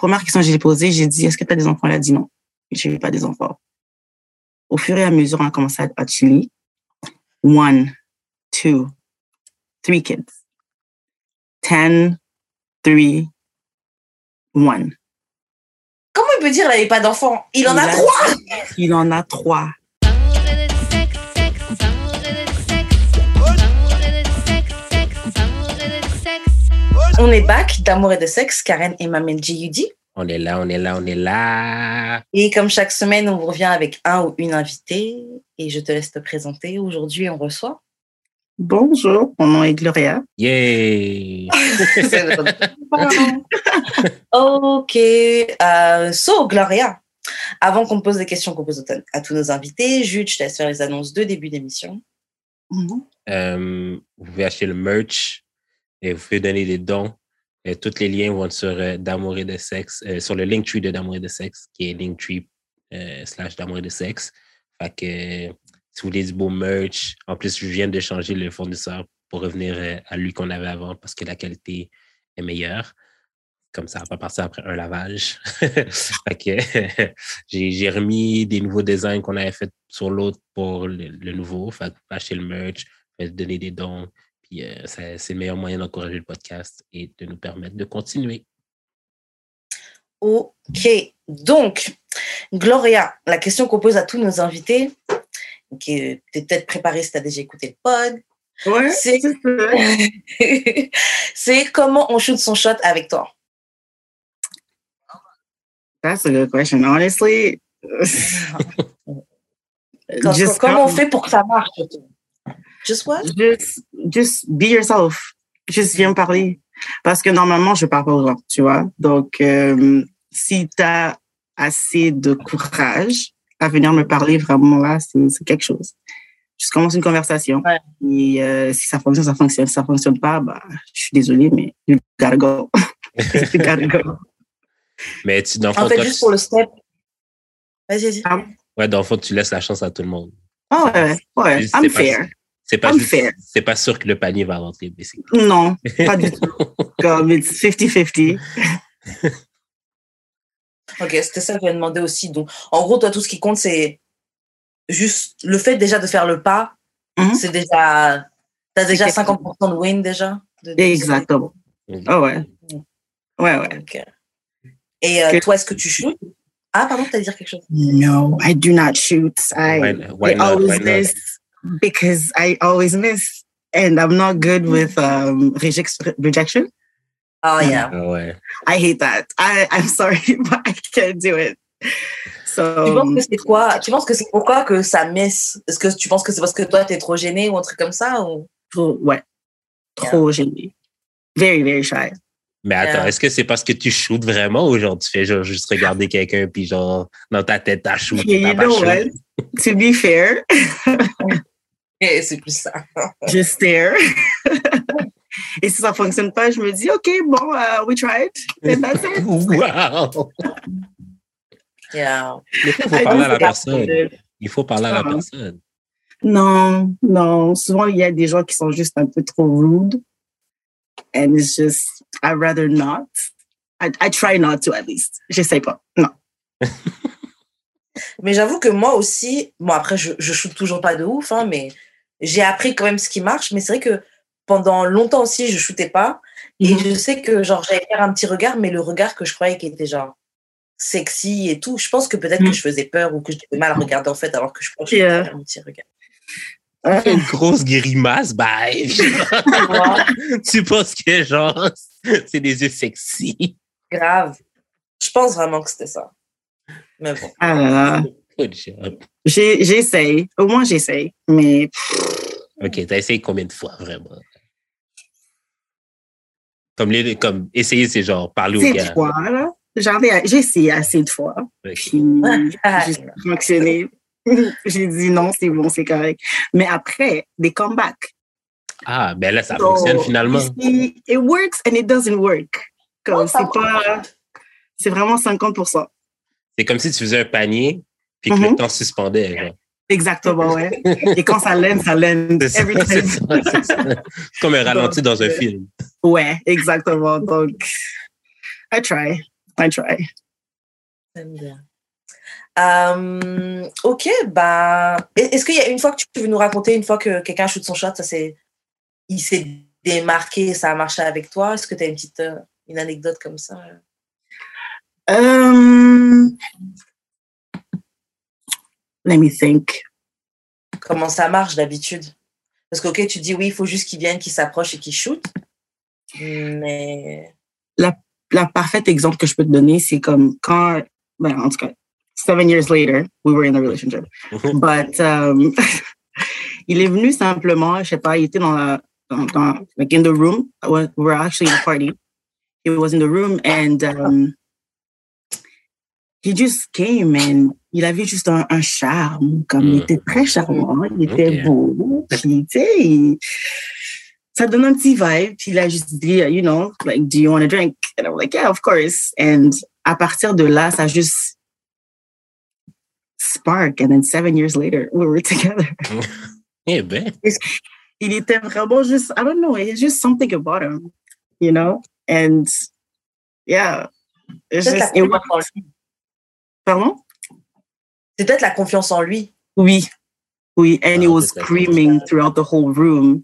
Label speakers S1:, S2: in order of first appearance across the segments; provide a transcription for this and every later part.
S1: première question que j'ai posée, j'ai dit, est-ce que tu as des enfants? Elle a dit non. Je n'ai pas des enfants. Au fur et à mesure, on a commencé à chiller. One, two, three kids. Ten, three, one.
S2: Comment il peut dire qu'il n'avait pas d'enfants Il en a trois
S1: Il en a trois.
S2: On est back d'amour et de sexe, Karen et Mamen Yudi.
S3: On est là, on est là, on est là.
S2: Et comme chaque semaine, on vous revient avec un ou une invitée. Et je te laisse te présenter. Aujourd'hui, on reçoit.
S1: Bonjour, mon nom est Gloria.
S3: Yay!
S2: ok. Euh, so, Gloria, avant qu'on pose des questions qu'on pose à tous nos invités, Jude, je te laisse faire les annonces de début d'émission.
S1: Mhm.
S3: Euh, vous pouvez acheter le merch et vous pouvez donner des dons. Et tous les liens vont sur euh, d'amour et de sexe, euh, sur le Linktree de d'amour et de sexe, qui est Linktree euh, slash d'amour et de sexe. Fait que si vous voulez du beau merch, en plus, je viens de changer le fournisseur pour revenir à lui qu'on avait avant parce que la qualité est meilleure. Comme ça, pas passer après un lavage. j'ai remis des nouveaux designs qu'on avait fait sur l'autre pour le, nouveau. Fait que acheter le merch, donner des dons. Puis euh, c'est le meilleur moyen d'encourager le podcast et de nous permettre de continuer.
S2: Ok. Donc, Gloria, la question qu'on pose à tous nos invités, qui est peut-être préparée si tu as déjà écouté le pod,
S1: Ouais,
S2: C'est- comment on shoot son shot avec toi?
S1: That's a good question. Honestly, just
S2: comment on fait pour que ça marche? Just what?
S1: Just, just be yourself. Juste viens me parler. Parce que normalement, je parle pas aux gens, tu vois. Donc, euh, si tu as assez de courage à venir me parler, vraiment là, c'est quelque chose. Juste commence une conversation.
S2: Ouais.
S1: Et euh, si ça fonctionne, ça fonctionne. Si ça fonctionne pas, bah, je suis désolée, mais you gotta go. you gotta go.
S3: Mais tu, dans le fond,
S2: En fait,
S3: toi,
S2: juste
S3: tu-
S2: pour le step. Vas-y, vas-y.
S1: Ah,
S3: ouais, dans le fond, tu laisses la chance à tout le monde.
S1: Oh, ouais, ouais.
S3: Juste,
S1: I'm fair.
S3: C'est pas, c'est sûr que le panier va rentrer, basically.
S1: Non, pas du tout. Comme, it's 50-50.
S2: Ok, c'était ça que je demandé aussi. Donc, en gros, toi, tout ce qui compte, c'est juste le fait déjà de faire le pas.
S1: Mhm.
S2: C'est déjà. T'as déjà
S1: quelque
S2: 50% de win déjà. de- de-
S1: Exactement. Oh, ouais. Ouais, ouais.
S2: Et euh,
S1: Que-
S2: toi, est-ce que tu shoots? Ah, pardon, t'as dire quelque chose.
S1: No, I do not shoot. I,
S3: Why, why not?
S1: always
S3: Why not?
S1: Because I always miss. And I'm not good with um, reject- rejection. Mhm.
S2: yeah.
S3: Ah ouais.
S1: I hate that. I, I'm sorry, but I can't do it. So,
S2: Tu penses que c'est quoi? Tu penses que c'est pourquoi que ça miss? Est-ce que tu penses que c'est parce que toi, t'es trop gêné ou un truc comme ça ou...
S1: trop, ouais, trop gêné. Very, very shy.
S3: Mais attends,
S2: Yeah.
S3: est-ce que c'est parce que tu shootes vraiment ou genre tu fais genre juste regarder quelqu'un puis genre dans ta tête t'as shoot,
S1: Yeah, you know
S3: shoot?
S1: what? To be fair,
S2: C'est plus ça.
S1: je stare. Et si ça fonctionne pas, je me dis, OK, bon, uh, we tried. And that's it.
S3: Wow!
S2: Yeah.
S3: Il faut
S1: I
S3: parler à la personne. Il faut parler à la personne.
S1: Non, non. Souvent, il y a des gens qui sont juste un peu trop rude. And it's just, I'd rather not. I, I try not to, at least. J'essaie pas. Non.
S2: Mais j'avoue que moi aussi, bon après je, je shoot toujours pas de ouf, hein, mais j'ai appris quand même ce qui marche. Mais c'est vrai que pendant longtemps aussi, je shootais pas. Et
S1: Mhm.
S2: je sais que genre j'allais faire un petit regard, mais le regard que je croyais qui était genre sexy et tout, je pense que peut-être
S1: Mhm.
S2: que je faisais peur ou que je devais mal regarder en fait, alors que je crois que
S1: Yeah.
S2: faire un petit regard.
S3: Une grosse grimace, bye! tu penses que genre c'est des yeux sexy?
S2: Grave. Je pense vraiment que c'était ça. Mais bon.
S1: Ah là là. J'essaie. Au moins, j'essaie. Mais
S3: Ok, t'as essayé combien de fois vraiment? Comme, les, comme essayer, c'est genre parler au
S1: c'est
S3: gars.
S1: fois, là. J'en ai, j'ai essayé assez de fois.
S3: Ok.
S1: Puis,
S2: Ah,
S1: j'ai fonctionné. j'ai dit non, c'est bon, c'est correct. Mais après, des comebacks.
S3: Ah, ben là, ça
S1: So,
S3: fonctionne finalement.
S1: It works and it doesn't work. Comme
S2: Oh,
S1: c'est pas, c'est vraiment 50%.
S3: C'est comme si tu faisais un panier puis que le
S1: Mhm.
S3: temps suspendait. genre.
S1: Exactement, ouais. Et quand ça l'aide, ça l'aide.
S3: C'est ça,
S1: Every
S3: c'est
S1: time.
S3: ça, c'est ça. C'est comme un ralenti dans un film.
S1: Ouais, exactement. Donc, I try. I try.
S2: J'aime bien. Euh, ok, bah, est-ce qu'il y a une fois que tu veux nous raconter, une fois que quelqu'un shoot son shot, ça c'est, il s'est démarqué, ça a marché avec toi? Est-ce que tu as une petite euh, une anecdote comme ça?
S1: Um, let me think.
S2: Comment ça marche d'habitude? Parce que, ok, tu dis oui, il faut juste qu'ils viennent, qu'ils s'approchent et qu'ils shootent. Mais.
S1: La parfaite exemple que je peux te donner, c'est comme quand, ben, en tout cas, seven years later, we were in a relationship. But um, il est venu simplement, je sais pas, il était dans la, dans, dans, like in the room. We were actually in a party. He was in the room and um, he just came and il avait juste un, un charme, comme il
S3: Mm.
S1: était très charmant, il était
S3: Ok.
S1: beau, puis tu sais, il- ça donne un petit vibe. Puis il a juste dit, you know, like, do you want a drink? And I'm like, yeah, of course. And à partir de là, ça a juste spark. And then seven years later, we were together.
S3: Eh ben,
S1: Il était vraiment juste, I don't know, it's just something about him, you know? And yeah, it's just, it was. Pardon?
S2: C'est peut-être la confiance en lui.
S1: Oui, oui, and he
S3: Ah,
S1: was
S3: c'est ça.
S1: screaming throughout the whole room.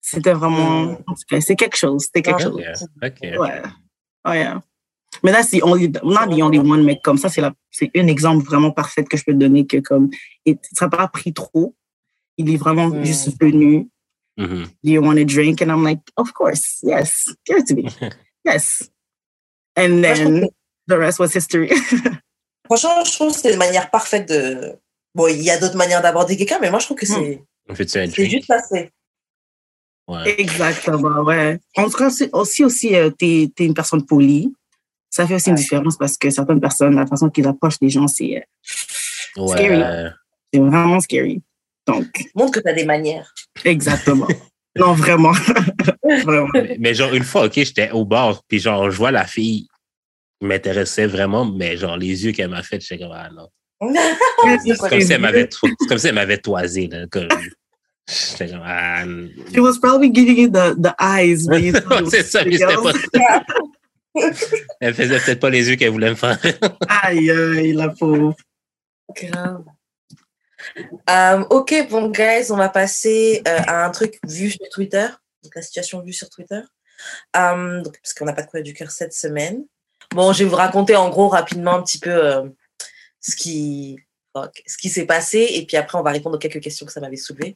S1: C'était vraiment,
S2: Mm.
S1: en tout cas, c'est quelque chose, c'était quelque
S2: Ah,
S1: chose.
S3: ok, ok.
S1: Ouais. Oh yeah. Mais that's the only, not the only one, mais comme ça, c'est la, c'est un exemple vraiment parfait que je peux te donner que comme, il ne pas pris trop. Il est vraiment
S2: Mm.
S1: juste venu.
S3: Mhm.
S1: Do you want a drink? And I'm like, of course, yes, give it to me. yes. And then the rest was history.
S2: Franchement, je trouve que c'est une manière parfaite de. Bon, il y a d'autres manières d'aborder quelqu'un, mais moi, je trouve que c'est
S3: On fait-tu un
S2: c'est juste passé.
S3: Ouais.
S1: Exactement, ouais. En tout cas, aussi, aussi, euh, t'es, t'es une personne polie. Ça fait aussi une différence parce que certaines personnes, la façon qu'ils approchent les gens, c'est, euh, Scary.
S3: Ouais.
S1: c'est vraiment scary. Donc,
S2: Montre que tu as des manières.
S1: exactement. non, vraiment. vraiment.
S3: Mais, mais genre, une fois, OK, j'étais au bar, puis genre, je vois la fille m'intéressait vraiment, mais genre, les yeux qu'elle m'a fait, j'étais comme, ah non. C'est comme si elle m'avait, comme si elle m'avait toisé, là. Comme, ah. n-
S1: She was probably giving you the, the eyes.
S3: c'est ça, mais c'était pas. Elle faisait peut-être pas les yeux qu'elle voulait me faire.
S1: Aïe, aïe, la pauvre.
S2: Grave. Euh, ok, bon, guys, on va passer euh, à un truc vu sur Twitter. Donc, la situation vue sur Twitter. Euh, donc, parce qu'on n'a pas de quoi du cœur cette semaine. Bon, je vais vous raconter en gros rapidement un petit peu euh, ce qui, ce qui s'est passé. Et puis après, on va répondre aux quelques questions que ça m'avait soulevées.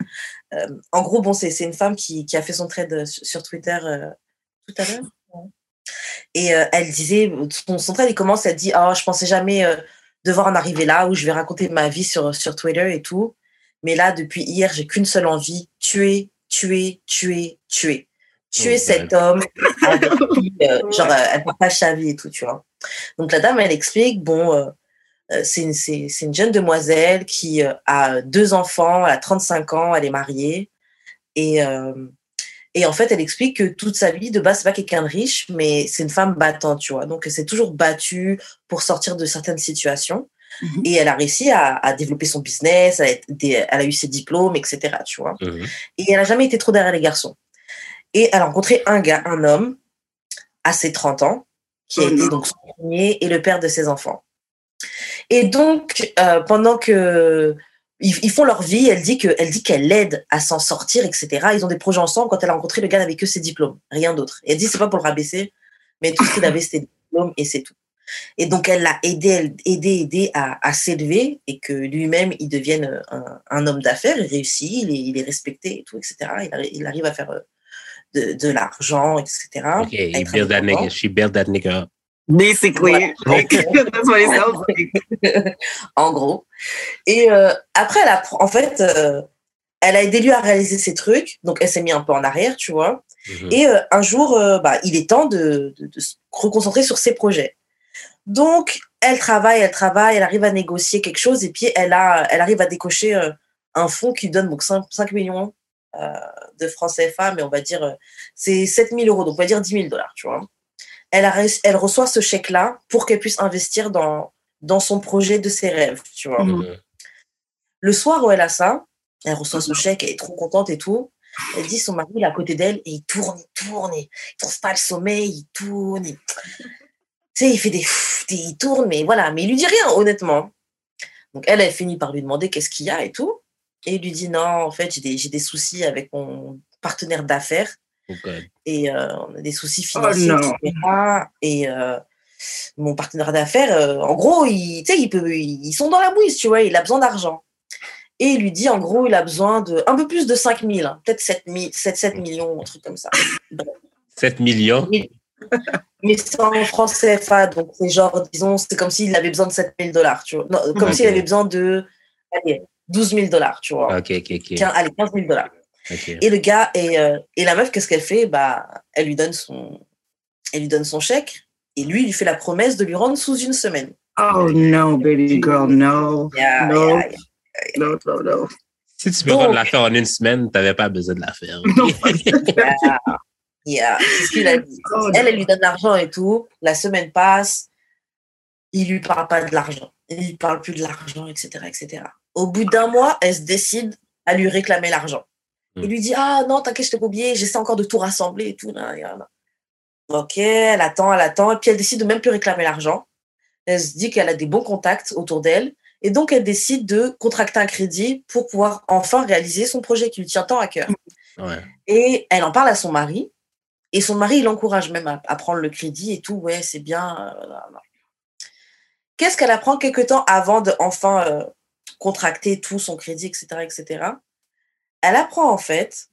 S2: Euh, en gros, bon, c'est une femme qui, qui a fait son trade sur sur Twitter euh, tout à l'heure. Et euh, elle disait, son, son trade, il commence, elle dit, oh, je pensais jamais euh, devoir en arriver là où je vais raconter ma vie sur, sur Twitter et tout. Mais là, depuis hier, j'ai qu'une seule envie, tuer, tuer, tuer, tuer. Tuer cet homme avec qui, euh, genre, euh, elle partage sa vie et tout, tu vois. Donc la dame, elle explique, bon, euh, c'est une, une jeune demoiselle qui euh, a deux enfants, elle a 35 ans, elle est mariée. Et, euh, et en fait, elle explique que toute sa vie, de base, c'est pas quelqu'un de riche, mais c'est une femme battante, tu vois. Donc, elle s'est toujours battue pour sortir de certaines situations.
S1: Mhm.
S2: Et elle a réussi à, à développer son business, elle a, elle a eu ses diplômes, etc., tu vois.
S3: Mhm.
S2: Et elle n'a jamais été trop derrière les garçons. Et elle a rencontré un gars, un homme, à ses 30 ans, qui a été donc son premier et le père de ses enfants. Et donc, euh, pendant que ils, ils font leur vie, elle dit que, elle dit qu'elle l'aide à s'en sortir, etc. Ils ont des projets ensemble. Quand elle a rencontré le gars, avec que ses diplômes, rien d'autre. Et elle dit c'est pas pour le rabaisser, mais tout ce qu'il avait c'était des diplômes et c'est tout. Et donc elle l'a aidé, elle, aidé, aidé à, à s'élever et que lui-même il devienne un, un homme d'affaires, il réussit, il est, il est respecté et tout, etc. Il arrive à faire euh, de, de l'argent, etc.
S3: OK,
S2: à
S3: he build that nigga. She built that nigga up.
S1: Basically.
S2: Ouais.
S1: Like, that's what it sounds like.
S2: en gros. Et euh, après, elle a, en fait, euh, elle a aidé lui à réaliser ses trucs. Donc, elle s'est mise un peu en arrière, tu vois.
S3: Mhm.
S2: Et euh, un jour, euh, bah, il est temps de, de- de se reconcentrer sur ses projets. Donc, elle travaille, elle travaille, elle arrive à négocier quelque chose et puis elle, a, elle arrive à décocher euh, un fonds qui lui donne donc 5, 5 millions euh, de francs CFA, mais on va dire, euh, c'est 7000 euros, donc on va dire 10 000 dollars, tu vois. Elle, a, elle reçoit ce chèque-là pour qu'elle puisse investir dans, dans son projet de ses rêves, tu vois.
S1: Mhm.
S2: Le soir où elle a ça, elle reçoit son chèque, elle est trop contente et tout. Elle dit son mari il est à côté d'elle et il tourne, il tourne, il ne trouve pas le sommeil, il tourne. il- Tu sais, il fait des, des, il tourne, mais voilà, mais il lui dit rien, honnêtement. Donc elle, elle finit par lui demander qu'est-ce qu'il y a et tout. Et il lui dit non, en fait, j'ai des, j'ai des soucis avec mon partenaire d'affaires.
S3: Oh.
S2: Et euh, on a des soucis financiers,
S1: non.
S2: etc. Et euh, mon partenaire d'affaires, euh, en gros, il, tu sais, il peut, ils sont dans la mouise, tu vois, il a besoin d'argent. Et il lui dit, en gros, il a besoin de un peu plus de 5 000, hein, peut-être 7, 000, 7, 7 millions, un truc comme ça.
S3: 7 millions?
S2: Mais c'est en francs CFA, donc c'est genre, disons, c'est comme s'il avait besoin de 7 000 dollars, tu vois. Non, comme s'il avait besoin de allez, 12 000 dollars, tu vois.
S3: Ok, ok, ok.
S2: Quin- allez, 15 000 dollars. Et le gars, et, euh, et la meuf, qu'est-ce qu'elle fait? Bah, elle, lui donne son, elle lui donne son chèque, et lui, il lui fait la promesse de lui rendre sous une semaine.
S1: Oh no, baby girl, no.
S2: Yeah,
S1: No.
S2: yeah, yeah.
S1: No, no, no.
S3: Si tu peux
S2: Donc-
S3: rendre l'affaire en une semaine, tu n'avais pas besoin de la faire.
S1: Non,
S2: Yeah. Yeah, c'est ce qu'il a dit.
S1: Oh,
S2: Elle, elle lui donne l'argent et tout. La semaine passe. Il lui parle pas de l'argent. Il lui parle plus de l'argent, etc., etc. Au bout d'un mois, elle se décide à lui réclamer l'argent. Il
S3: Mm.
S2: lui dit Ah non, t'inquiète, je t'ai pas oublié, j'essaie encore de tout rassembler et tout. Ok, elle attend, elle attend. Et puis elle décide de même plus réclamer l'argent. Elle se dit qu'elle a des bons contacts autour d'elle. Et donc, elle décide de contracter un crédit pour pouvoir enfin réaliser son projet qui lui tient tant à cœur.
S3: Ouais.
S2: Et elle en parle à son mari. Et son mari, il l'encourage même à, à prendre le crédit et tout. Ouais, c'est bien. euh. Qu'est-ce qu'elle apprend quelques temps avant de enfin euh, contracter tout son crédit, etc., etc. Elle apprend en fait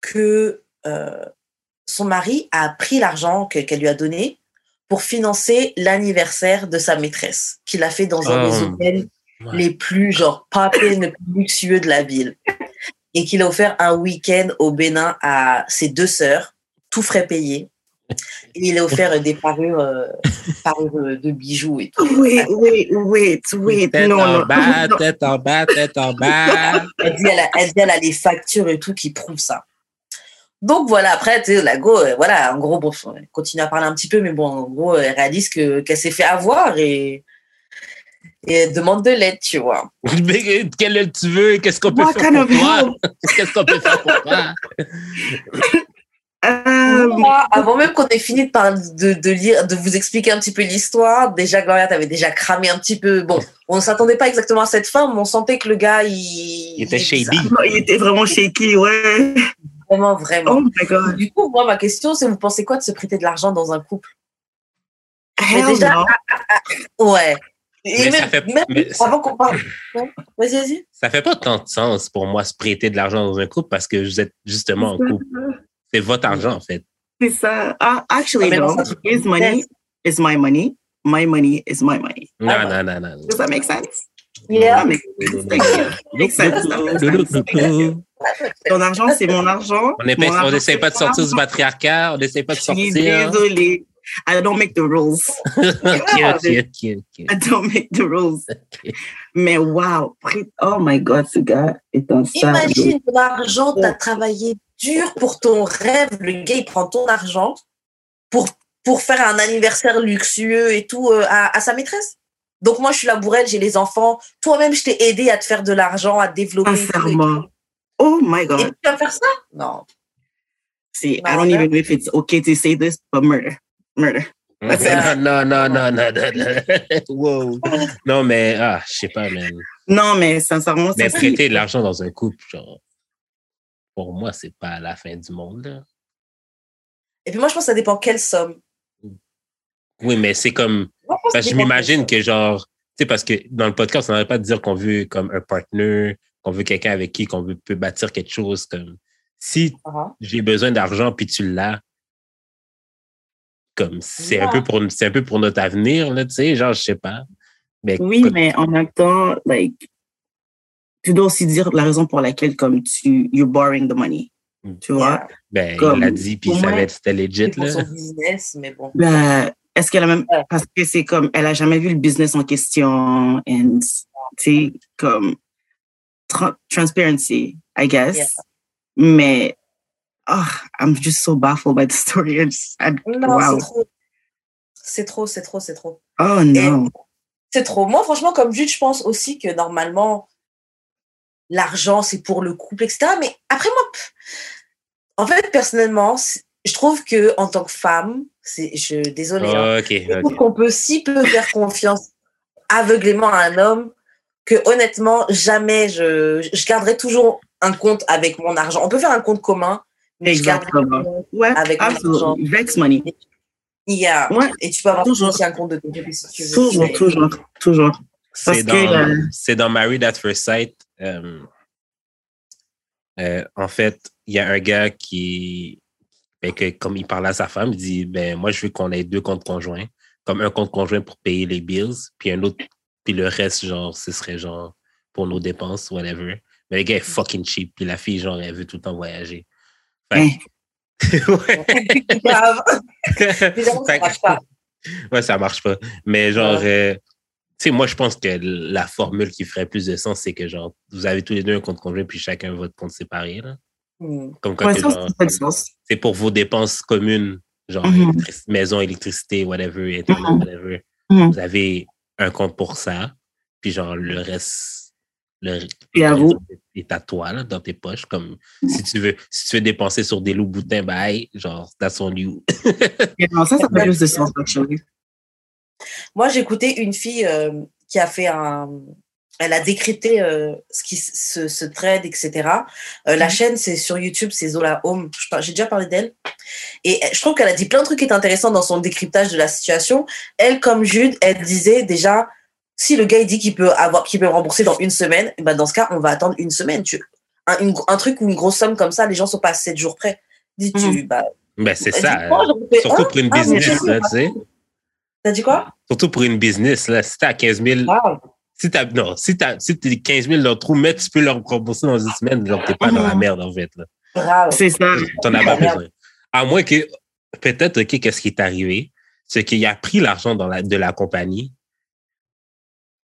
S2: que euh, son mari a pris l'argent que- qu'elle lui a donné pour financer l'anniversaire de sa maîtresse, qu'il a fait dans un des
S3: Oh.
S2: hôtels
S3: Ouais.
S2: les plus genre papés, les plus luxueux de la ville. Et qu'il a offert un week-end au Bénin à ses deux sœurs, tout frais payé. Et il a offert des parures, euh, parures euh, de bijoux et tout.
S1: Wait, wait, wait, wait.
S3: Tête
S1: No,
S3: en
S1: no.
S3: bas,
S1: no.
S3: tête en bas, tête en bas.
S2: Elle dit, elle a, elle dit, elle a les factures et tout qui prouvent ça. Donc voilà, après, tu sais, la go, euh, voilà, en gros, bon, elle continue à parler un petit peu, mais bon, en gros, elle réalise que, qu'elle s'est fait avoir et, et elle demande de l'aide, tu vois.
S3: Mais Quelle aide tu veux? Qu'est-ce qu'on peut
S1: What
S3: faire pour toi? Qu'est-ce qu'on peut faire pour toi?
S2: Moi, avant même qu'on ait fini de, parler, de, de lire, de vous expliquer un petit peu l'histoire, déjà Gloria t'avait déjà cramé un petit peu. Bon, on ne s'attendait pas exactement à cette fin, mais on sentait que le gars, il,
S3: Il était
S1: no, il était vraiment shaky, ouais.
S2: Vraiment, vraiment.
S1: Oh my god.
S2: Du coup, moi, ma question, c'est vous pensez quoi de se prêter de l'argent dans un couple?
S1: Hell
S2: déjà-
S1: no.
S2: Ouais. Et
S3: Mais
S2: même,
S3: ça fait-
S2: même
S3: mais ça-
S2: avant qu'on parle. Ouais. Vas-y, vas-y.
S3: Ça fait pas tant de sens pour moi se prêter de l'argent dans un couple parce que vous êtes justement en couple. C'est votre argent, en fait.
S1: C'est ça. Uh, actually, no. His money is my money. My money is my money.
S3: Non, non, non, non.
S1: Does that make sense?
S2: Yeah.
S1: That makes sense. Ton argent, c'est mon argent.
S3: On n'essaie pas de sortir du
S1: argent.
S3: patriarcat, on n'essaie pas de
S1: Je suis
S3: sortir.
S1: désolée. I don't make the rules.
S3: ok, ok, ok, ok.
S1: I don't make the rules. Mais wow, oh my God, ce gars est un.
S2: Imagine ton argent, tu as travaillé dur pour ton rêve. Le gars, il prend ton argent pour, pour faire un anniversaire luxueux et tout euh, à, à sa maîtresse. Donc, moi, je suis la bourrelle, j'ai les enfants. Toi-même, je t'ai aidé à te faire de l'argent, à développer.
S1: Sincèrement. Oh my
S2: Et
S1: God.
S2: tu vas faire ça? Non.
S1: See, I
S2: No,
S1: don't even know if it's okay to say this, but murder. Murder.
S3: Non, non, non, non, non, non, non. Wow. Non, mais, ah, je sais pas, man.
S1: Non, mais sincèrement,
S3: Mais
S1: c'est
S3: prêter de l'argent dans un couple, genre, pour moi, c'est pas la fin du monde, là.
S2: Et puis, moi, je pense que ça dépend quelle somme.
S3: Oui, mais c'est comme,
S2: Moi, je
S3: m'imagine que genre, tu sais, parce que dans le podcast, on n'arrête pas de dire qu'on veut comme un partner, qu'on veut quelqu'un avec qui qu'on veut, peut bâtir quelque chose. Comme si.
S2: Ah,
S3: j'ai besoin d'argent puis tu l'as, comme c'est un peu pour c'est un peu pour notre avenir là, tu sais, genre je sais pas. Mais
S1: Oui,
S3: comme-
S1: mais en même temps, like, tu dois aussi dire la raison pour laquelle, comme tu, you're borrowing the money.
S3: Mm.
S1: Tu vois?
S2: Yeah.
S3: ben,
S1: comme-
S3: il l'a dit puis il savait que c'était legit
S2: C'est pour
S3: là.
S2: son business, mais bon.
S1: Ben, est-ce qu'elle a même,
S2: Ouais.
S1: parce que c'est comme, elle a jamais vu le business en question, and, tu sais, comme, tra- transparency, I guess.
S2: Yeah.
S1: Mais, oh, I'm just so baffled by the story. I just- I-
S2: Non,
S1: wow.
S2: c'est trop. C'est trop, c'est trop, c'est trop.
S1: Oh no.
S2: C'est trop. Moi, franchement, comme juge, je pense aussi que normalement, l'argent, c'est pour le couple, etc. Mais après, moi, en fait, personnellement, je trouve que en tant que femme, C'est, je, désolé. hein. Je
S3: ok.
S2: trouve qu'on peut si peu faire confiance aveuglément à un homme que honnêtement, jamais je, je garderai toujours un compte avec mon argent. On peut faire un compte commun, mais je garderai
S1: Exactement.
S2: un compte
S1: Ouais,
S2: avec mon
S1: absolument. Vex money.
S2: Yeah.
S1: Ouais,
S2: Et tu peux avoir
S1: Toujours.
S2: aussi un compte de ton côté si tu veux.
S1: toujours, toujours, toujours.
S3: C'est dans,
S1: euh,
S3: c'est dans Married at First Sight. Euh, en fait, il y a un gars qui, ben, que, comme il parle à sa femme, il dit ben moi je veux qu'on ait deux comptes conjoints, comme un compte conjoint pour payer les bills, puis un autre, puis le reste genre ce serait genre pour nos dépenses, whatever. Mais le gars est fucking cheap, puis la fille genre elle veut tout le temps voyager. Fait
S1: hein,
S3: ouais.
S2: Ça marche pas.
S3: Ouais, ça marche pas. Mais genre,
S2: Ouais.
S3: euh, sais, moi, je pense que la formule qui ferait plus de sens, c'est que genre, vous avez tous les deux un compte conjoint, puis chacun votre compte séparé. Là.
S2: Hmm.
S3: Comme quand c'est pour vos dépenses communes, genre
S1: Mhm.
S3: électric- maison, électricité, whatever, internet,
S1: Mhm.
S3: whatever.
S1: Mhm.
S3: Vous avez un compte pour ça, puis genre, le reste, le
S1: Et à vous.
S3: est à toi, là, dans tes poches. Comme si tu veux, si tu veux dépenser sur des loups boutins, bye, genre, that's on you.
S1: Non, ça, ça fait plus de sens, actually.
S2: Moi, écouté une fille euh, qui a fait un. Elle a décrypté euh, ce qui se, se trade, etc. Euh, la
S1: Mhm.
S2: chaîne, c'est sur YouTube, c'est Zola Home. J'ai déjà parlé d'elle. Et je trouve qu'elle a dit plein de trucs qui étaient intéressants dans son décryptage de la situation. Elle, comme Jude, elle disait déjà, si le gars il dit qu'il peut avoir, qu'il peut rembourser dans une semaine, eh ben dans ce cas, on va attendre une semaine. Tu, un, une- un truc ou une grosse somme comme ça, les gens sont pas à 7 jours près. Dis-tu, bah,
S3: Ben, c'est ça. Surtout pour une
S2: Ah,
S3: business, tu sais.
S2: T'as dit quoi?
S3: Surtout pour une business, là. Si t'as 15 000,
S2: Wow.
S3: si t'as, non, si t'as, si t'es 15 000 dans le trou, mais tu peux leur rembourser dans une semaine, genre, t'es pas dans la merde, en fait, là.
S1: C'est ça.
S3: T'en as pas
S2: Ah,
S3: besoin. À moins que, peut-être, OK, qu'est-ce qui est arrivé? C'est qu'il a pris l'argent dans la, de la compagnie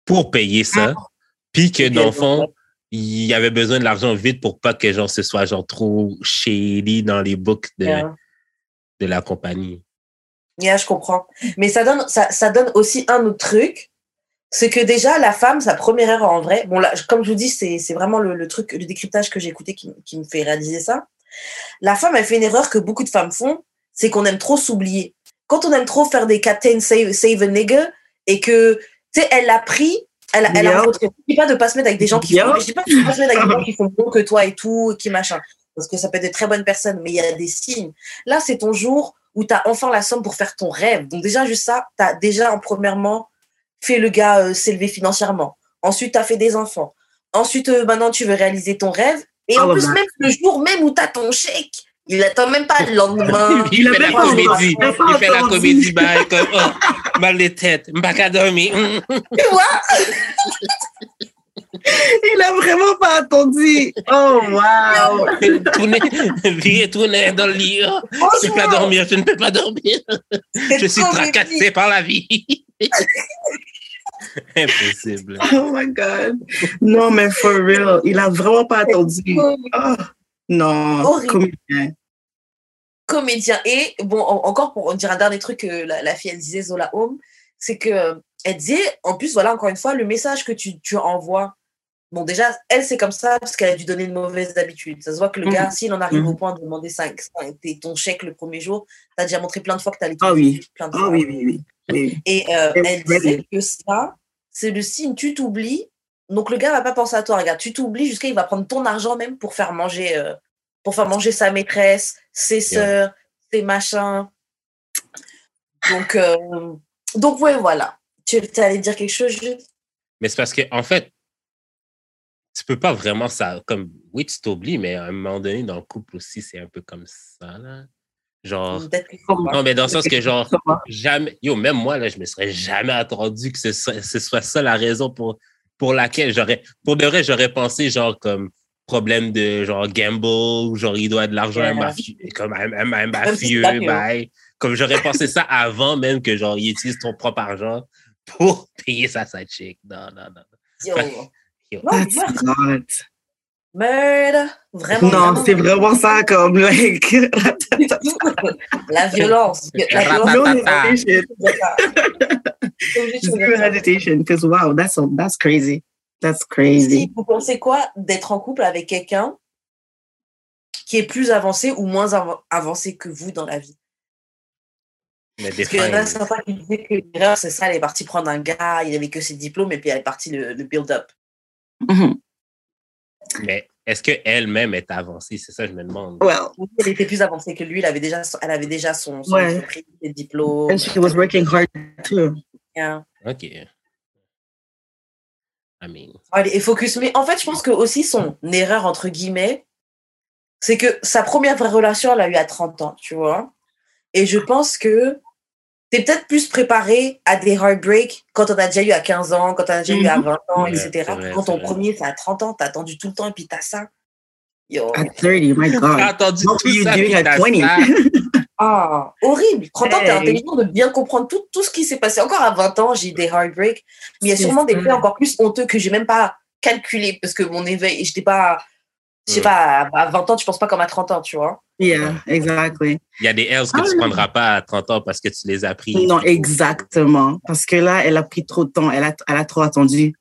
S3: pour payer ça, puis que, dans le fond, il avait besoin de l'argent vite pour pas que, genre, ce soit, genre, trop shady dans les books de,
S2: Yeah.
S3: de la compagnie.
S2: Yeah, je comprends. Mais ça donne, ça, ça donne aussi un autre truc. C'est que déjà, la femme, sa première erreur en vrai, bon, là, comme je vous dis, c'est vraiment le, le truc, le décryptage que j'ai écouté qui, qui me fait réaliser ça. La femme, elle fait une erreur que beaucoup de femmes font, c'est qu'on aime trop s'oublier. Quand on aime trop faire des captain save, save a nigga et que, tu sais, elle l'a pris, elle, a- elle a
S1: Yeah.
S2: Je dis pas de pas se mettre avec des gens qui
S1: Yeah.
S2: font, je dis pas de pas se mettre avec des gens qui font bon que toi et tout, qui machin. Parce que ça peut être de très bonnes personnes, mais il y a des signes. Là, c'est ton jour où tu as enfin la somme pour faire ton rêve. Donc déjà, juste ça, tu as déjà, en premièrement, fait le gars euh, s'élever financièrement. Ensuite, tu as fait des enfants. Ensuite, euh, maintenant, tu veux réaliser ton rêve. Et en
S1: All of
S2: plus, même le jour même où tu as ton chèque, il attend même pas le lendemain.
S3: il
S1: a
S3: fait la comédie. Il fait la comédie, bah, comme, oh, mal de tête, m'baka dormir.
S2: tu vois?
S1: Il a vraiment pas attendu. Oh, wow.
S3: Tourner, tourner dans le lit. Oh, je ne peux pas dormir, je ne peux pas dormir. Je suis tracassé par la vie. Impossible.
S1: Oh my God. Non, mais for real, il a vraiment pas attendu. Oh, non,
S2: Horrible.
S1: comédien.
S2: comédien. Et bon, en- encore pour dire un dernier truc que la, la fille, elle disait, Zola Home, c'est que euh, elle disait, en plus, voilà, encore une fois, le message que tu, tu envoies. Bon, déjà, elle, c'est comme ça parce qu'elle a dû donner une mauvaise habitude. Ça se voit que le
S1: Mhm.
S2: gars, s'il en arrive
S1: Mhm.
S2: au point de demander 5, ton chèque le premier jour, tu as déjà montré plein de fois que tu allais
S1: Ah oui.
S2: plein de
S1: Ah
S2: fois.
S1: oui, oui, oui. oui.
S2: Et euh,
S1: Elle
S2: elle disait que ça, c'est le signe, tu t'oublies. Donc le gars va pas penser à toi. Regarde, tu t'oublies jusqu'à il va prendre ton argent même pour faire manger, euh, pour faire manger sa maîtresse, ses sœurs, ses machins. Donc, euh, donc ouais, voilà. Tu allais dire quelque chose, Jules?
S3: Mais c'est parce que, en fait, tu peux pas vraiment ça. Comme, oui, tu t'oublies, mais à un moment donné, dans le couple aussi, c'est un peu comme ça, là. Genre. Non, mais dans le sens que, genre, jamais. Yo, même moi, là, je me serais jamais attendu que ce soit, ce soit ça la raison pour, pour laquelle j'aurais. Pour de vrai, j'aurais pensé, genre, comme problème de, genre, gamble, genre, il doit de l'argent à un mafieux, comme un, un- un mafieux, bye. Comme j'aurais pensé ça avant même que, genre, il utilise ton propre argent pour payer sa side chick. Non, non, non.
S2: Yo.
S1: That's not.
S2: Vraiment.
S1: Non, c'est vraiment ça comme, like,
S2: La violence. La violence.
S1: no
S3: Ratata.
S1: hesitation. Zero hesitation. Because wow, that's that's crazy. That's
S2: Si,
S1: crazy.
S2: vous pensez quoi? D'être en couple avec quelqu'un qui est plus avancé ou moins av- avancé que vous dans la vie?
S3: Mais
S2: Parce qu'il y en a
S3: define.
S2: certains qui disaient que l'erreur, c'est ça, elle est partie prendre un gars, il avait que ses diplômes, et puis elle est partie le, le build-up.
S1: Mhm.
S3: Mais est-ce qu'elle-même est avancée? C'est ça que je me demande.
S1: Well,
S2: Elle était plus avancée que lui, elle avait déjà, son- elle avait déjà son, son
S1: Ouais.
S2: entreprise, ses diplômes.
S1: and she was working hard too.
S2: Yeah.
S3: OK. I mean,
S2: Allez, et focus. Mais en fait, je pense que aussi son erreur, entre guillemets, c'est que sa première vraie relation, elle l'a eu à 30 ans, tu vois? Et je pense que t'es peut-être plus préparé à des heartbreaks quand on a déjà eu à 15 ans, quand on a déjà eu à
S1: Mhm.
S2: 20 ans,
S3: Ouais,
S2: etc.
S3: vrai,
S2: quand ton
S3: vrai.
S2: premier, c'est à 30 ans, t'as attendu tout le temps et puis t'as ça. Yo.
S1: At 30, my
S3: T'as
S1: God.
S3: entendu
S1: What
S3: tout
S1: were you
S3: ça,
S1: doing at
S3: t'as
S1: 20?
S3: ça.
S2: Ah, horrible. 30 ans, t'es
S1: Hey.
S2: intelligent de bien comprendre tout, tout ce qui s'est passé. Encore à 20 ans, j'ai eu des heartbreaks. Mais il y a sûrement des faits encore plus honteux que j'ai même pas calculé parce que mon éveil, j'étais pas, je sais pas, à à 20 ans, tu penses pas comme à 30 ans, tu vois.
S1: Yeah, exactly.
S3: Il y a des L's que
S1: Ah,
S3: tu
S1: non.
S3: prendras pas à 30 ans parce que tu les as pris.
S1: Non, exactement. Parce que là, elle a pris trop de temps. Elle a, elle a trop attendu.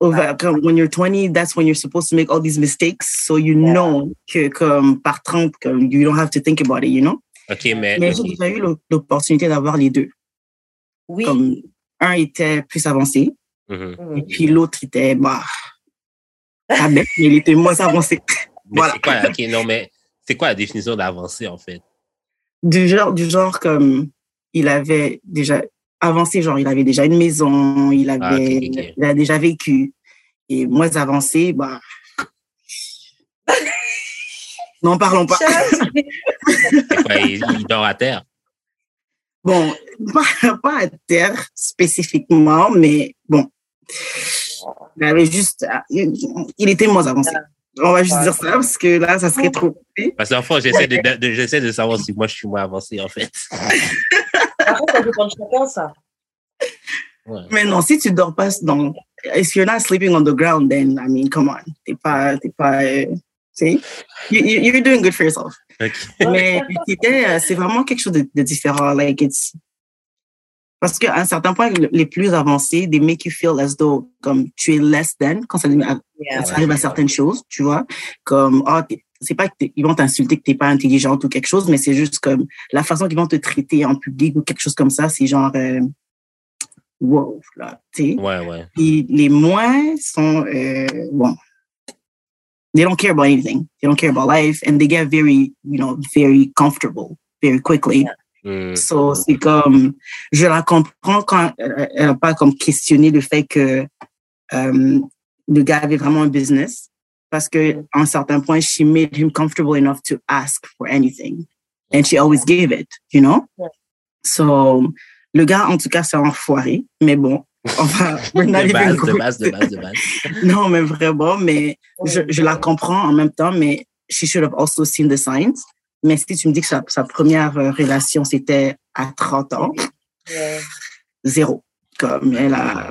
S1: Over, comme, when you're 20, that's when you're supposed to make all these mistakes. So you
S2: Yeah.
S1: know que comme par 30, comme, you don't have to think about it, you know?
S3: OK, mais,
S1: Mais j'ai déjà eu l'op- l'opportunité d'avoir les deux.
S2: Oui.
S1: Comme un était plus avancé
S3: Mhm.
S2: Mm.
S1: et puis l'autre était, bah, pas bête, mais il était moins avancé.
S3: Mais
S1: Voilà.
S3: c'est quoi, OK, non, mais c'est quoi la définition d'avancée, en fait?
S1: Du genre, du genre comme il avait déjà avancé, genre il avait déjà une maison, il avait,
S3: Ah, ok.
S1: il a déjà vécu. Et moins avancé, bah. N'en parlons pas.
S3: Quoi, il, il dort à terre?
S1: Bon, pas, pas à terre spécifiquement, mais bon. Il avait juste, il, il était moins avancé. On va juste
S2: Ouais.
S1: dire ça parce que là, ça serait trop.
S3: Parce qu'en fait, j'essaie de, de- j'essaie de savoir si moi, je suis moins avancé, en fait.
S2: Après, ça dépend de chacun, ça.
S3: Ouais.
S1: Mais non, si tu dors pas dans, if you're not sleeping on the ground, then I mean, come on, t'es pas, t'es pas, euh, tu you, you- you're doing good for yourself.
S3: OK.
S1: Mais l'utilité, euh, c'est vraiment quelque chose de, de différent. Like it's, parce qu'à un certain point, le- les plus avancés, they make you feel as though comme tu es less than quand ça,
S2: Yeah.
S1: ça arrive à certaines choses, tu vois, comme t'es- c'est pas qu'ils vont t'insulter que t'es pas intelligente ou quelque chose, mais c'est juste comme la façon qu'ils vont te traiter en public ou quelque chose comme ça, c'est genre euh, wow, là, tu sais.
S3: Ouais, ouais.
S1: Puis les moins sont, euh, bon, they don't care about anything. They don't care about life and they get very, you know, very comfortable very quickly.
S3: Hmm.
S1: So, c'est comme, je la comprends quand elle n'a pas comme questionné le fait que euh, le gars avait vraiment un business. Parce que, un certain point, she made him comfortable enough to ask for anything. And she always gave it, you know?
S2: Ouais.
S1: So, le gars, en tout cas, c'est un enfoiré. Mais bon, enfin,
S3: De base, de base, de base.
S1: non, mais vraiment, mais je, je la comprends en même temps, mais she should have also seen the signs. Mais si tu me dis que sa, sa première euh, relation, c'était à 30 ans,
S2: Yeah.
S1: zéro. Comme elle a.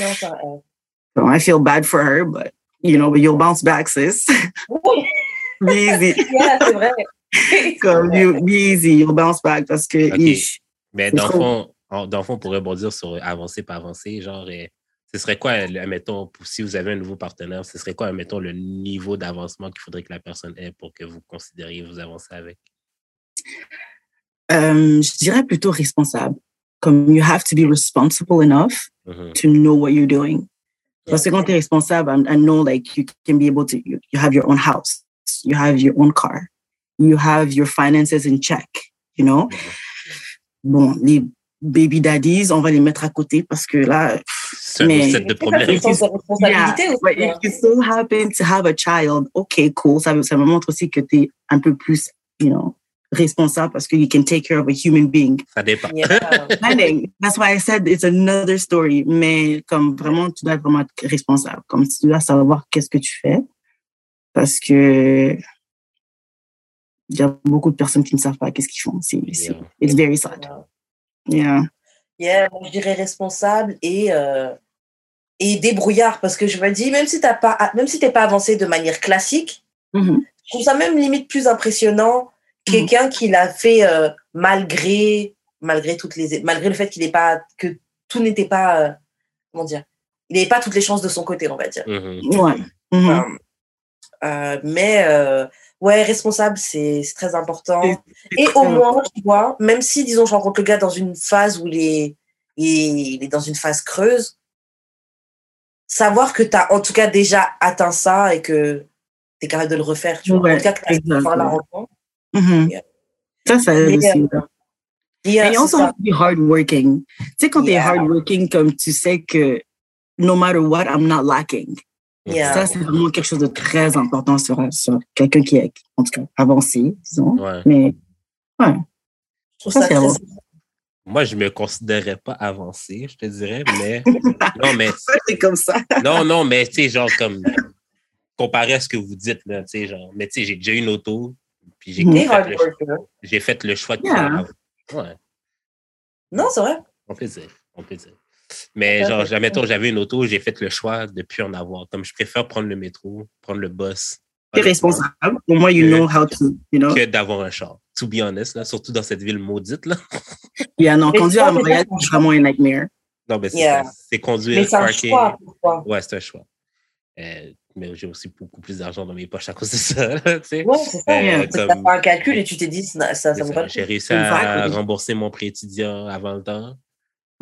S2: Non, ça, euh,
S1: Bon, I feel bad for her, but you know, but you'll bounce back, sis.
S2: Oui,
S1: be easy.
S2: yeah, c'est vrai.
S1: Comme you, be easy, you'll bounce back parce que.
S3: Mais dans le fond, en- dans le fond, pour rebondir sur avancer, pas avancer, genre, euh, ce serait quoi, admettons, si vous avez un nouveau partenaire, ce serait quoi, admettons, le niveau d'avancement qu'il faudrait que la personne ait pour que vous considériez vous avancer avec?
S1: Euh, je dirais plutôt responsable. Comme you have to be responsible enough
S3: Mhm.
S1: to know what you're doing. Parce que quand tu es responsable, I, I know like you can be able to, you, you have your own house, you have your own car, you have your finances in check, you know? Bon, les baby daddies, on va les mettre à côté parce que là,
S3: autre set de
S2: C'est
S3: problèmes.
S1: Yeah,
S2: aussi.
S1: but if
S2: hein.
S1: you still happen to have a child, okay, cool. Ça, ça me montre aussi que tu es un peu plus, you know, responsable parce que you can take care of a human being.
S3: Ça dépend.
S2: Yeah.
S1: That's why I said it's another story. Mais comme vraiment, tu dois vraiment être responsable. Comme tu dois savoir qu'est-ce que tu fais. Parce que il y a beaucoup de personnes qui ne savent pas qu'est-ce qu'ils font. C'est,
S3: Yeah.
S1: it's very sad. Yeah.
S2: Yeah, je dirais responsable et, euh, et débrouillard parce que je me dis, même si tu pas, même si t'es pas avancé de manière classique,
S1: Mhm.
S2: je trouve ça même limite plus impressionnant quelqu'un qui l'a fait euh, malgré malgré toutes les malgré le fait qu'il n'est pas que tout n'était pas euh, comment dire il n'avait pas toutes les chances de son côté on va dire
S3: Mhm.
S1: Ouais. Mhm.
S2: Euh, euh, mais euh, ouais, responsable, c'est c'est très important. Et
S1: très
S2: au moins, tu vois, même si, disons, je rencontre le gars dans une phase où il est, il est dans une phase creuse, savoir que tu as en tout cas déjà atteint ça et que tu es capable de le refaire, tu vois.
S1: Ouais,
S2: en tout cas, que tu as la rencontre.
S1: Mhm.
S2: Yeah.
S1: Ça, ça aide aussi.
S2: Yeah,
S1: And you
S2: c'est
S1: also
S2: ça.
S1: have to be hardworking. Tu sais, quand
S2: Yeah.
S1: hardworking, comme tu sais que no matter what, I'm not lacking.
S2: Yeah.
S1: Ça, c'est vraiment quelque chose de très important sur, sur quelqu'un qui est, en tout cas, avancé, disons.
S3: Ouais.
S1: Mais, ouais.
S2: Je trouve
S1: ça,
S2: ça
S1: c'est
S2: très.
S3: Moi, je me considérais pas avancé, je te dirais, mais non, mais
S1: C'est comme ça.
S3: non, non, mais tu sais, genre comme comparé à ce que vous dites là, tu sais, genre, mais tu sais, j'ai déjà une auto, puis j'ai fait, le, j'ai fait le choix de
S1: Yeah.
S3: Ouais,
S2: Non, c'est vrai.
S3: on peut dire, on peut dire. Mais genre, tant j'avais une auto, j'ai fait le choix de plus en avoir. Comme je préfère prendre le métro, prendre le bus.
S1: T'es responsable. Au moins, you
S3: Que-
S1: know how to, you know.
S3: Que d'avoir un char. To be honest, là, surtout dans cette ville maudite, là.
S1: Yeah, non, conduire à Montréal, c'est vraiment un nightmare.
S3: Non, mais c'est
S2: Yeah.
S3: conduire,
S2: Mais c'est un choix.
S3: Ouais, c'est un choix. Euh, mais j'ai aussi beaucoup plus d'argent dans mes poches à cause de ça. là, tu sais.
S2: Ouais, c'est ça.
S3: Euh, comme-
S2: t'as fait un calcul et tu t'es dit, ça, ça, ça
S3: J'ai réussi à rembourser mon prêt étudiant avant le temps.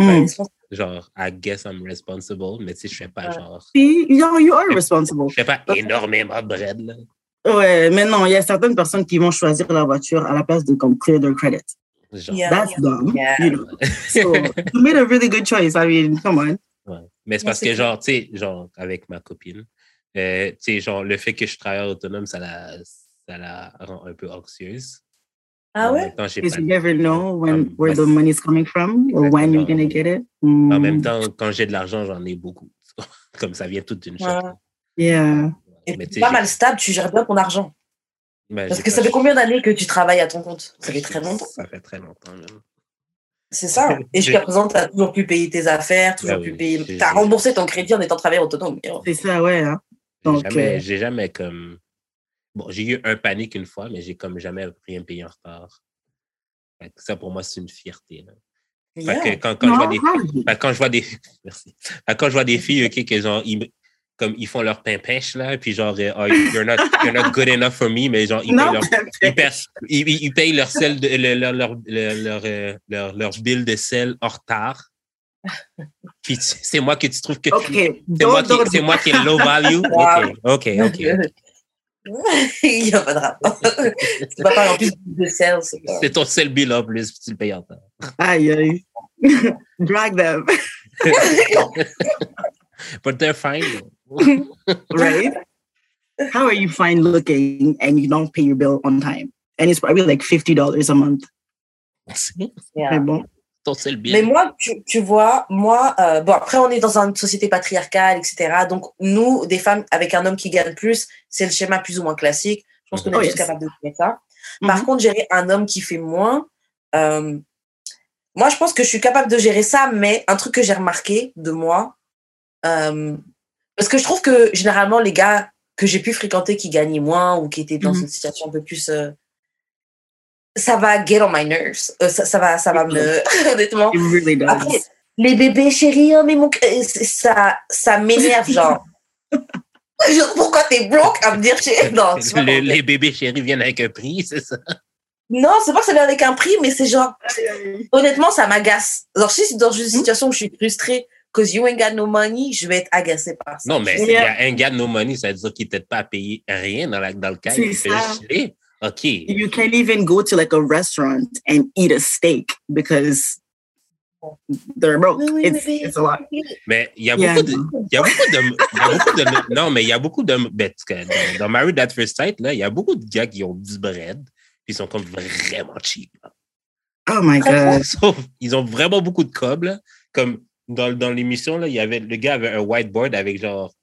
S1: Mm.
S3: Genre, I guess I'm responsible, mais tu sais, je fais pas genre.
S1: Puis, you know, you are responsible.
S3: Je fais pas énormément de bread, là.
S1: Ouais, mais non, il y a certaines personnes qui vont choisir la voiture à la place de comme clear their credit.
S3: Genre,
S2: Yeah.
S1: That's dumb.
S2: Yeah.
S1: You know. So, you made a really good choice. I mean, come on.
S3: ouais. Mais c'est parce que, genre, tu sais, genre, avec ma copine, euh, tu sais, genre, le fait que je travaille autonome, ça la, ça la rend un peu anxieuse.
S2: Ah ouais?
S1: Because you never know when where the
S3: ouais.
S1: money's coming from or when you're gonna get it.
S3: En même
S1: Mm.
S3: temps, quand j'ai de l'argent, j'en ai beaucoup. Comme ça vient toute d'une shot.
S2: Ouais.
S1: Yeah.
S2: Et
S3: Mais
S2: pas mal stable, tu gères bien ton argent.
S3: ben,
S2: Parce que ça fait combien d'années que tu travailles à ton compte? Ça fait très longtemps.
S3: Ça fait très longtemps, même.
S2: C'est ça. Et jusqu'à présent, tu as toujours pu payer tes affaires, toujours pu
S3: oui,
S2: payer. Tu as remboursé ton crédit en étant travailleur autonome.
S1: C'est ça, ouais. Hein?
S3: J'ai jamais,
S1: euh,
S3: j'ai jamais comme. Bon, j'ai eu un panique une fois, mais j'ai comme jamais rien payé en retard. Ça, pour moi, c'est une fierté. là. Fait
S2: Yeah.
S3: que quand, quand je vois des,
S1: non,
S3: fait que quand je vois des, merci. Fait que quand je vois des filles, ok, que genre, ils, me- comme ils font leur pain pêche là, puis genre, euh, oh, you're not, you're not good enough for me, mais genre, ils
S1: non,
S3: payent leur, ils, paient, ils, ils- ils payent leur sel, de, le- leur, leur, leur, leur, leur, leur bill de sel en retard. Puis c'est moi que tu trouves que c'est moi, qui, moi est low value?
S2: Wow.
S3: Ok, ok, ok.
S2: Il n'y a pas de rapport. tu vas pas en plus de sales. c'est
S3: ton seul bill en plus, puis tu le payes en temps.
S1: Aïe, aïe. Drag them,
S3: But they're fine.
S1: right? How are you fine looking and you don't pay your bill on time? And it's probably like $50 a month.
S2: Yeah.
S1: Mais bon.
S2: Mais moi, tu, tu vois, moi, euh, bon, après, on est dans une société patriarcale, etc. Donc, nous, des femmes avec un homme qui gagne plus, c'est le schéma plus ou moins classique. Je pense qu'on est
S1: Oh,
S2: tous
S1: yes.
S2: capables de faire ça. Par
S1: Mhm.
S2: contre, gérer un homme qui fait moins, euh, moi, je pense que je suis capable de gérer ça, mais un truc que j'ai remarqué de moi, euh, parce que je trouve que généralement, les gars que j'ai pu fréquenter qui gagnaient moins ou qui étaient dans
S1: Mhm.
S2: une situation un peu plus. Euh, ça va get on my nerves. Euh, ça, ça va, ça va me. Honnêtement.
S1: It really does.
S2: Après, les bébés chéris, oh, mais mon, euh, ça, ça m'énerve, genre. Genre, Pourquoi t'es broke à me dire chérie? Non,
S3: Le- les bébés chéris viennent avec un prix, c'est ça?
S2: non, c'est pas que ça vient avec un prix, mais c'est genre, honnêtement, ça m'agace. Genre, si c'est dans une situation où je suis frustrée, cause you ain't got no money, je vais être agacée par ça.
S3: Non, mais
S2: Je-
S3: s'il y a un gars de no money, ça veut dire qu'il t'aide pas à payer rien dans, la, dans le cas.
S1: C'est
S3: Il fait
S1: ça.
S3: juste chiller. OK.
S1: You can't even go to like a restaurant and eat a steak because they're broke. It's, it's a lot.
S3: Mais il y a
S1: Yeah.
S3: beaucoup de. Il y a beaucoup de, il y a beaucoup de non, mais il y a beaucoup de. ben, dans, dans Married at First Sight, là, il y a beaucoup de gars qui ont du bread, puis ils sont comme vraiment cheap. là.
S1: Oh my
S2: Très
S1: God.
S3: Sauf, ils ont vraiment beaucoup de cob, là. Comme dans, dans l'émission, là, il y avait, le gars avait un whiteboard avec genre,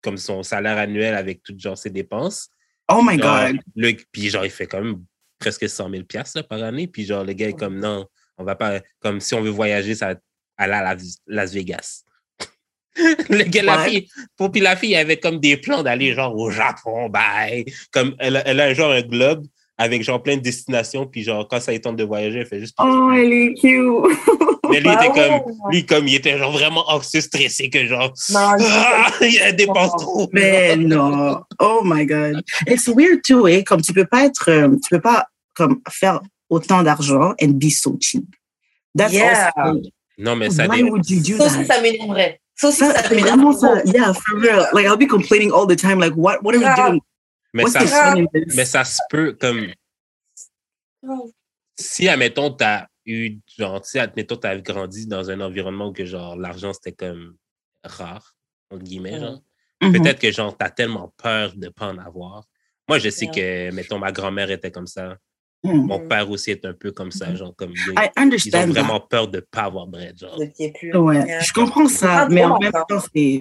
S3: comme son salaire annuel avec toutes genre ses dépenses.
S1: Oh my
S3: Genre,
S1: God.
S3: le, puis genre, il fait quand même presque 100 000 piastres, là, par année. Puis genre, le gars est comme, non, on va pas, comme si on veut voyager, ça aller à Las, Las Vegas. le gars, la fille, pour puis la fille avait comme des plans d'aller genre au Japon, bye. Comme elle, a- elle a genre un globe avec genre plein de destinations. Puis genre, quand ça est temps de voyager, elle fait juste.
S1: Oh, elle est cute.
S3: Mais lui,
S2: Bah
S3: était
S2: ouais.
S3: comme, lui, comme, il était genre vraiment anxieux, stressé, que genre,
S2: Non, il-
S3: ah, il dépense trop.
S1: Mais non. Oh my God. It's weird too, eh? Comme tu peux pas être, euh, tu peux pas comme faire autant d'argent and be so cheap. That's
S2: Yeah.
S1: also,
S3: Non, mais ça
S1: why would you do
S2: Ça
S1: that?
S2: ça m'énerverait. Ça aussi,
S1: Ça,
S2: ça
S1: c'est
S2: m'énerve.
S1: vraiment ça. Yeah, for real. Like, I'll be complaining all the time. Like, what, what are we
S2: Grave.
S1: doing?
S3: Mais
S1: What's
S3: ça, mais ça se peut, comme, si, admettons, t'as eu, genre, si, admettons, t'as grandi dans un environnement où que, genre, l'argent, c'était comme rare, entre guillemets, genre,
S1: Mhm.
S3: peut-être que, genre, t'as tellement peur de pas en avoir. Moi, je sais
S2: Yeah.
S3: que, mettons, ma grand-mère était comme ça.
S1: Mhm.
S3: Mon père aussi est un peu comme ça, genre, comme,
S1: I
S3: ils ont
S1: understand that.
S3: vraiment peur de pas avoir bread, genre.
S1: Ouais, je comprends ça, mais en
S2: vraiment,
S1: même temps, c'est.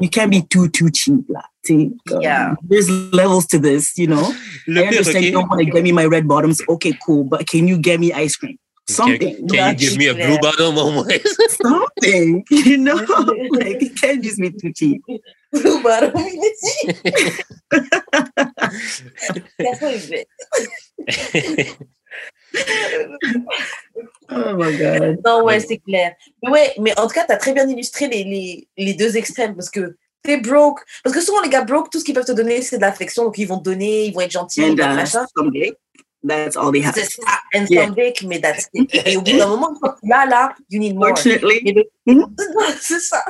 S1: You can't be too, too cheap, là. tu sais,
S2: Yeah.
S1: There's levels to this, you know?
S3: Le
S1: I understand you don't want to get me my red bottoms. Okay, cool. But can you get me ice cream? Something.
S3: Can, can you give me a blue bottom moins?
S1: Something. You know? like, it can't just be too cheap.
S2: Blue bottom. Gaston, il fait-
S1: Oh my God.
S2: Non, ouais,
S3: Ouais.
S2: c'est clair. Mais ouais, mais en tout cas, tu as très bien illustré les, les, les deux extrêmes parce que t'es broke. Parce que souvent, les gars broke, tout ce qu'ils peuvent te donner, c'est de l'affection. Donc, ils vont te donner, ils vont être gentils, ils
S1: And uh,
S2: machin.
S1: someday, that's all they have.
S2: C'est ça, and
S1: Yeah.
S2: some dick, mais that's it. Et au bout d'un moment, tu l'as là, you need more.
S1: Fortunately, Mhm.
S2: c'est ça.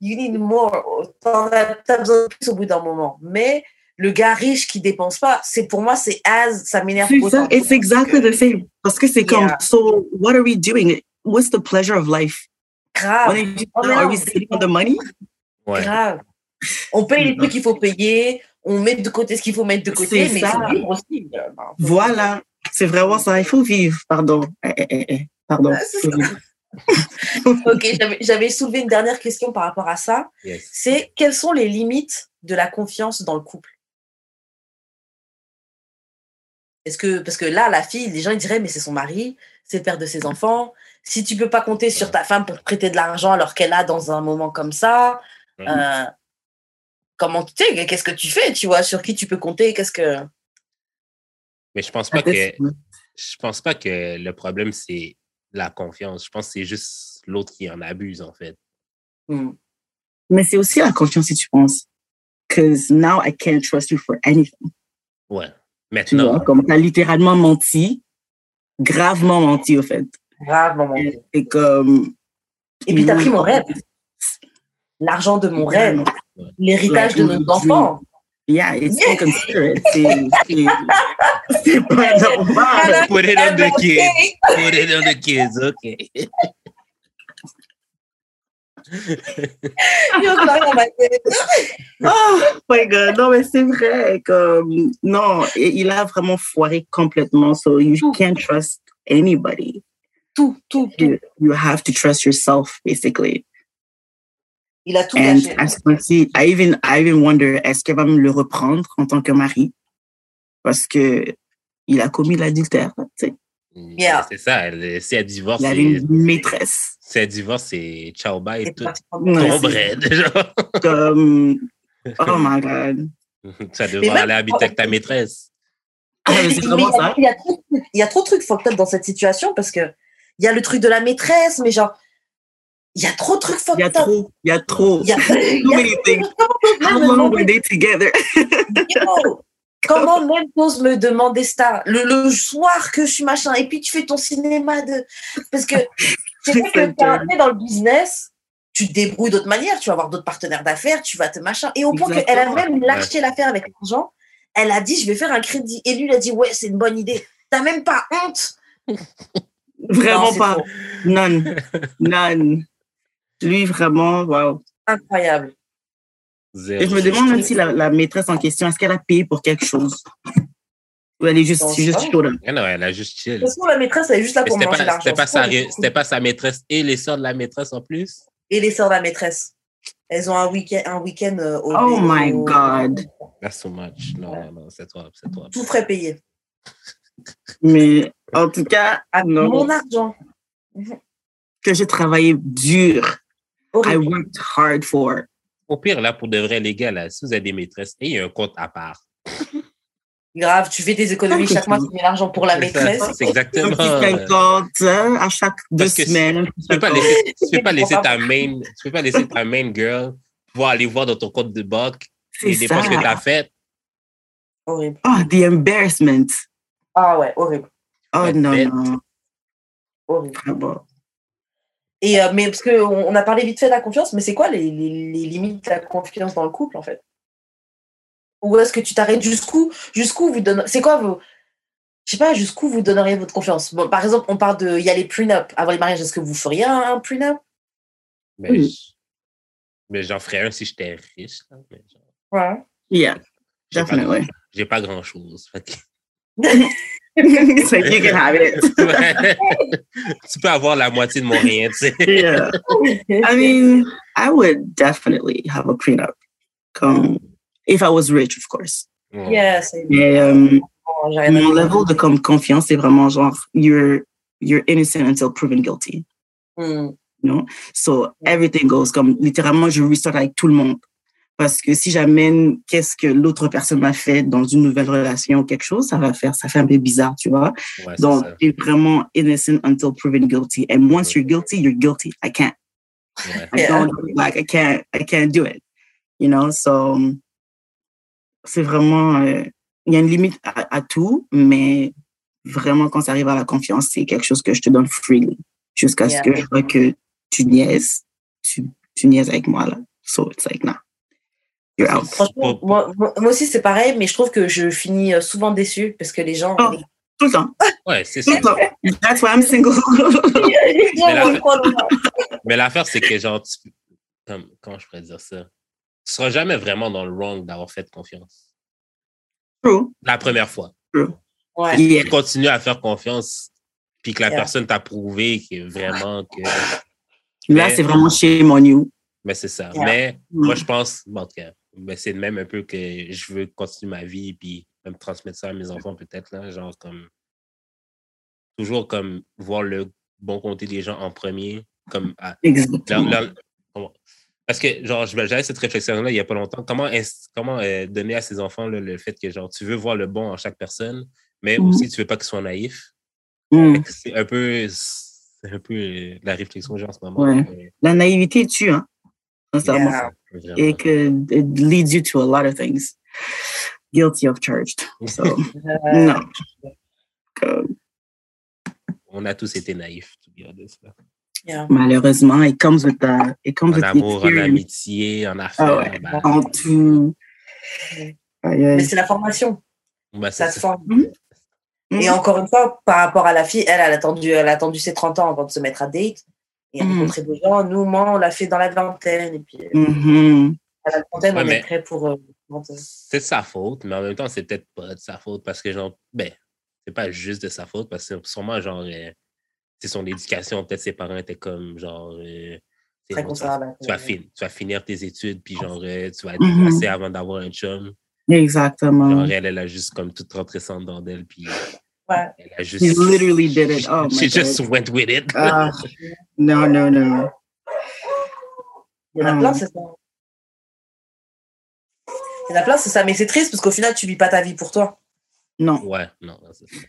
S2: You need more. T'en as, t'as besoin de plus au bout d'un moment. Mais le gars riche qui dépense pas, c'est pour moi, c'est as, ça m'énerve
S1: c'est ça. It's exactly the same. Parce que c'est comme,
S2: Yeah.
S1: so what are we doing? What's the pleasure of life?
S2: Grave,
S1: are,
S2: Oh,
S1: we
S2: c'est
S1: saving on the money?
S3: Ouais.
S2: grave. On paye les trucs qu'il faut payer, on met de côté ce qu'il faut mettre de côté, mais
S1: ça.
S2: c'est vivre aussi. ben,
S1: Voilà. C'est vraiment ça. Il faut vivre. Pardon. Eh, eh, eh. Pardon.
S2: Ah. Ok, j'avais- soulevé une dernière question par rapport à ça.
S3: Yes.
S2: C'est quelles sont les limites de la confiance dans le couple? Est-ce que parce que là, la fille, les gens ils diraient mais c'est son mari, c'est le père de ses enfants. Si tu peux pas compter sur ta femme pour te prêter de l'argent alors qu'elle a dans un moment comme ça,
S3: Mhm.
S2: euh, comment tu sais Qu'est-ce que tu fais Tu vois sur qui tu peux compter Qu'est-ce que
S3: Mais je pense pas que je pense pas que le problème c'est la confiance. Je pense que c'est juste l'autre qui en abuse en fait.
S2: Hmm.
S1: Mais c'est aussi la confiance si tu penses. Because now I can't trust you for anything.
S3: Ouais.
S1: Tu
S3: Maintenant,
S1: vois, comme t'as littéralement menti, gravement menti au fait.
S2: grave maman.
S1: Et comme.
S2: Et puis t'as pris mon rêve, l'argent de mon rêve, l'héritage de nos enfants.
S1: Yeah, it's inconsiderate. C'est pas normal.
S3: put it on the kids. Put it on the kids. OK.
S2: Yo, ça arrive dans ma tête.
S1: Oh my god, non, mais c'est vrai. Comme, non, il a vraiment foiré complètement. So you
S2: Tout.
S1: can't trust anybody.
S2: Tout, tout, tout.
S1: You, you have to trust yourself, basically.
S2: Il a tout
S1: And
S2: gâché.
S1: à ce point-ci, I even, I even wonder, est-ce qu'elle va me le reprendre en tant que mari? Parce que il a commis l'adultère. tu sais.
S2: Yeah.
S3: C'est ça. elle- si elle divorce,
S1: Il avait
S3: c'est-
S1: une maîtresse.
S3: si elle divorce, c'est ciao bye
S2: C'est
S3: tout genre.
S1: Comme, oh my god.
S3: Ça devrait
S2: même-
S3: aller habiter avec ta maîtresse.
S1: Ah,
S2: il y a- il y a trop de trucs fucked up dans cette situation parce que il y a le truc de la maîtresse, mais genre, il y a trop de trucs fucked
S1: Il y a
S2: up.
S1: trop, il y a trop.
S2: Il y a-
S1: Too many things. How long were they together?
S2: Yo, Comment même t'oses me demander ça? Le, le soir que je suis machin et puis tu fais ton cinéma de parce que c'est vrai que t'es dans le business tu te débrouilles d'autres manières tu vas avoir d'autres partenaires d'affaires tu vas te machin et au point qu'elle a même lâché l'affaire avec l'argent elle a dit je vais faire un crédit et lui il a dit ouais c'est une bonne idée t'as même pas honte
S1: Vraiment
S2: Non,
S1: pas.
S2: trop.
S1: None. None. Lui, vraiment, wow.
S2: incroyable
S3: Zéro.
S1: Et je me demande même si la, la maîtresse en question, est-ce qu'elle a payé pour quelque chose? Ou elle est juste, c'est juste?
S3: Ah non, elle a juste chill.
S2: de toute façon la maîtresse elle est juste là
S3: Mais
S2: pour
S3: C'était
S2: manger
S3: pas,
S2: l'argent
S3: c'était pas, sa, c'était pas maîtresse et les sœurs de la maîtresse en plus?
S2: et les sœurs de la maîtresse elles ont un week-end un week-end euh, au
S1: Oh
S2: au-
S1: my God.
S3: That's so much. Non, non, non, c'est toi, c'est toi.
S2: tout frais payé
S1: Mais en tout cas, non.
S2: mon argent
S1: que j'ai travaillé dur. I worked hard for.
S3: Au pire, là, pour de vrai, les gars, là, si vous avez des maîtresses, ayez un compte à part.
S2: Grave, tu fais des économies chaque mois, tu mets l'argent pour la maîtresse.
S3: C'est
S1: Un
S3: exactement.
S1: petit
S3: euh,
S1: 50 hein, à chaque deux
S3: Parce
S1: semaines. un petit
S3: Tu peux pas
S1: 50.
S3: laisser, tu peux pas laisser ta main, tu peux pas laisser ta main girl pouvoir aller voir dans ton compte de banque les dépenses que tu as faites.
S2: Horrible.
S1: Oh, the embarrassment.
S2: Ah ouais, horrible.
S1: Oh non, non.
S2: horrible.
S1: Ah bon.
S2: Et euh, mais parce qu'on on a parlé vite fait de la confiance, mais c'est quoi les, les, les limites de la confiance dans le couple en fait? Ou est-ce que tu t'arrêtes jusqu'où Jusqu'où vous donnez C'est quoi vos Je sais pas, jusqu'où vous donneriez votre confiance? Bon, Par exemple, on parle de. Il y a les prenup avant les mariages. Est-ce que vous feriez un, un prenup?
S3: Mais,
S1: Oui.
S3: mais j'en ferais un si j'étais riche. là, mais genre,
S2: Ouais.
S1: Yeah,
S3: j'ai pas,
S1: definitely.
S3: j'ai pas grand chose.
S1: it's like you can have it.
S3: tu peux avoir la moitié de mon rien, tu sais.
S1: Yeah. I mean, I would definitely have a prenup. Comme, if I was rich, of course.
S3: Ouais.
S2: yeah, c'est
S1: Mais euh,
S2: bon, j'ai rien à
S1: mon level de comme confiance, c'est vraiment genre, you're, you're innocent until proven guilty.
S2: Hmm.
S1: you know? So everything goes comme littéralement, je restart avec tout le monde. Parce que si j'amène qu'est-ce que l'autre personne m'a fait dans une nouvelle relation ou quelque chose, ça va faire, ça fait un peu bizarre, tu vois.
S3: Ouais, c'est
S1: Donc,
S3: ça.
S1: t'es vraiment innocent until proven guilty. And once you're guilty, you're guilty. I can't.
S3: Ouais.
S1: I don't like. I can't. I can't do it. You know? So, c'est vraiment. euh, Il y a une limite à, à tout, mais vraiment quand ça arrive à la confiance, c'est quelque chose que je te donne freely jusqu'à
S2: Yeah.
S1: ce que je vois que tu niaises, tu, tu niaises avec moi là. So it's like nah.
S2: Franchement, moi, aussi c'est pareil, mais je trouve que je finis euh, souvent déçue parce que les gens.
S1: Oh. Tout le temps.
S3: Ouais, c'est
S1: Tout
S3: ça.
S1: le temps. That's why I'm single.
S3: Mais l'affaire, c'est que, genre, tu- comme, comment je pourrais dire ça? Tu seras jamais vraiment dans le wrong d'avoir fait confiance.
S1: True.
S3: La première fois.
S2: Ouais.
S3: Si
S1: Yeah.
S3: tu continues à faire confiance, puis que la
S2: Yeah.
S3: personne t'a prouvé que vraiment que.
S1: Là, c'est vraiment shame on you.
S3: Mais c'est ça.
S2: Yeah.
S3: Mais moi, je pense, bon, en tout cas, ben, c'est de même un peu que je veux continuer ma vie, puis même transmettre ça à mes enfants, peut-être, là. Genre, comme. Toujours comme voir le bon côté des gens en premier, comme à,
S1: Exactement.
S3: Leur- leur- comment- Parce que, genre, j'avais cette réflexion-là il n'y a pas longtemps. Comment, est- comment euh, donner à ses enfants là, le fait que, genre, tu veux voir le bon en chaque personne, mais
S1: Mhm.
S3: aussi tu veux pas qu'ils soient naïfs?
S1: Mm.
S3: C'est un peu, c'est un peu euh, la réflexion que j'ai en ce moment.
S1: Ouais.
S3: mais-
S1: La naïveté tue, hein. Sincèrement.
S2: Yeah.
S3: Vraiment.
S1: It could it leads you to a lot of things. Guilty of charged. So no. Comme,
S3: On a tous été naïfs, to be honest,
S2: yeah.
S1: malheureusement, it comes with the it comes
S3: En
S1: with
S3: amour, en
S1: experience.
S3: amitié, en affaires.
S1: ouais.
S3: bah,
S1: En tout.
S2: Mais c'est la formation,
S3: bah, c'est
S2: ça se forme.
S1: Mhm.
S2: Et encore une fois, par rapport à la fille, elle, elle a attendu, elle a attendu ses 30 ans avant de se mettre à date et rencontrer des gens. Nous, moi, on l'a fait dans la vingtaine. Et puis, euh,
S1: Mhm.
S2: à la
S3: Ouais,
S2: on est prêt pour. euh,
S3: c'est de sa faute, mais en même temps, c'est peut-être pas de sa faute parce que, genre, ben, c'est pas juste de sa faute parce que sûrement, genre, euh, c'est son éducation, peut-être ses parents étaient comme, genre, euh,
S2: Très
S3: bon, tu, vas,
S2: conservateur.
S3: tu, vas fin- tu vas finir tes études, puis genre, tu vas être divorcé avant d'avoir un chum.
S1: Exactement.
S3: Genre, elle, elle a juste comme tout rentré sans d'elle, puis
S2: Ouais.
S3: elle a juste.
S1: He literally did it. Oh
S3: She
S1: my
S3: just
S1: god.
S3: went with it.
S1: Ah, no, no, no.
S2: Il y en a
S1: Mhm.
S2: plein, c'est ça. Il y en a plein, c'est ça. Mais c'est triste parce qu'au final, tu vis pas ta vie pour toi.
S1: Non.
S3: Ouais, non, non, c'est ça.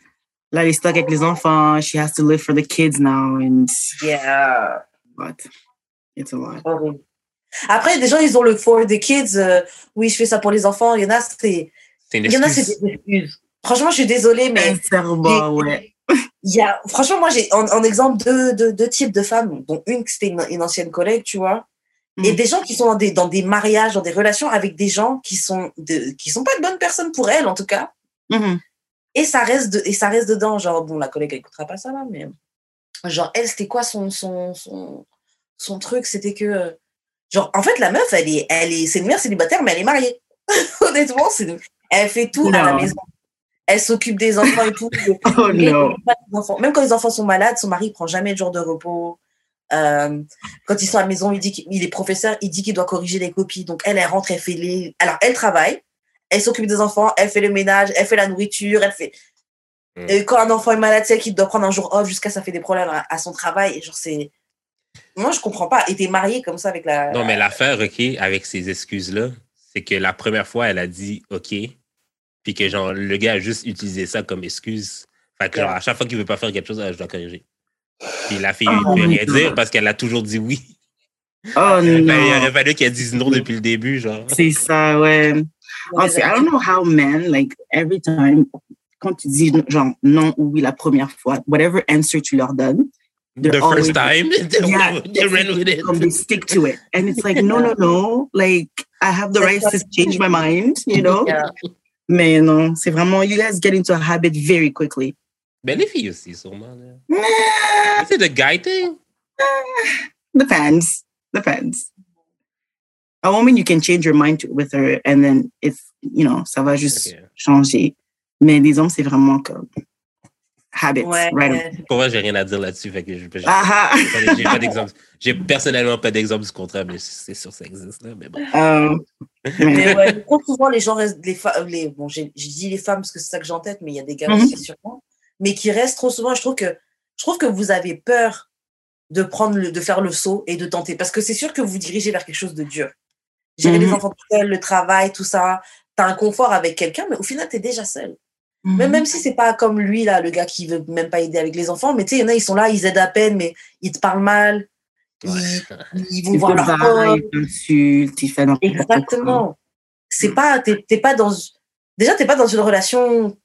S1: Là, elle est stuck avec les enfants. She has to live for the kids now. And
S2: Yeah.
S1: what? It's a lot.
S2: Horrible. Après, des gens, ils ont le for the kids. euh, oui, je fais ça pour les enfants. Il y en a, c'est. Il y en a, c'est des excuses. Franchement, je suis désolée, mais.
S1: Sincèrement, ouais.
S2: Il y a, franchement, moi, j'ai en, en exemple deux, deux, deux types de femmes, dont une qui c'était une, une ancienne collègue, tu vois, et
S1: Mhm.
S2: des gens qui sont dans des, dans des mariages, dans des relations avec des gens qui sont de, qui sont pas de bonnes personnes pour elles, en tout cas.
S1: Mhm.
S2: Et ça reste, de, et ça reste dedans. Genre, bon, la collègue, elle écoutera pas ça, là, mais. Genre, elle, c'était quoi son, son, son, son truc? C'était que. Genre, en fait, la meuf, elle est, elle est, c'est une mère célibataire, mais elle est mariée. Honnêtement, c'est, elle fait tout à la
S1: Non.
S2: maison. Elle s'occupe des enfants et tout.
S1: Oh
S2: Mais
S1: no.
S2: pas les enfants. Même quand les enfants sont malades, son mari ne prend jamais de jour de repos. Euh, quand ils sont à la maison, il dit qu'il est professeur, il dit qu'il doit corriger les copies. Donc elle, elle rentre, elle fait les. Alors elle travaille, elle s'occupe des enfants, elle fait le ménage, elle fait la nourriture, elle fait.
S3: Mm.
S2: Et quand un enfant est malade, c'est qu'il doit prendre un jour off jusqu'à ça fait des problèmes à, à son travail. Et genre c'est. Moi je comprends pas. Et t'es marié comme ça avec la.
S3: Non, mais l'affaire, OK, avec ces excuses-là, c'est que la première fois, elle a dit OK, puis que genre, le gars a juste utilisé ça comme excuse. Fait que genre, à chaque fois qu'il veut pas faire quelque chose, ah, je dois corriger. Puis la fille,
S1: Oh
S3: il peut rien dire parce qu'elle a toujours dit oui.
S1: Oh
S3: Il aurait
S1: non.
S3: fallu qu'elle dise non depuis le début, genre.
S1: C'est ça, ouais. Honestly, I don't know how men, like, every time, quand tu dis genre non ou oui la première fois, whatever answer tu leur donnes,
S3: The first time,
S1: yeah,
S3: they ran with it.
S1: um, they stick to it. And it's like, no, no, no, like, I have the right to change my mind, you know?
S2: Yeah.
S1: Mais non, c'est vraiment, you guys get into a habit very quickly.
S3: Ben, les filles aussi, sûrement. là.
S1: Nah,
S3: C'est the guy thing.
S1: Ah, depends. Depends. A woman, you can change your mind to, with her, and then it's, you know, ça va juste
S3: Ok.
S1: changer. Mais les hommes, c'est vraiment comme habits,
S2: Ouais.
S1: right?
S3: Pour moi, j'ai rien à dire là-dessus. Fait que je, je-
S1: Ah ah.
S3: j'ai pas- j'ai pas d'exemple. J'ai personnellement pas d'exemple du contraire, mais c'est sûr que ça existe. Là, mais bon.
S1: Euh,
S2: Mais ouais, trop souvent, les gens restent. Les fa- les, bon, j'ai j'ai dit les femmes parce que c'est ça que j'ai en tête, mais il y a des gars
S1: Mhm.
S2: aussi sûrement. Mais qui restent trop souvent. Je trouve que, je trouve que vous avez peur de, prendre le, de faire le saut et de tenter. Parce que c'est sûr que vous dirigez vers quelque chose de dur. Gérer les
S1: Mhm.
S2: enfants tout seul, le travail, tout ça. Tu as un confort avec quelqu'un, mais au final, tu es déjà seul. Même, même si c'est pas comme lui, là, le gars qui veut même pas aider avec les enfants, mais tu sais, il y en a, ils sont là, ils aident à peine, mais ils te parlent mal. Ils, ils vont voir
S1: te
S2: leur
S1: va,
S2: pote.
S1: il t'insulte, il fait n'importe quoi.
S2: Exactement. C'est pas, t'es t'es pas dans, déjà, t'es pas dans une relation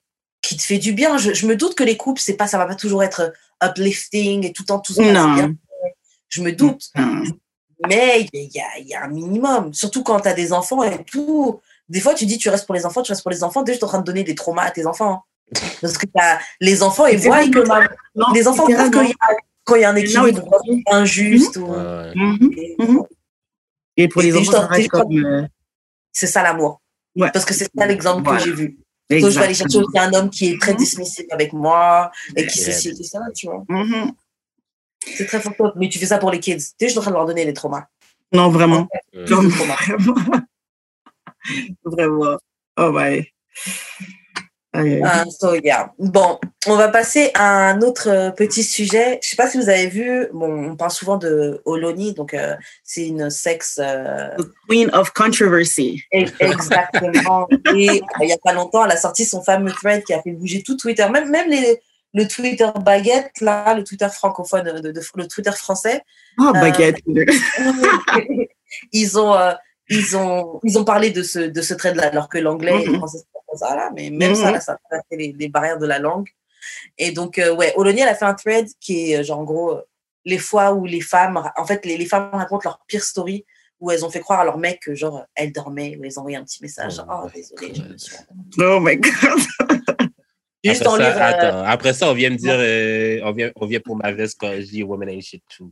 S2: qui te fait du bien. Je, je me doute que les couples, c'est pas, ça va pas toujours être uplifting et tout le temps tout se passe
S1: Non.
S2: bien. Je me doute.
S1: Hum.
S2: Mais il y a, il y a un minimum. Surtout quand tu as des enfants et tout. Des fois, tu dis, tu restes pour les enfants, tu restes pour les enfants. Déjà, tu es en train de donner des traumas à tes enfants. hein. Parce que t'as- les enfants, ils voient que
S1: Non,
S2: les enfants voient qu'il y a- quand il y a un équilibre injuste. ou-
S3: Ouais, ouais.
S1: Mhm.
S2: et
S1: Mhm. Et pour
S2: Et
S1: les
S2: t'es
S1: enfants,
S2: juste t'es
S1: comme... euh,
S2: C'est ça l'amour.
S1: Ouais.
S2: Parce que c'est ça l'exemple
S1: Voilà.
S2: que j'ai vu. Donc, je vais aller chercher aussi un homme qui est très
S1: Mhm.
S2: dismissive avec moi et qui ceci et ça, tu vois. C'est très fort. Mais tu fais ça pour les kids. Tu je suis en train de leur donner des traumas.
S1: Non, vraiment.
S3: Ouais.
S2: Plus de
S1: Comme
S2: traumas.
S1: Vraiment. Oh, my.
S2: Ah, so, yeah. Bon, on va passer à un autre euh, petit sujet. Je sais pas si vous avez vu, bon, on parle souvent de Oloni, donc euh, c'est une sexe euh,
S1: The Queen of Controversy.
S2: exactement. Et il y a pas longtemps, elle a sorti son fameux thread qui a fait bouger tout Twitter, même même les le Twitter baguette là, le Twitter francophone, de, de- le Twitter français.
S1: Oh,
S2: Euh,
S1: baguette.
S2: ils ont ils ont ils ont parlé de ce de ce trade là alors que l'anglais et le
S1: Mhm.
S2: français c'est pas ça là mais même
S1: Mhm.
S2: ça là ça a les, les barrières de la langue et donc euh, ouais Olonia elle a fait un thread qui est euh, genre en gros euh, les fois où les femmes en fait les, les femmes racontent leur pire story où elles ont fait croire à leur mec que genre elles dormaient ou elles ont envoyé un petit message genre,
S3: Oh
S2: oh
S3: my
S2: désolé
S3: God.
S2: je me suis
S1: Oh, my God.
S2: juste
S3: Après
S2: en
S3: ça,
S2: euh,
S3: après ça, on vient me dire, euh, on, vient, on vient pour ma veste quand je dis women ain't shit too.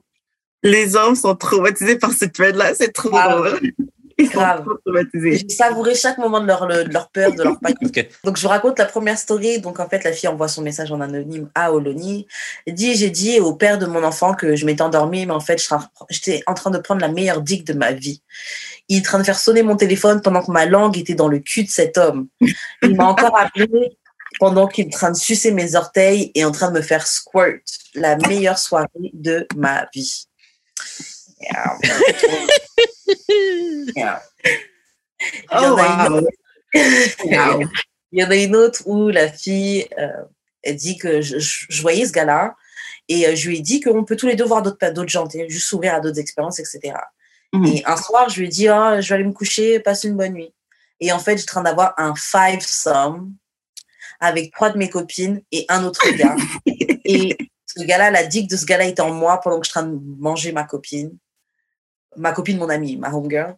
S1: Les hommes sont traumatisés par ce thread-là. C'est trop drôle. Ils sont
S2: Grave.
S1: trop traumatisés.
S2: j'ai savouré chaque moment de leur, de leur peur, de leur panique. Donc, je vous raconte la première story. Donc, en fait, la fille envoie son message en anonyme à Oloni. Elle dit J'ai dit au père de mon enfant que je m'étais endormie, mais en fait, j'étais en train de prendre la meilleure dick de ma vie. Il est en train de faire sonner mon téléphone pendant que ma langue était dans le cul de cet homme. Il m'a encore appelé pendant qu'il est en train de sucer mes orteils et en train de me faire squirt. La meilleure soirée de ma vie. Yeah. Yeah. Il y en
S1: Oh, wow.
S2: Il y en a une autre où la fille, euh, elle dit que je, je- je voyais ce gars-là et euh, je lui ai dit qu'on peut tous les deux voir d'autres d'autres gens, juste s'ouvrir à d'autres expériences, etc.
S1: Mhm.
S2: Et un soir, je lui ai dit, Ah, je vais aller me coucher, passe une bonne nuit. Et en fait, j'étais en train d'avoir un five-some avec trois de mes copines et un autre gars. et ce gars-là, la dick de ce gars-là était en moi pendant que je suis en train de manger ma copine. Ma copine, mon amie, ma homegirl.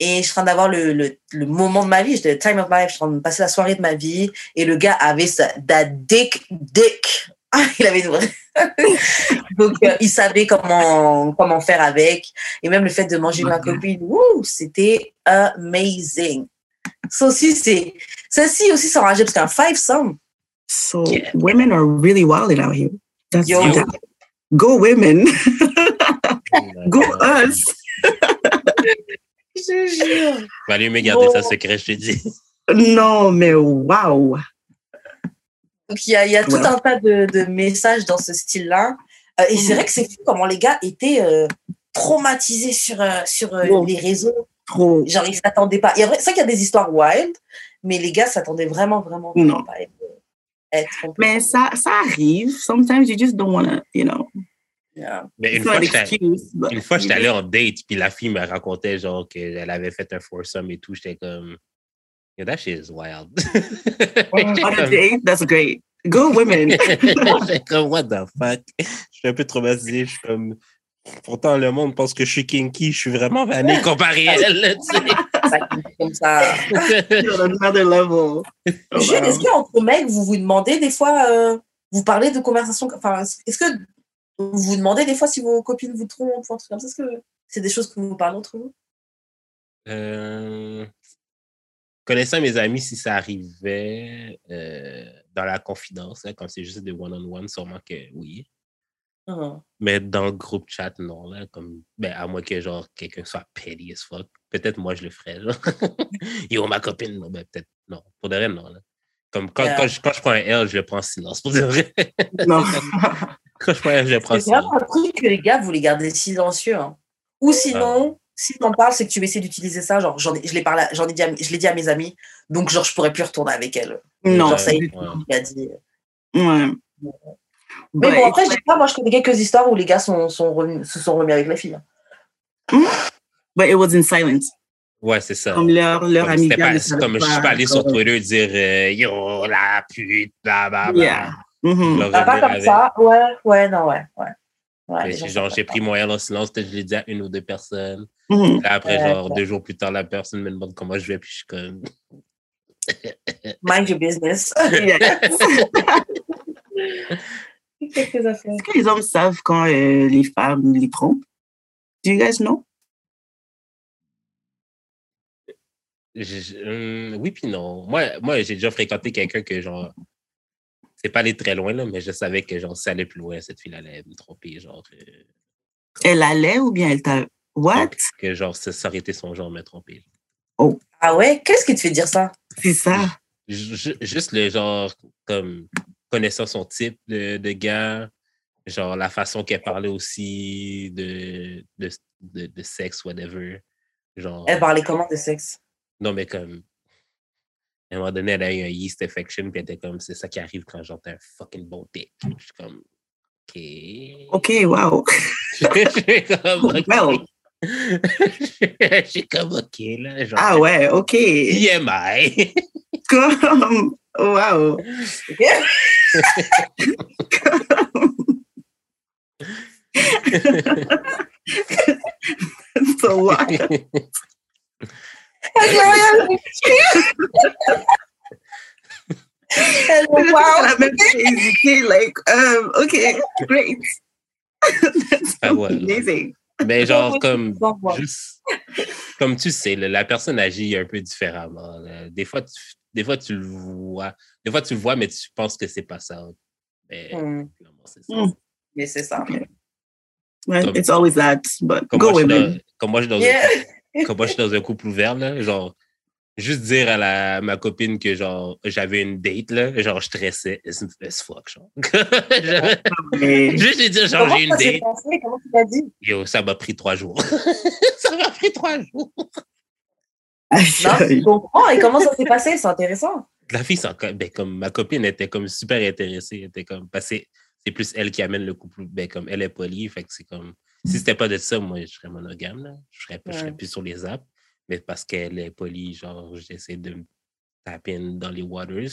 S2: Et je suis en train d'avoir le, le, le moment de ma vie, j'étais le time of my life, je suis en train de passer la soirée de ma vie. Et le gars avait sa that dick dick. Ah, il avait une vraie. Donc, euh, il savait comment, comment faire avec. Et même le fait de manger ma copine, c'était amazing. Ça aussi, c'est. Celle-ci aussi, ça enrageait parce qu'un five-some.
S1: So women are really wild out here. That's
S2: Yo.
S1: that- Go women. Go us.
S2: Je jure.
S3: Valeu mieux garder ça
S2: Bon.
S3: secret, je te dis.
S1: Non, mais wow.
S2: Donc, il y a, il y a tout un tas de, de messages dans ce style-là. Euh, et c'est vrai que c'est fou comment les gars étaient euh, traumatisés sur, euh, sur euh,
S1: Wow.
S2: les réseaux.
S1: Trop.
S2: Genre, ils s'attendaient pas. C'est vrai qu'il y a des histoires wild, mais les gars s'attendaient vraiment, vraiment,
S1: Non.
S2: pas à être,
S1: Mais ça, ça arrive. Sometimes you just don't want to, you know.
S2: Yeah.
S3: Mais une fois,
S1: but-
S3: une fois, j'étais allé en date, puis la fille me racontait genre qu'elle avait fait un foursome et tout. J'étais comme, yeah, that shit is wild.
S1: On a date, that's great. Go women.
S3: J'étais comme, what the fuck? Je suis un peu traumatisé. Je suis comme, pourtant, le monde pense que je suis kinky. Je suis vraiment vanille comparé à elle. tu sais.
S2: Ça, comme ça.
S1: You're on another level. Oh, wow.
S2: est-ce qu'entre mecs, vous vous demandez des fois, euh, vous parlez de conversations, enfin, est-ce que vous vous demandez des fois si vos copines vous trompent ou un truc comme ça Est-ce que c'est des choses que vous parlez entre vous?
S3: Euh, connaissant mes amis, si ça arrivait euh, dans la confidence, hein, quand c'est juste des one-on-one, sûrement que oui.
S2: Mhm.
S3: Mais dans le groupe chat, non. Là, comme, ben, à moins que genre quelqu'un soit petty as fuck. Peut-être moi, je le ferais. Genre. Yo, ma copine, non, ben, peut-être non. Pour de vrai, non. Là. Comme quand,
S2: Yeah.
S3: quand, je, quand je prends un L, je le prends en silence. Pour de vrai.
S1: Non.
S3: quand je un
S2: C'est truc que les gars, vous les gardez silencieux. hein. Ou sinon, si t'en parles, c'est que tu vas essayer d'utiliser ça. Genre, j'en ai, je l'ai parlé, j'en ai dit, à- je l'ai dit à mes amis, donc genre, je pourrais plus retourner avec elle.
S1: Non.
S2: Genre, ça y est,
S3: Ouais.
S2: il a dit.
S1: Ouais.
S2: Mais
S1: But
S2: bon, après, je dis pas, moi, je connais quelques histoires où les gars sont, sont remis- se sont remis avec les filles.
S1: But it was in silence.
S3: Ouais, c'est ça.
S1: Comme leur, leur
S3: Comme,
S1: ami.
S3: pas- comme je suis pas allé sur Twitter dire euh, Yo, la pute, bla bla bla.
S1: Yeah.
S2: Ah, pas comme
S3: avec.
S2: ça. Ouais, ouais, non, ouais. ouais. Ouais,
S3: genre, j'ai pris mon L en silence, peut-être je l'ai dit à une ou deux personnes.
S1: Mhm.
S3: Là, après,
S2: Ouais,
S3: genre,
S2: ouais.
S3: deux jours plus tard, la personne me demande comment je vais, puis je suis comme.
S2: Mind your business.
S1: Est-ce que les hommes savent quand euh, les femmes les trompent? Do you guys know?
S3: Je- je- hum, oui, puis non. Moi, moi j'ai déjà fréquenté quelqu'un que, genre, c'est pas allé très loin, là, mais je savais que, genre, si ça allait plus loin, cette fille allait me tromper, genre. euh,
S1: Elle allait ou bien elle t'a. What?
S3: donc, que, genre, ça, ça aurait été son genre, me tromper.
S2: Ah ouais? Qu'est-ce qui te fait dire ça?
S1: C'est ça.
S3: Ju- ju- Juste le genre, comme, connaissant son type de, de gars, genre, la façon qu'elle parlait aussi de, de, de, de sexe, whatever. Genre.
S2: Elle parlait comment de sexe?
S3: Non, mais comme. À un moment donné, elle a eu un yeast infection, puis elle était comme, c'est ça qui arrive quand j'entends un fucking bon dick. Je suis comme, OK.
S1: OK, wow.
S3: Je suis comme, OK.
S1: Well.
S3: Suis comme, OK, là. Genre,
S1: Ah ouais, OK.
S3: TMI.
S1: Comme. Wow. It's a lot.
S2: Wow.
S1: like, um, OK, great. That's
S3: Ah ouais.
S1: amazing.
S3: Mais genre, comme, juste, comme tu sais, la personne agit un peu différemment. Des fois, tu, des fois, tu le vois. Des fois, tu le vois, mais tu penses que c'est pas ça. Mais
S2: Hmm,
S3: finalement, c'est ça.
S1: Mm.
S2: Mais c'est ça.
S3: Comme-
S1: it's always that, but go
S3: moi, je suis
S1: women.
S3: dans- comme moi, je suis dans
S2: Yeah.
S3: Comme moi, je suis dans un couple ouvert, là, genre, juste dire à la, ma copine que, genre, j'avais une date, là, genre, je stressais as, fuck, genre. Juste lui dire, genre, j'ai une date.
S2: passé? Comment tu l'as dit?
S3: Yo, ça m'a pris trois jours. ça m'a pris trois jours.
S2: Non, je comprends. Et comment ça s'est passé? C'est intéressant.
S3: La fille, ben, comme, ma copine était comme super intéressée. Elle était comme, c'est plus elle qui amène le couple, ben, comme elle est polie, fait que c'est comme, si c'était pas de ça, moi, je serais monogame, là. Je serais, je serais plus sur les apps. Mais parce qu'elle est polie, genre, j'essaie de me taper dans les waters.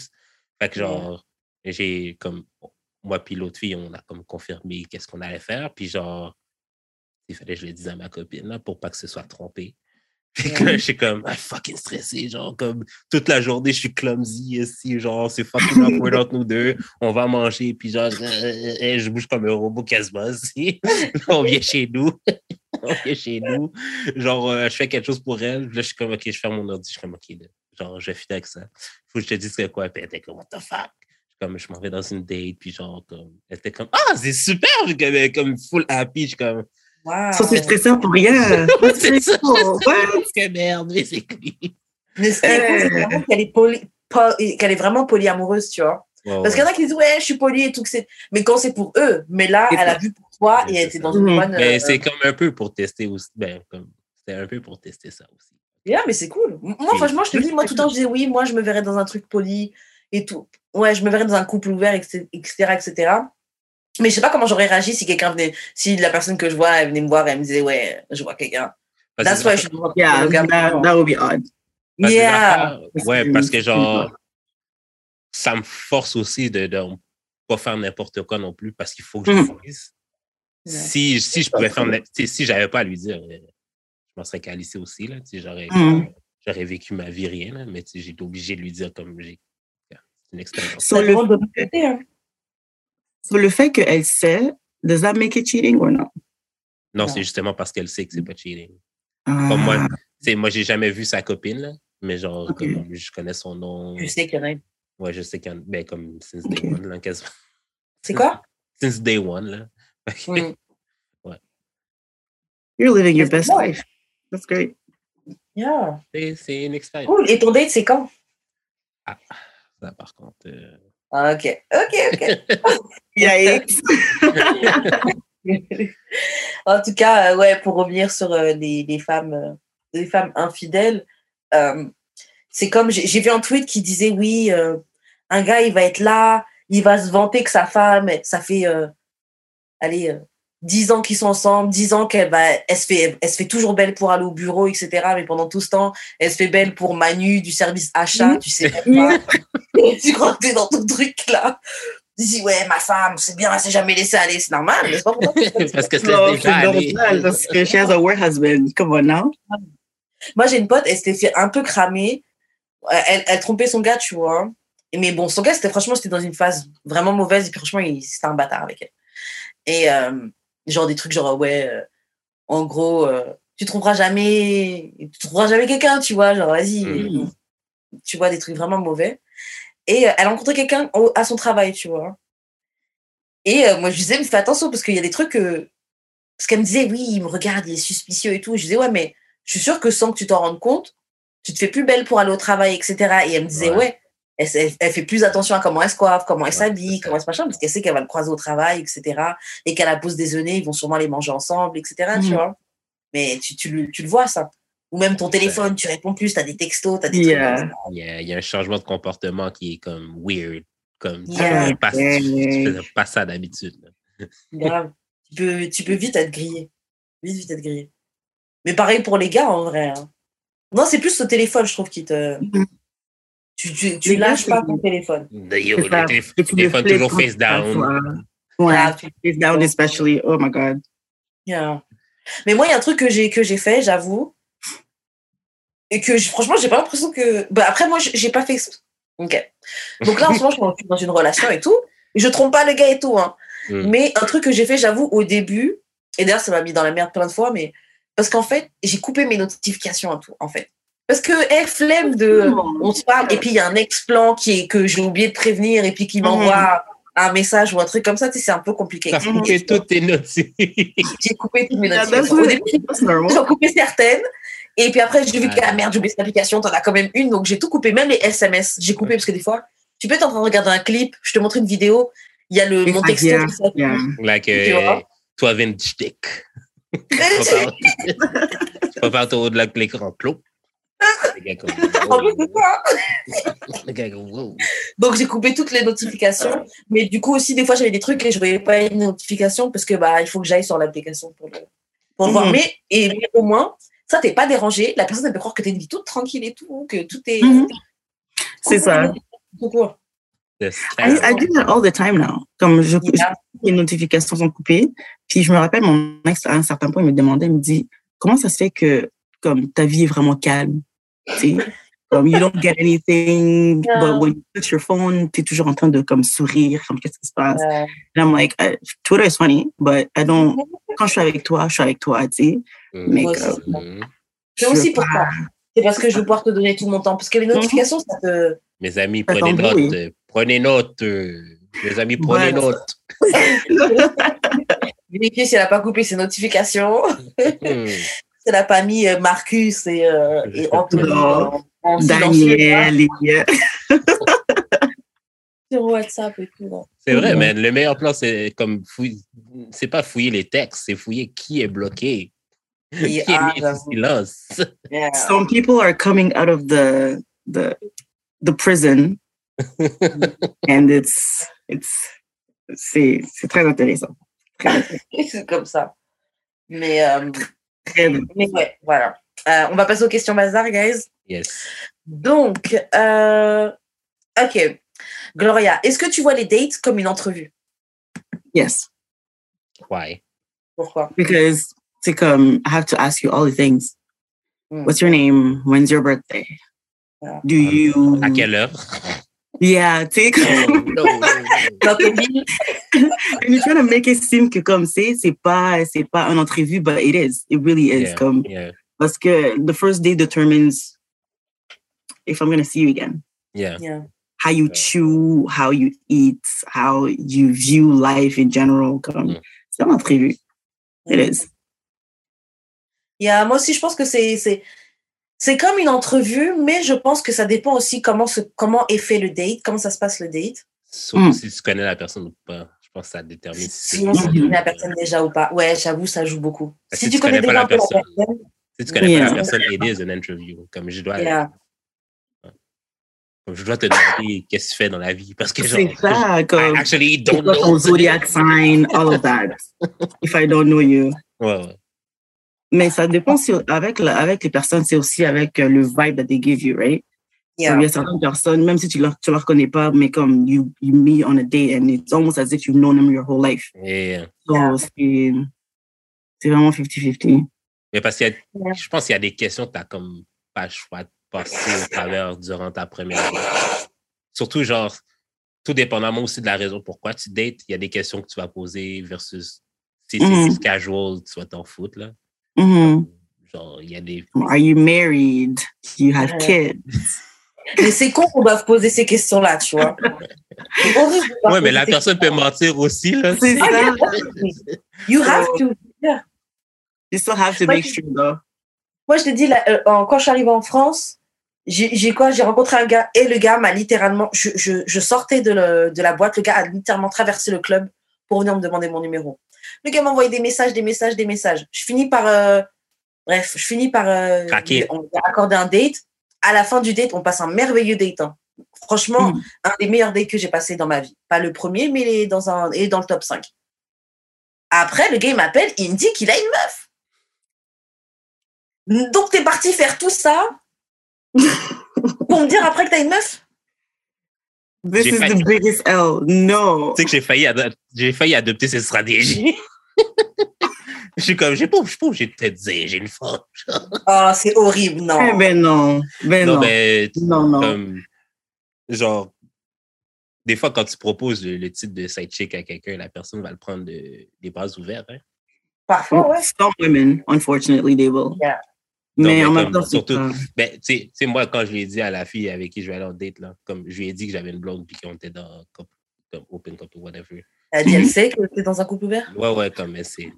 S3: Fait que,
S2: Ouais.
S3: genre, j'ai comme, moi puis l'autre fille, on a comme confirmé qu'est-ce qu'on allait faire. Puis, genre, il fallait que je le dise à ma copine, là, pour pas que ce soit trompé. Puis que là, je suis comme, ah, fucking stressé, genre, comme, toute la journée, je suis clumsy ici, genre, c'est fucking awkward entre nous deux. On va manger, puis genre, euh, euh, euh, je bouge comme un robot quasiment aussi. on vient chez nous. on vient chez nous. Genre, euh, je fais quelque chose pour elle. Là, je suis comme, OK, je ferme mon ordi. Je suis comme, OK, là, genre, je vais fitter avec ça. Faut que je te dise que quoi. Puis elle était comme, what the fuck? Comme, je m'en vais dans une date, puis genre, comme, elle était comme, ah, c'est super! Je suis comme, comme full happy. Je suis comme,
S2: Wow.
S1: Ça, c'est stressant pour rien.
S3: c'est ça. Que merde, mais c'est qui?
S2: Mais ce qui est cool, c'est vraiment qu'elle est, poly- po- qu'elle est vraiment polyamoureuse, tu vois. Parce qu'il y en a qui disent, ouais, je suis poly et tout. que c'est... Mais quand c'est pour eux, mais là,
S1: C'est
S2: elle a vu pour toi et elle était dans une bonne.
S3: Mais
S2: euh,
S3: c'est comme un peu pour tester aussi. Ben, comme, c'était un peu pour tester ça aussi.
S2: Yeah, mais c'est cool. Moi, franchement, je te dis, moi, tout le temps, je disais oui, moi, je me verrais dans un truc poli et tout. Ouais, je me verrais dans un couple ouvert, etc., etc. etc. Mais je sais pas comment j'aurais réagi si quelqu'un venait, si la personne que je vois, elle venait me voir et elle me disait, ouais, je vois quelqu'un.
S3: Que
S2: That's why je suis
S1: Yeah, that, that would be odd.
S3: Parce que
S2: Yeah.
S3: l'affaire- Ouais, parce que genre, ça me force aussi de ne pas faire n'importe quoi non plus parce qu'il faut que je
S1: Mm.
S3: le dise.
S2: Ouais.
S3: Si, si je pouvais faire, si j'avais pas à lui dire, euh, je m'en serais calissé aussi, là, tu sais, j'aurais,
S1: Mm.
S3: j'aurais vécu ma vie rien, là, mais j'ai été obligé de lui dire comme j'ai. C'est une expérience.
S1: So le,
S2: dépend de l'autre côté, hein.
S1: So le fait qu'elle sait, does that make it cheating or not?
S3: Non,
S2: Non.
S3: c'est justement parce qu'elle sait que c'est pas cheating.
S1: Ah,
S3: Comme moi, moi, j'ai jamais vu sa copine, là, mais genre,
S1: Ok.
S3: comme je connais son nom.
S2: Je sais qu'il y en a.
S3: Ouais, je sais qu'elle, ben, comme since day
S1: Ok.
S3: one, là, quasiment.
S2: C'est quoi?
S3: Since day one, là.
S2: Mm.
S1: You're living your best life. That's great.
S2: Yeah.
S3: C'est c'est une expérience.
S2: Cool. Et ton date, c'est quand?
S3: Ça, par contre. euh,
S2: Ah, ok. Ok, ok.
S1: Yikes.
S2: en tout cas, euh, ouais, pour revenir sur euh, les, les femmes, euh, les femmes infidèles, c'est comme j'ai vu un tweet qui disait oui, un gars il va être là, il va se vanter que sa femme, ça fait, allez, 10 ans qu'ils sont ensemble, 10 ans qu'elle va, elle se fait, elle se fait toujours belle pour aller au bureau, etc. Mais pendant tout ce temps, elle se fait belle pour Manu du service achat,
S1: Mhm.
S2: tu sais même pas. Et tu crois que t'es dans ton truc là? Tu dis ouais, ma femme, c'est bien, elle s'est jamais laissée aller, c'est normal, mais pas.
S3: Parce que c'est
S1: normal parce que she has a work husband. Come on now.
S2: Moi, j'ai une pote, elle s'était fait un peu cramer. Elle, elle trompait son gars, tu vois. Mais bon, son gars, c'était franchement, c'était dans une phase vraiment mauvaise. Et puis franchement, il- c'était un bâtard avec elle. Et euh, genre des trucs genre, ouais, euh, en gros, euh, tu trouveras jamais, tu trouveras jamais quelqu'un, tu vois. Genre, vas-y.
S3: Mhm.
S2: Tu vois, des trucs vraiment mauvais. Et euh, elle a rencontré quelqu'un à son travail, tu vois. Et euh, moi, je disais, mais fais attention parce qu'il y a des trucs que. Parce qu'elle me disait, oui, il me regarde, il est suspicieux et tout. Je disais, ouais, mais je suis sûre que sans que tu t'en rendes compte, tu te fais plus belle pour aller au travail, etc. Et elle me disait,
S3: Ouais.
S2: ouais, elle, elle- elle fait plus attention à comment elle se coiffe, comment elle s'habille, comment elle se machin, parce qu'elle sait qu'elle va le croiser au travail, etc. Et qu'à la pause déjeuner, ils vont sûrement les manger ensemble, etc. Tu
S1: Mhm.
S2: vois. Mais tu, tu, le- tu le vois, ça. Ou même ton téléphone, tu réponds plus, tu as des textos, tu as des
S1: Yeah.
S2: trucs.
S3: Il y, a, il y a un changement de comportement qui est comme weird. Comme tu
S2: Yeah.
S3: faisais pas, faisais pas ça d'habitude.
S2: Grave. Tu peux, tu peux vite être grillé. Vite, vite être grillé. Mais pareil pour les gars, en vrai. hein. Non, c'est plus le téléphone, je trouve, qui te. Tu, tu, tu lâches pas ton téléphone.
S3: Yo, le téléphone
S1: flippes
S3: toujours
S1: quand
S3: face down.
S1: Ouais, face down especially. Oh my God.
S2: Yeah. Mais moi, il y a un truc que j'ai que j'ai fait, j'avoue, et que je- franchement, j'ai pas l'impression que. Bah, après, moi, j'ai pas fait. Ok. Donc là, en ce moment, je suis dans une relation et tout. Je trompe pas le gars et tout. Hein.
S3: Mm.
S2: Mais un truc que j'ai fait, j'avoue, au début, et d'ailleurs, ça m'a mis dans la merde plein de fois, mais parce qu'en fait, j'ai coupé mes notifications et tout, en fait. Parce que, eh, flemme de. On se parle, et puis il y a un ex-plan qui est, que j'ai oublié de prévenir, et puis qui m'envoie un message ou un truc comme ça, tu sais, c'est un peu compliqué.
S3: T'as coupé toutes tes notes.
S2: J'ai coupé toutes mes début,
S1: that's normal.
S2: J'en coupé certaines. Et puis après, j'ai vu que,
S3: Ouais.
S2: ah merde, j'ai oublié cette application, t'en as quand même une. Donc j'ai tout coupé, même les SMS. J'ai coupé parce que des fois, tu peux être en train de regarder un clip, je te montre une vidéo, il y a le, mon texto
S1: yeah, yeah.
S3: like,
S2: Tu
S3: euh,
S2: vois?
S3: toi, Vindic. Tu vas pas autour de l'écran clos.
S2: Donc j'ai coupé toutes les notifications. Mais du coup aussi, des fois, j'avais des trucs et je voyais pas une notification parce que bah il faut que j'aille sur l'application pour le, pour le voir.
S1: Mhm.
S2: Mais, et, mais au moins, ça t'es pas dérangé. La personne elle peut croire que t'as une vie toute tranquille et tout, que tout est.
S1: Mhm. C'est ça.
S2: Tout court.
S3: The
S1: I, I do that all the time now. Comme je,
S2: Yeah.
S1: les notifications sont coupées. Puis je me rappelle, mon ex, à un certain point, il me demandait, il me dit, comment ça se fait que comme ta vie est vraiment calme? Tu sais? Comme you don't get anything,
S2: Yeah.
S1: but when you touch your phone, t'es toujours en train de comme sourire, comme qu'est-ce qui se passe?
S2: Euh,
S1: And I'm like, I- Twitter is funny, but I don't, quand je suis avec toi, je suis avec toi, tu sais. Mais
S2: Moi
S1: comme,
S2: aussi. C'est aussi
S1: veux
S2: pour
S1: pas-
S2: ça. C'est parce que je veux pouvoir te donner tout mon temps. Parce que les notifications, ça te.
S3: Mes amis,
S1: Ça
S3: prenez note. euh, Prenez note. euh, Mes amis, prenez
S1: Ouais.
S3: note.
S2: Vérifier si elle n'a pas coupé ses notifications.
S3: Hmm.
S2: N'a pas mis euh, Marcus et, euh, et Anthony
S1: Non.
S2: en, en silencieux,
S1: Daniel, et, euh,
S2: sur WhatsApp et tout. non.
S3: C'est vrai, mais le meilleur plan, c'est comme fouiller. C'est pas fouiller les textes, c'est fouiller qui est bloqué. Qui est
S2: ah,
S3: né
S2: j'avoue.
S3: silence.
S2: Yeah.
S1: Some people are coming out of the the the prison, and it's it's c'est c'est très intéressant.
S2: C'est comme ça. Mais, euh,
S1: très
S2: mais ouais, voilà. Euh, on va passer aux questions bazar, guys.
S3: Yes.
S2: Donc, euh, ok. Gloria, est-ce que tu vois les dates comme une entrevue?
S1: Yes,
S3: Why?
S2: Pourquoi?
S1: Because c'est comme I have to ask you all the things.
S2: Mm.
S1: What's your name? When's your birthday?
S2: Yeah.
S1: Do you?
S3: À quelle heure?
S1: Yeah, tu sais, and you're trying to make it seem que comme c'est c'est pas c'est pas une entrevue, but it is. It really is.
S3: Yeah,
S1: Comme
S3: yeah,
S1: parce que the first day determines if I'm gonna see you again.
S3: yeah.
S2: Yeah.
S1: How you
S3: Yeah.
S1: chew, how you eat, how you view life in general. Comme
S3: Mm.
S1: c'est une entrevue. It is.
S2: Yeah, moi aussi, je pense que c'est c'est c'est comme une entrevue, mais je pense que ça dépend aussi comment se comment est fait le date, comment ça se passe le date.
S3: Surtout
S1: Mm.
S3: si tu connais la personne ou pas. Je pense que ça détermine si
S2: Si
S1: Mhm.
S2: connaît la personne déjà ou pas. Ouais, j'avoue, ça joue beaucoup. Si tu
S3: tu
S2: connais
S3: connais pas
S2: déjà
S3: la
S2: un peu la
S3: personne.
S2: personne,
S3: Si tu connais
S1: Yeah.
S3: pas la personne, it is an interview. Comme je dois,
S2: yeah.
S3: comme je dois te demander qu'est-ce que tu fais dans la vie. Parce que genre,
S1: C'est ça, comme
S3: actually don't
S1: ton
S3: know.
S1: zodiac sign, all of that. If I don't know you.
S3: Ouais, ouais.
S1: Mais ça dépend si, avec, la- avec les personnes, c'est aussi avec euh, le vibe that they give you, right?
S2: Yeah.
S1: Il y a certaines personnes, même si tu ne leur, tu leur connais pas, mais comme you, you meet on a date and it's almost as if you've known them your whole life. So,
S2: Yeah.
S1: c'est, vraiment 50-50.
S3: mais parce qu'il y a,
S2: Yeah.
S3: je pense qu'il y a des questions que tu n'as comme pas le choix de passer au travers durant ta première date. Surtout, genre, tout dépendamment aussi de la raison pourquoi tu dates, il y a des questions que tu vas poser versus si c'est
S1: Mhm.
S3: juste casual, tu vas t'en foutre, là.
S1: Mhm.
S3: Genre, il y a des.
S1: Are you married? Do you have
S2: Yeah.
S1: kids?
S2: Mais c'est con qu'on doive poser ces questions-là, tu vois.
S3: Ouais, mais la personne peut mentir aussi, là.
S1: C'est
S2: Ah,
S1: ça.
S2: You have to.
S1: You still have to make sure, though.
S2: Moi, je te dis, là, euh, en- quand je suis arrivée en France, j'ai j'ai quoi? J'ai rencontré un gars et le gars m'a littéralement. Je, je, je sortais de, le- de la boîte, le gars a littéralement traversé le club pour venir me demander mon numéro. Le gars m'a envoyé des messages, des messages, des messages. Je finis par. euh, bref, je finis par. euh,
S3: Craquer.
S2: on a accordé un date. À la fin du date, on passe un merveilleux date. hein. Franchement,
S1: Mm.
S2: un des meilleurs dates que j'ai passé dans ma vie. Pas le premier, mais il est dans, un, il est dans le top 5. Après, le gars, il m'appelle, il me dit qu'il a une meuf. Donc, t'es parti faire tout ça pour me dire après que t'as une meuf?
S1: This is
S3: failli-
S1: the biggest L. No.
S3: Tu sais que j'ai failli, ado- j'ai failli adopter cette stratégie. je suis comme, j'ai pas, je suis pas obligé de te dire, j'ai une femme.
S2: Oh, c'est horrible, non.
S1: Eh ben non. Ben
S3: Non,
S1: non.
S3: mais
S1: Non, non.
S3: comme, genre, des fois, quand tu proposes le, le titre de side chick à quelqu'un, la personne va le prendre de, des bras ouverts. Hein.
S2: Parfois, ouais.
S1: Some women, unfortunately, they will.
S2: Yeah.
S1: Mais en même
S3: comme,
S1: temps, c'est
S3: surtout- Ben, tu sais- moi, quand je lui ai dit à la fille avec qui je vais aller en date, là, comme je lui ai dit que j'avais une blonde puis qu'on était dans couple, comme open couple ou whatever.
S2: Elle a dit, elle sait que t'es dans un couple ouvert?
S3: Ouais, ouais, comme elle sait.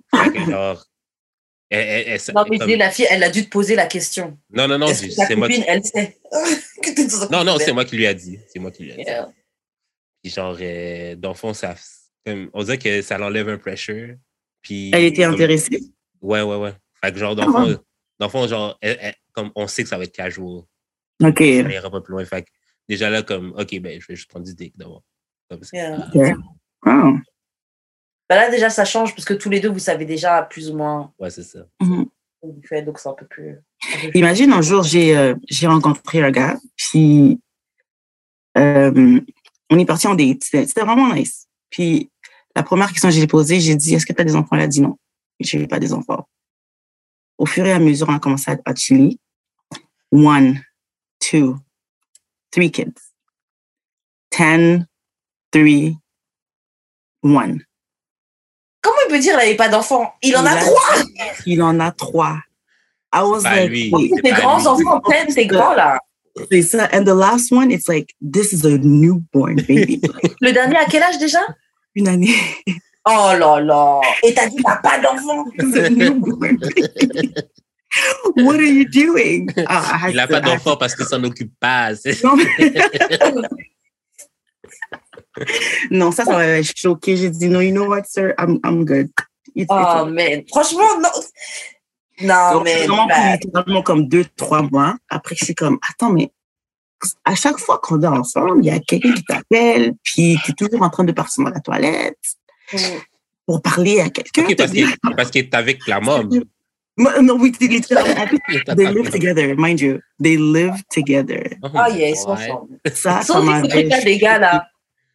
S3: Genre, elle- elle- elle-
S2: Non, mais
S3: comme-
S2: dis, la fille, elle a dû te poser la question.
S3: non, non, non, c'est moi qui...
S2: elle sait que t'es dans un couple
S3: Non, non, c'est moi qui lui a dit. C'est moi qui lui a dit.
S2: Yeah.
S3: Puis genre, euh, dans le fond, ça, comme, on dirait que ça l'enlève un pressure. Puis,
S1: Elle était
S3: comme-
S1: intéressée?
S3: Ouais, ouais, ouais. Fait que genre, dans
S1: Ah
S3: le fond,
S1: ouais.
S3: Dans le fond, genre, elle- elle- comme on sait que ça va être casual.
S1: OK.
S3: Ça ira pas plus loin. Fait que déjà là, comme, OK, ben, je vais juste prendre du dick d'abord. Comme ça.
S2: Yeah.
S1: OK. Oh.
S2: Bah là, déjà, ça change parce que tous les deux, vous savez déjà plus ou moins
S3: Ouais, c'est ça.
S1: Mhm.
S2: donc c'est un peu plus.
S1: Imagine un jour, j'ai euh, j'ai rencontré un gars, puis euh, on est parti en date. C'était vraiment nice. Puis la première question que j'ai posée, j'ai dit Est-ce que tu as des enfants? Il a dit non. Je n'ai pas des enfants. Au fur et à mesure, on a commencé à, à chiller. One, two, three kids. Ten, three, one.
S2: Comment il peut dire qu'il n'avait pas d'enfant? Il en
S1: Il
S2: a
S1: a-
S2: trois
S1: Il en a trois. I was like,
S3: lui.
S1: wait,
S3: C'est
S2: Tes grands
S3: lui.
S2: enfants, t'es grand là.
S1: c'est ça. And the last one, it's like, this is a newborn baby.
S2: Le dernier, à quel âge déjà?
S1: Une année.
S2: Oh là là Et t'as dit, t'as pas d'enfant
S1: It's. What are you doing? I had
S3: Il n'a pas d'enfant parce qu'il s'en occupe pas.
S1: Non, mais- non, ça, ça m'avait choqué. J'ai dit, no, you know what, sir, I'm, I'm good. It's- it's
S2: Oh
S1: okay.
S2: man, franchement, non. Non,
S1: Donc,
S2: mais.
S1: vraiment comme deux, trois mois. Après, je suis comme, attends, mais à chaque fois qu'on dort ensemble, il y a quelqu'un qui t'appelle, puis tu es toujours en train de partir dans la toilette. Pour parler à quelqu'un.
S3: Parce que parce que t'es avec la mom.
S1: Moi, Non, oui, littéralement. En plus,
S3: T'as
S1: They live together, mind you. They live together.
S3: Oh
S2: Ah, yeah, ils sont ensemble.
S1: Ça, ça
S2: Sans truc-là, les gars, là.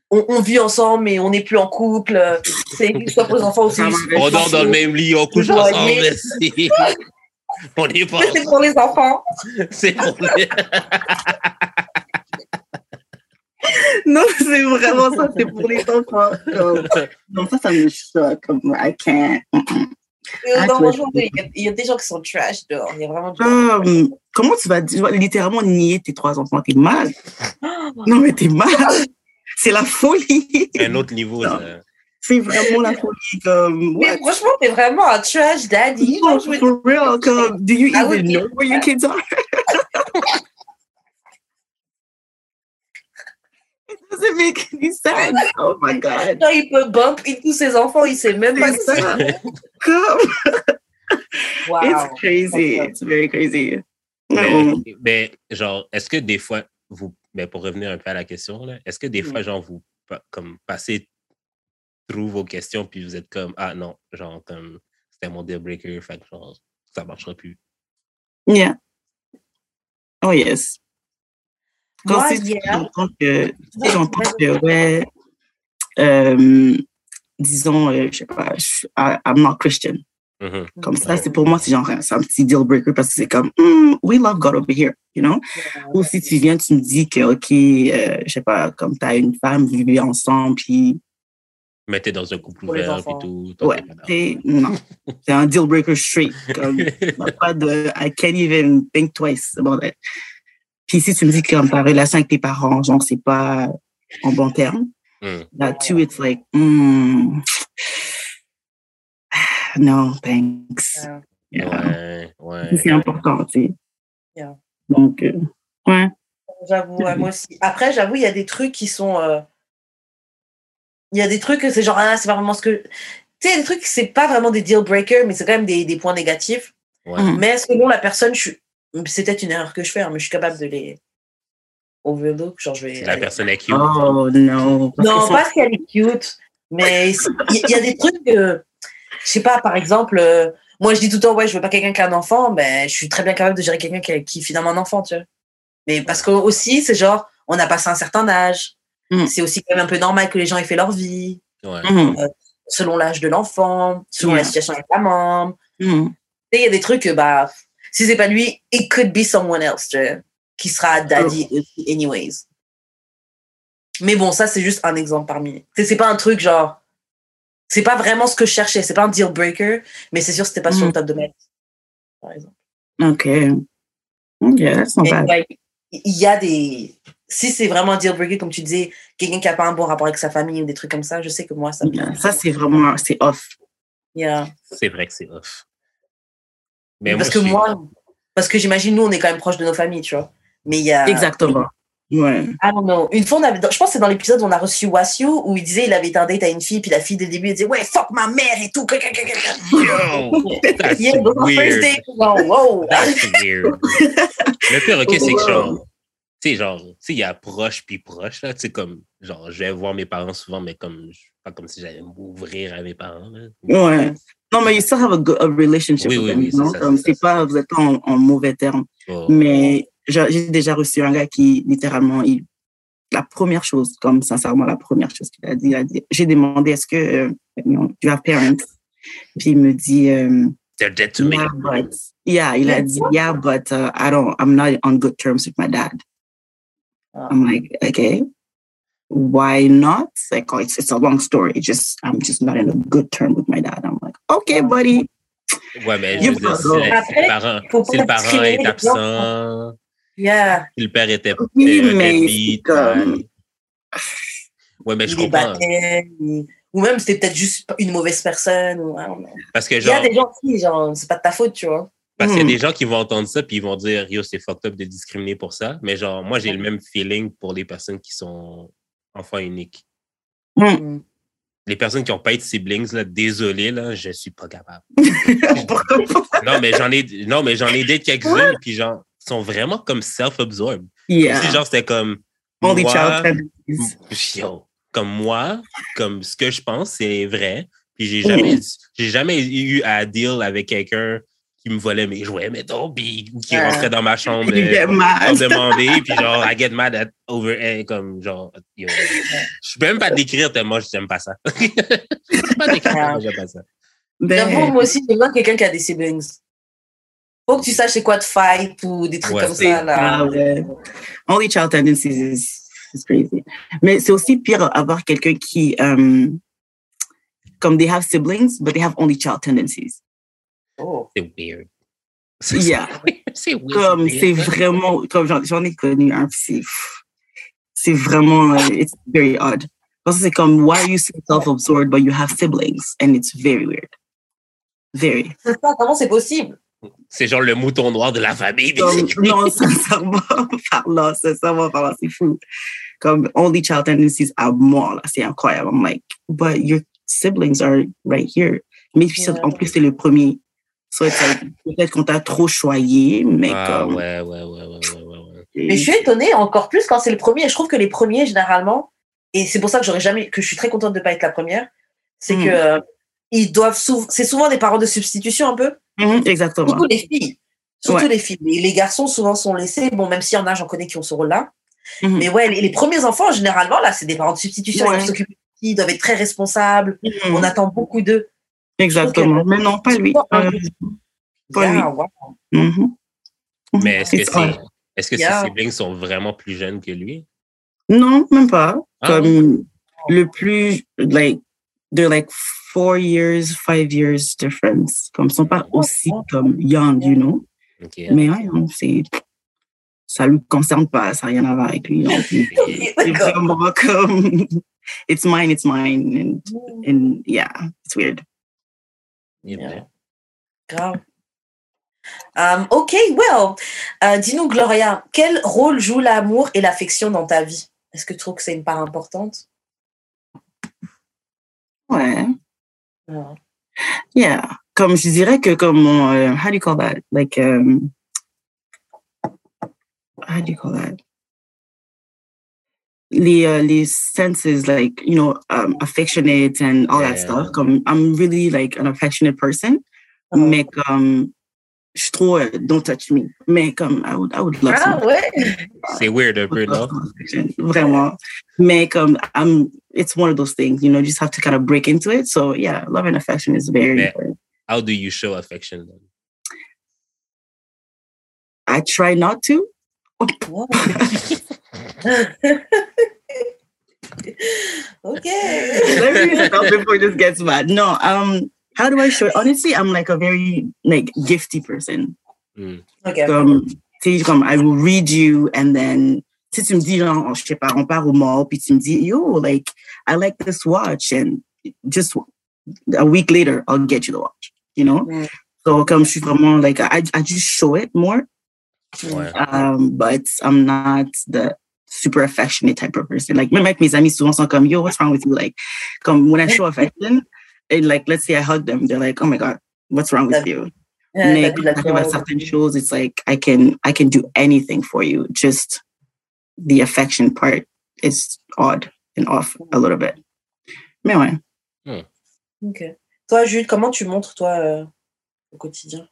S2: On, on vit ensemble, mais on n'est plus en couple. C'est soit pour les enfants aussi.
S3: On dort dans le même lit, on couche ensemble. c'est- On est pas.
S2: C'est pour les enfants.
S3: C'est pour les-
S1: Non, c'est vraiment ça, c'est pour les enfants. Comme- Donc ça, ça me choque. Comme, I can't. Ah,
S2: dans mon il y, a- des gens qui sont trash dehors. Il y a vraiment du
S1: Comme, comment tu vas dire- littéralement nier tes trois enfants? T'es mal.
S2: Oh,
S1: Non, mais t'es mal. C'est la folie.
S3: un autre niveau.
S1: C'est vraiment la folie. Comme,
S2: Mais
S1: what?
S2: franchement, t'es vraiment un trash daddy.
S1: For real, comme, do you even know where your kids are? Doesn't make any sense. Oh my God.
S2: genre, il peut bump tous ses enfants, il sait même pas
S1: ça.
S2: c'est.
S1: Comme,
S2: Wow.
S1: It's crazy. It's very crazy.
S3: Mais, genre, est-ce que des fois, vous, mais pour revenir un peu à la question, là, est-ce que des
S2: Mm.
S3: fois, genre, vous comme passez through vos questions, puis vous êtes comme, ah non, genre, comme, c'était mon deal breaker, fait que, genre, ça marchera plus?
S1: Yeah. Oh yes. Quand
S2: Moi,
S1: si
S2: yeah.
S1: j'entends que, si j'entends que, ouais, euh, disons, euh, je sais pas, je- I- I'm not Christian.
S3: Mhm.
S1: Comme ça, c'est pour moi, c'est genre, c'est un petit deal breaker parce que c'est comme, Hmm, we love God over here, you know? Ou si tu viens, tu me dis que, OK, euh, je sais pas, comme tu as une femme, vous vivez ensemble, puis,
S3: Mettez dans un couple ouvert, puis tout.
S1: ouais,
S3: t'es
S1: c'est, non. C'est un deal breaker straight. Comme, pas de, I can't even think twice about it. Puis si tu me dis que comme ta relation avec tes parents, genre, c'est pas en bon terme,
S3: Mm.
S1: that too, it's like, no, thanks.
S2: Yeah.
S1: Yeah.
S3: Ouais, ouais.
S1: C'est important, tu sais.
S2: Yeah.
S1: Donc, euh, ouais.
S2: J'avoue, ouais, moi aussi. Après, j'avoue, il y a des trucs qui sont. euh, Il y a des trucs que c'est genre, ah, c'est pas vraiment ce que. Tu sais, des trucs, c'est pas vraiment des deal breakers, mais c'est quand même des, des points négatifs.
S3: Ouais.
S1: Mm.
S2: Mais selon la personne, je suis. C'est peut-être une erreur que je fais, hein, mais je suis capable de les overlook. Genre, je vais.
S3: La personne est cute.
S1: Oh, no. Parce
S2: Non, pas si elle est cute, mais il y, a des trucs que, je sais pas, par exemple, euh, moi je dis tout le temps, ouais, je veux pas quelqu'un qui a un enfant, mais je suis très bien capable de gérer quelqu'un qui, qui est finalement un enfant, tu vois. Mais parce que aussi, c'est genre, on a passé un certain âge,
S1: Mm.
S2: c'est aussi quand même un peu normal que les gens aient fait leur vie,
S3: Ouais.
S1: Mhm,
S2: selon l'âge de l'enfant, selon la situation avec la maman. Tu sais, il y a des trucs que, bah, si c'est pas lui, it could be someone else, tu qui sera daddy aussi anyways. Mais bon, ça, c'est juste un exemple parmi. C'est pas un truc genre. C'est pas vraiment ce que je cherchais. C'est pas un deal breaker, mais c'est sûr que c'était pas sur le
S1: Mm.
S2: top de ma liste, par exemple.
S1: OK. OK,
S2: ouais, Il y a des. Si c'est vraiment un deal breaker, comme tu disais, quelqu'un qui a pas un bon rapport avec sa famille ou des trucs comme ça, je sais que moi, ça me.
S1: Yeah, Ça, c'est vraiment, c'est off.
S2: Yeah.
S3: C'est vrai que c'est off. Mais
S2: parce
S3: moi,
S2: que moi, parce que j'imagine, nous, on est quand même proche de nos familles, tu vois. Mais il y a.
S1: Exactement. Ouais.
S2: I don't know. Une fois, on avait, je pense que c'est dans l'épisode où on a reçu Wasu, où il disait il avait été un date à une fille, puis la fille, dès le début, elle disait Ouais, fuck ma mère et tout.
S3: Yo! That's
S2: Yeah,
S3: weird.
S2: date, genre, wow.
S3: That's weird. Le pire, ok, c'est que genre, tu sais, genre, tu sais, il y a proche puis proche, là, tu sais, comme, genre, je vais voir mes parents souvent, mais comme, pas comme si j'allais m'ouvrir à mes parents, là.
S1: Ouais. Non, mais you still have a, good, a relationship
S3: Oui,
S1: with
S3: oui,
S1: them,
S3: oui, c'est
S1: non?
S3: c'est ça.
S1: pas, vous êtes pas en, en mauvais termes.
S3: Oh.
S1: Mais j'ai déjà reçu un gars qui, littéralement, il, la première chose, comme sincèrement, la première chose qu'il a dit, il a dit, j'ai demandé est-ce que, euh, you know, you have parents? Puis il me dit, euh,
S3: They're dead to me.
S1: yeah, but, yeah, il a dit, yeah, but uh, I don't, I'm not on good terms with my dad.
S2: Ah.
S1: I'm like, okay, why not? Like, oh, it's, it's a long story. Just, I'm just not in a good term with my dad. Okay, buddy.
S3: Ouais, mais je veux dire, si, le parent, si le parent est absent,
S2: Yeah.
S3: si le père était
S1: Oui,
S3: euh,
S1: mais comme-
S3: ouais. Mais je comprends.
S2: ou même c'était peut-être juste une mauvaise personne. Ou.
S3: Parce que,
S2: Il y a
S3: genre,
S2: des gens qui, genre, c'est pas de ta faute, tu vois.
S3: Parce qu'il y a
S1: Hmm.
S3: des gens qui vont entendre ça puis ils vont dire Yo, c'est fucked up de discriminer pour ça. Mais genre, moi, j'ai le même feeling pour les personnes qui sont enfants uniques.
S1: Hmm.
S2: Mm.
S3: Les personnes qui n'ont pas été siblings, là, désolé, là, je suis pas capable. Non, mais j'en ai, non, mais j'en ai des quelques-unes, puis genre, sont vraiment comme self-absorbed.
S1: Yeah.
S3: C'est genre, c'était comme.
S1: Only
S3: moi, yo, comme moi, comme ce que je pense, c'est vrai. Puis j'ai jamais, j'ai jamais eu à deal avec quelqu'un qui me volait mes jouets, mettons, puis ou qui
S2: Ah.
S3: rentrait dans ma chambre euh, pour demander, puis genre, I get mad at over, eh, comme genre, yo, je peux même pas décrire tellement j'aime pas ça. je peux pas décrire tellement j'aime pas ça.
S1: Ben,
S2: moi aussi, j'ai besoin quelqu'un qui a des siblings. Faut que tu saches c'est quoi de fight ou des trucs
S3: Ouais,
S2: comme ça. Là.
S1: ah ouais. Only child tendencies is, is crazy. Mais c'est aussi pire avoir quelqu'un qui, um, comme they have siblings, but they have only child tendencies.
S2: Oh.
S3: C'est weird. C'est
S1: Yeah.
S3: c'est weird.
S1: Comme
S3: c'est
S1: vraiment, comme j'en j'en ai connu un, c'est, c'est vraiment, euh, it's very odd. Parce que c'est comme, why are you so self-absorbed, but you have siblings? And it's very weird. Very.
S2: C'est ça, comment c'est possible?
S3: C'est genre le mouton noir de la famille.
S1: Comme, non, sincèrement, parlant, sincèrement parlant, c'est fou. Comme, only child tendencies à moi, là, c'est incroyable. I'm like, but your siblings are right here. Mais
S2: Ouais.
S1: en plus, c'est le premier. Peut-être qu'on t'a trop choyé, mais
S3: Ah,
S1: comme.
S3: ouais, ouais, ouais, ouais, ouais, ouais, ouais.
S2: Mais je suis étonnée encore plus quand c'est le premier. Je trouve que les premiers, généralement, et c'est pour ça que j'aurais jamais, que je suis très contente de ne pas être la première, c'est
S1: Mm.
S2: que euh, ils doivent souvent, c'est souvent des parents de substitution un peu.
S1: Mhm, exactement.
S2: Surtout les filles. Surtout
S1: Ouais.
S2: les filles. Les, les garçons souvent sont laissés. Bon, même s'il y en a, j'en connais qui ont ce rôle-là.
S1: Mhm.
S2: Mais ouais, les, les premiers enfants, généralement, là, c'est des parents de substitution.
S1: Ouais.
S2: Ils doivent s'occuper de filles, ils doivent être très responsables. On attend beaucoup d'eux.
S1: Exactement. Mais non, pas lui. Euh, Pas lui.
S2: Yeah, wow.
S1: mhm.
S3: Mais est-ce que,
S1: odd.
S3: est-ce que
S2: Yeah.
S3: ses siblings sont vraiment plus jeunes que lui?
S1: Non, même pas.
S3: Ah,
S1: Comme le plus, like, they're like four years, five years difference. Comme ils sont pas aussi comme young, you know? Mais ouais, non, c'est, ça lui concerne pas, ça n'a rien à voir avec lui. C'est vraiment comme, it's mine, it's mine. And, and yeah, it's weird.
S2: Yeah. Grave. Um, ok, well, euh, dis-nous, Gloria, quel rôle joue l'amour et l'affection dans ta vie? Est-ce que tu trouves que c'est une part importante?
S1: Ouais. Yeah. Comme je dirais que comme mon, euh, how do you call that? Like, um, how do you call that? Les, uh, les senses, like, you know, um, affectionate and all that
S3: Yeah.
S1: stuff. Comme, I'm really like an affectionate person.
S2: Mhm.
S1: Mais comme, je suis euh, don't touch me. Mais comme, I would, I would love
S2: Ah
S1: some-
S2: ouais
S3: C'est weird un peu, non?
S1: Vraiment. Mais comme, I'm, it's one of those things, you know, you just have to kind of break into it. So yeah, love and affection is very
S3: Mais-
S1: important.
S3: How do you show affection? then?
S1: I try not to.
S2: Wow. ok.
S1: Let me stop before this gets bad. No, um, how do I show it? Honestly, I'm like a very like gifty person.
S3: Hmm.
S2: Ok.
S1: Comme, tu sais, comme I will read you and then si tu me dis genre, je sais pas, on part au mall, puis tu me dis, yo, like, I like this watch and just a week later, I'll get you the watch, you know?
S2: Mm.
S1: So comme je suis vraiment like, I, I just show it more,
S3: Ouais.
S1: um, but I'm not the super affectionate type of person. Like, même avec mes amis, souvent sont comme, yo, what's wrong with you? Like, comme when I show affection, and like, let's say I hug them, they're like, oh my God, what's wrong with you?
S2: Euh,
S1: Mais
S2: t'as vu la
S1: quand j'arrive à
S2: chose.
S1: certaines it's like, I can, I can do anything for you. Just the affection part is odd and off a little bit. Mais ouais.
S2: Ok. Toi, Jude, comment tu montres, toi, euh, au quotidien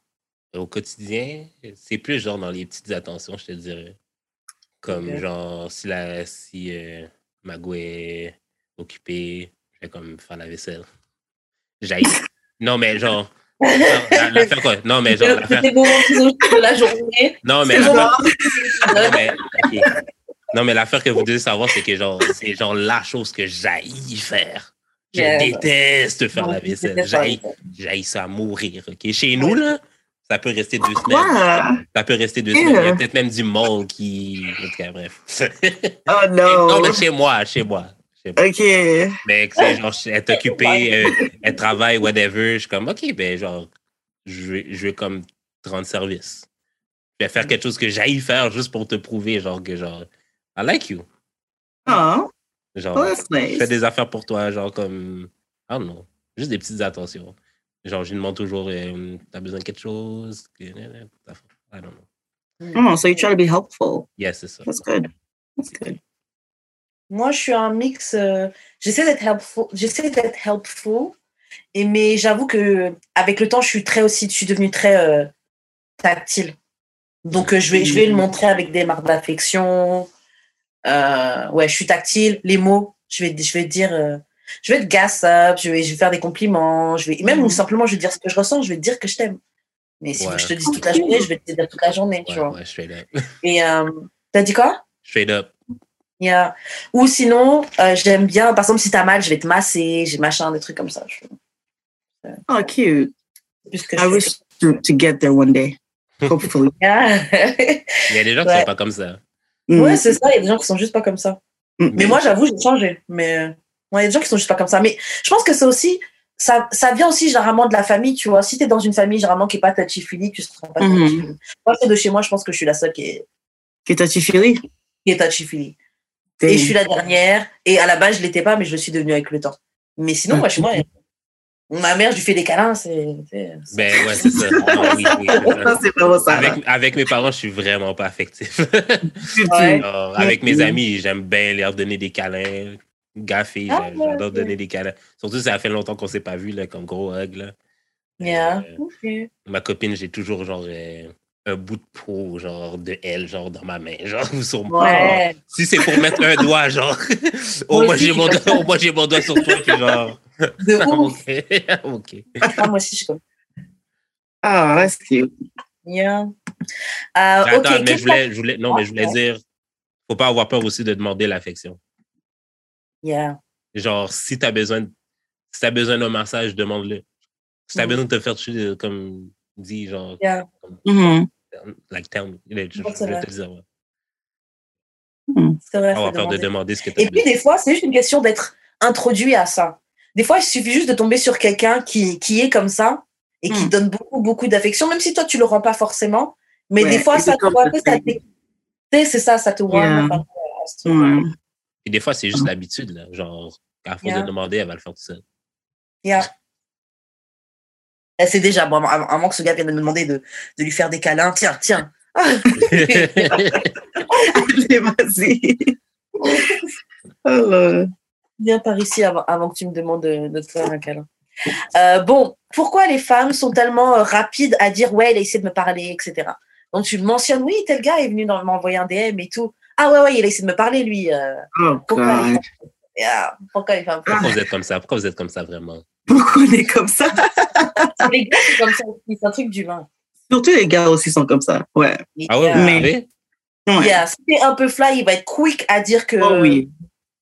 S3: Au quotidien, c'est plus genre dans les petites attentions, je te dirais. Comme
S2: Ok.
S3: genre, si, la, si euh, ma est occupée, je vais comme faire la vaisselle. J'aille. Non, mais genre. la- L'affaire quoi? Non, mais genre,
S2: C'est de la journée.
S3: Non, mais. Non, mais, ok. Non, mais l'affaire que vous devez savoir, c'est que genre, c'est genre la chose que j'haïs faire. Je
S2: Yeah.
S3: déteste faire
S2: Non,
S3: la vaisselle.
S2: la
S3: j'haïs ça à mourir. ok? Chez nous, là, ça peut rester deux semaines. Ça peut rester deux semaines. Il y a peut-être même du mold qui. En tout cas, bref.
S1: Oh
S3: non,
S1: no.
S3: mais chez moi, chez moi. Chez moi.
S1: OK.
S3: Mais c'est genre, elle est occupée, euh, elle travaille, whatever. Je suis comme, OK, ben, genre, je vais, je vais comme te rendre service. Je vais faire quelque chose que j'aille faire juste pour te prouver, genre, que genre, I like you.
S1: Oh,
S3: Genre,
S1: well, that's
S3: je
S1: nice.
S3: fais des affaires pour toi, genre, comme, Ah non. Juste des petites attentions. Genre, je lui demande toujours, euh, t'as besoin de quelque chose? I don't know.
S1: Oh, so you try to be helpful.
S3: Yes, c'est ça.
S1: That's good. That's good.
S2: Moi, je suis un mix. euh, j'essaie d'être helpful. J'essaie d'être helpful. Et mais j'avoue que avec le temps, je suis très aussi. Je suis devenue très euh, tactile. Donc, euh, je vais, je vais le montrer avec des marques d'affection. Euh, ouais, je suis tactile. Les mots, je vais, je vais dire. Euh, je vais être gas up. Je vais, je vais faire des compliments. Je vais même
S1: Mhm.
S2: ou simplement, je vais dire ce que je ressens. Je vais te dire que je t'aime. Mais si
S3: Ouais.
S2: je te dis toute la journée, je vais te dire toute la journée. tu
S3: Ouais,
S2: vois.
S3: ouais, straight up.
S2: Et euh, t'as dit quoi?
S3: Straight up.
S2: Yeah. Ou sinon, euh, j'aime bien, par exemple, si t'as mal, je vais te masser, j'ai machin, des trucs comme ça. Je-
S1: Oh, cute.
S2: c'est plus ce que
S1: I wish to, to get there one day. Hopefully.
S2: Yeah.
S3: Il y a des gens qui sont pas comme ça.
S1: Mm.
S2: ouais, c'est ça, il y a des gens qui sont juste pas comme ça.
S1: Mm.
S2: Mais moi, j'avoue, j'ai changé. Mais euh, il y a des gens qui sont juste pas comme ça. Mais je pense que c'est aussi, ça, ça vient aussi généralement de la famille, tu vois. Si t'es dans une famille généralement qui est pas touchy-feely, tu seras pas
S1: Mhm.
S2: touchy-feely. Moi, c'est de chez moi, je pense que je suis la seule qui est,
S1: Que touchy feely?
S2: qui est touchy-feely. Et je suis la dernière. Et à la base, je l'étais pas, mais je le suis devenue avec le temps. Mais sinon, moi, chez moi, ma mère, je lui fais des câlins, c'est.
S3: Ben ouais, c'est ça. Oui, oui, c'est
S1: vraiment ça.
S3: Avec, avec mes parents, je suis vraiment pas affectif.
S2: Ouais.
S3: Genre, avec mes amis, j'aime bien leur donner des câlins. Gaffé,
S2: Ah,
S3: j'adore donner des câlins. Surtout, ça fait longtemps qu'on s'est pas vu, là, comme gros hug. Là.
S2: Yeah.
S3: Euh, ma copine, j'ai toujours genre euh, un bout de peau, genre de elle, genre dans ma main, genre ou sur moi.
S2: Ouais.
S3: Si c'est pour mettre un doigt, genre, au
S2: Moi
S3: moins j'ai mon, j'ai mon doigt sur toi, puis genre.
S2: De ouf.
S3: ok. ok.
S2: Ah, moi aussi, je suis comme.
S1: Ah, that's cute.
S2: Yeah. Euh,
S3: Attends, mais je voulais, je voulais, non, mais je voulais dire, faut pas avoir peur aussi de demander l'affection.
S2: Yeah.
S3: Genre, si tu as besoin, si t'as besoin d'un massage, demande-le. Si tu as
S2: Mhm.
S3: besoin de te faire tuer, comme dit, genre,
S2: Yeah.
S1: Mhm.
S3: like, tell me. Je, je vais te dire, ouais.
S2: C'est vrai.
S3: Avoir peur de
S2: demander.
S3: ce que tu as
S2: Et puis,
S3: besoin.
S2: des fois, c'est juste une question d'être introduit à ça. Des fois, il suffit juste de tomber sur quelqu'un qui, qui est comme ça et qui
S1: Mm.
S2: donne beaucoup, beaucoup d'affection, même si toi, tu le rends pas forcément. Mais
S1: Ouais,
S2: des fois, ça te
S1: comme
S2: voit, ça c'est ça, ça te voit.
S1: Yeah.
S3: Puis des fois, c'est juste l'habitude, là. Genre, à force
S2: Yeah.
S3: de demander, elle va le faire tout seul.
S2: Yeah. Elle sait déjà, bon, avant que ce gars vienne de me demander de, de lui faire des câlins, tiens, tiens.
S1: Allez, vas-y. Alors,
S2: Viens par ici avant, avant que tu me demandes de, de te faire un câlin. Euh, bon, pourquoi les femmes sont tellement euh, rapides à dire ouais, elle a essayé de me parler, etc. Donc tu mentionnes oui, tel gars est venu m'envoyer un DM et tout. Ah ouais, ouais, il a essayé de me parler lui. euh,
S1: oh
S2: pourquoi, les
S1: God.
S2: femmes, Yeah, pourquoi
S3: Pourquoi vous êtes comme ça? Pourquoi vous êtes comme ça, vraiment?
S1: Pourquoi on est comme ça?
S2: Les gars, c'est comme ça aussi, c'est un truc d'humain.
S1: Surtout les gars aussi sont comme ça. Ouais.
S3: Ah ouais, vous
S1: Mais-? Ouais.
S2: Yeah, Si t'es un peu fly, il va être quick à dire que
S1: Oh oui.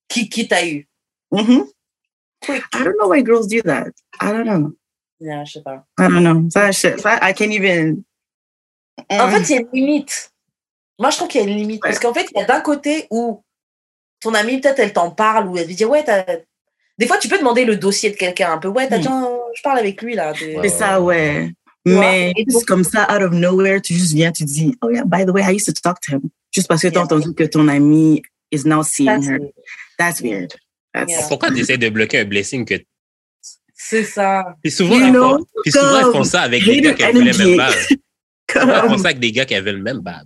S2: qui, qui t'a eu.
S1: Mhm.
S2: Quick.
S1: I don't know why girls do that. I don't know.
S2: Yeah, je sais pas.
S1: I don't know. Ça, je- ça, I can't even.
S2: En
S1: Mm.
S2: fait, il y a une limite. Moi, je trouve qu'il y a une limite. Parce qu'en fait, il y a d'un côté où ton amie, peut-être, elle t'en parle, ou elle te dit, ouais, t'as. Des fois, tu peux demander le dossier de quelqu'un un peu. Ouais, t'as
S1: Hmm.
S2: tiens, je parle avec lui, là.
S1: C'est ça, ouais. Mais
S2: Et
S1: juste
S2: donc-
S1: comme ça, out of nowhere, tu juste viens, tu dis, oh yeah, by the way, I used to talk to him. Juste parce que tu as
S2: Yeah.
S1: entendu que ton ami is now seeing her.
S2: c'est-
S1: That's weird. That's
S2: Yeah.
S3: Pourquoi tu essaies de bloquer un blessing que.
S2: C'est ça.
S3: Puis souvent,
S1: know,
S3: font, puis souvent, font ça avec des gars qu'elles
S1: energy.
S3: même pas. Font
S1: comme,
S3: ça avec des gars qui avaient le même bab.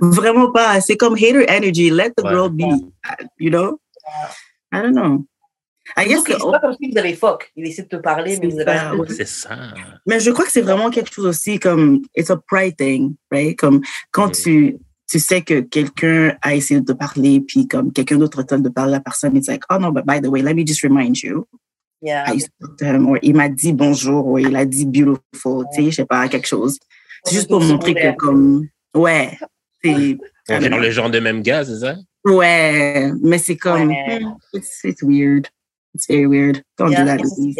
S1: Vraiment pas. C'est comme hater energy. Let the
S3: Ouais.
S1: girl be. You know? I don't know. I guess
S2: c'est pas comme si vous avez fuck. Il essaie de te parler, mais vous avez
S1: ouais.
S3: C'est ça.
S1: Mais je crois que c'est vraiment quelque chose aussi comme it's a pride thing, right? Comme quand
S3: Mm.
S1: tu tu sais que quelqu'un a essayé de te parler puis comme quelqu'un d'autre tente de parler à la personne, it's like oh no, but by the way, let me just remind you,
S2: Yeah.
S1: I used to talk to him, or il m'a dit bonjour, ou il a dit beautiful, tu sais, je sais pas quelque chose. C'est juste pour montrer que comme ouais, c'est
S3: dans le genre de même gars, c'est ça?
S1: ouais, mais c'est comme
S2: Ouais.
S1: it's it's weird, it's very weird. Don't
S2: Yeah,
S1: do that, ladies.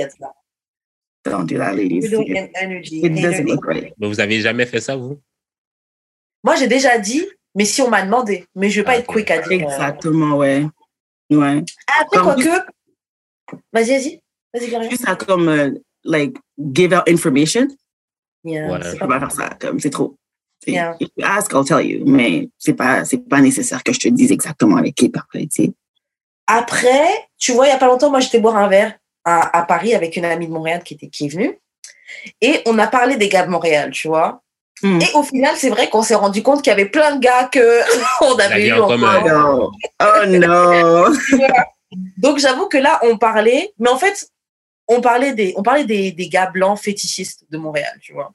S1: Don't do that, ladies. It,
S2: an energy.
S1: it doesn't
S2: energy.
S1: look right.
S3: Mais vous avez jamais fait ça, vous?
S2: Moi, j'ai déjà dit, mais si on m'a demandé. Mais je vais pas
S3: Ah,
S2: être quick à dire. euh,
S1: Exactement, ouais, ouais.
S2: Après,
S1: Comme
S2: quoique. Vas-y, vas-y. Vas-y, Gloria.
S1: juste à comme euh, like give out information
S2: Yeah,
S3: Ouais.
S2: c'est
S1: je peux pas faire ça comme c'est trop
S2: Yeah.
S1: if you ask I'll tell you mais c'est pas c'est pas nécessaire que je te dise exactement avec qui parler tu sais
S2: Après, tu vois, il y a pas longtemps, moi, j'étais boire un verre à, à Paris avec une amie de Montréal qui, était, qui est venue. Et on a parlé des gars de Montréal, tu vois.
S1: Hmm.
S2: Et au final, c'est vrai qu'on s'est rendu compte qu'il y avait plein de gars que on avait eu
S3: en commun.
S1: Oh no. Oh no.
S2: Donc j'avoue que là, on parlait, mais en fait, on parlait des, on parlait des, des gars blancs fétichistes de Montréal, tu vois.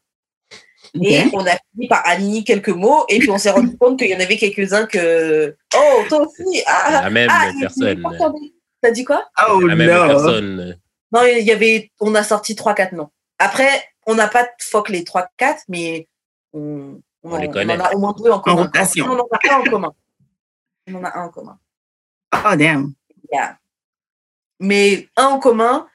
S2: Et
S1: Ok.
S2: on a fini par aligner quelques mots, et puis on s'est rendu compte qu'il y en avait quelques-uns que. Oh, toi aussi Ah,
S3: La même
S2: ah, il est
S3: personne.
S2: T'as dit quoi?
S1: Oh
S3: La même
S1: no.
S3: personne.
S2: Non, il y avait. On a sorti 3-4 noms. Après, on n'a pas fuck les 3-4, mais on,
S3: On les
S2: en-
S3: connaît.
S2: en a au moins deux en commun.
S1: rotation.
S2: On en a un en commun. On en a un en commun.
S1: Oh damn.
S2: Yeah. Mais un en commun,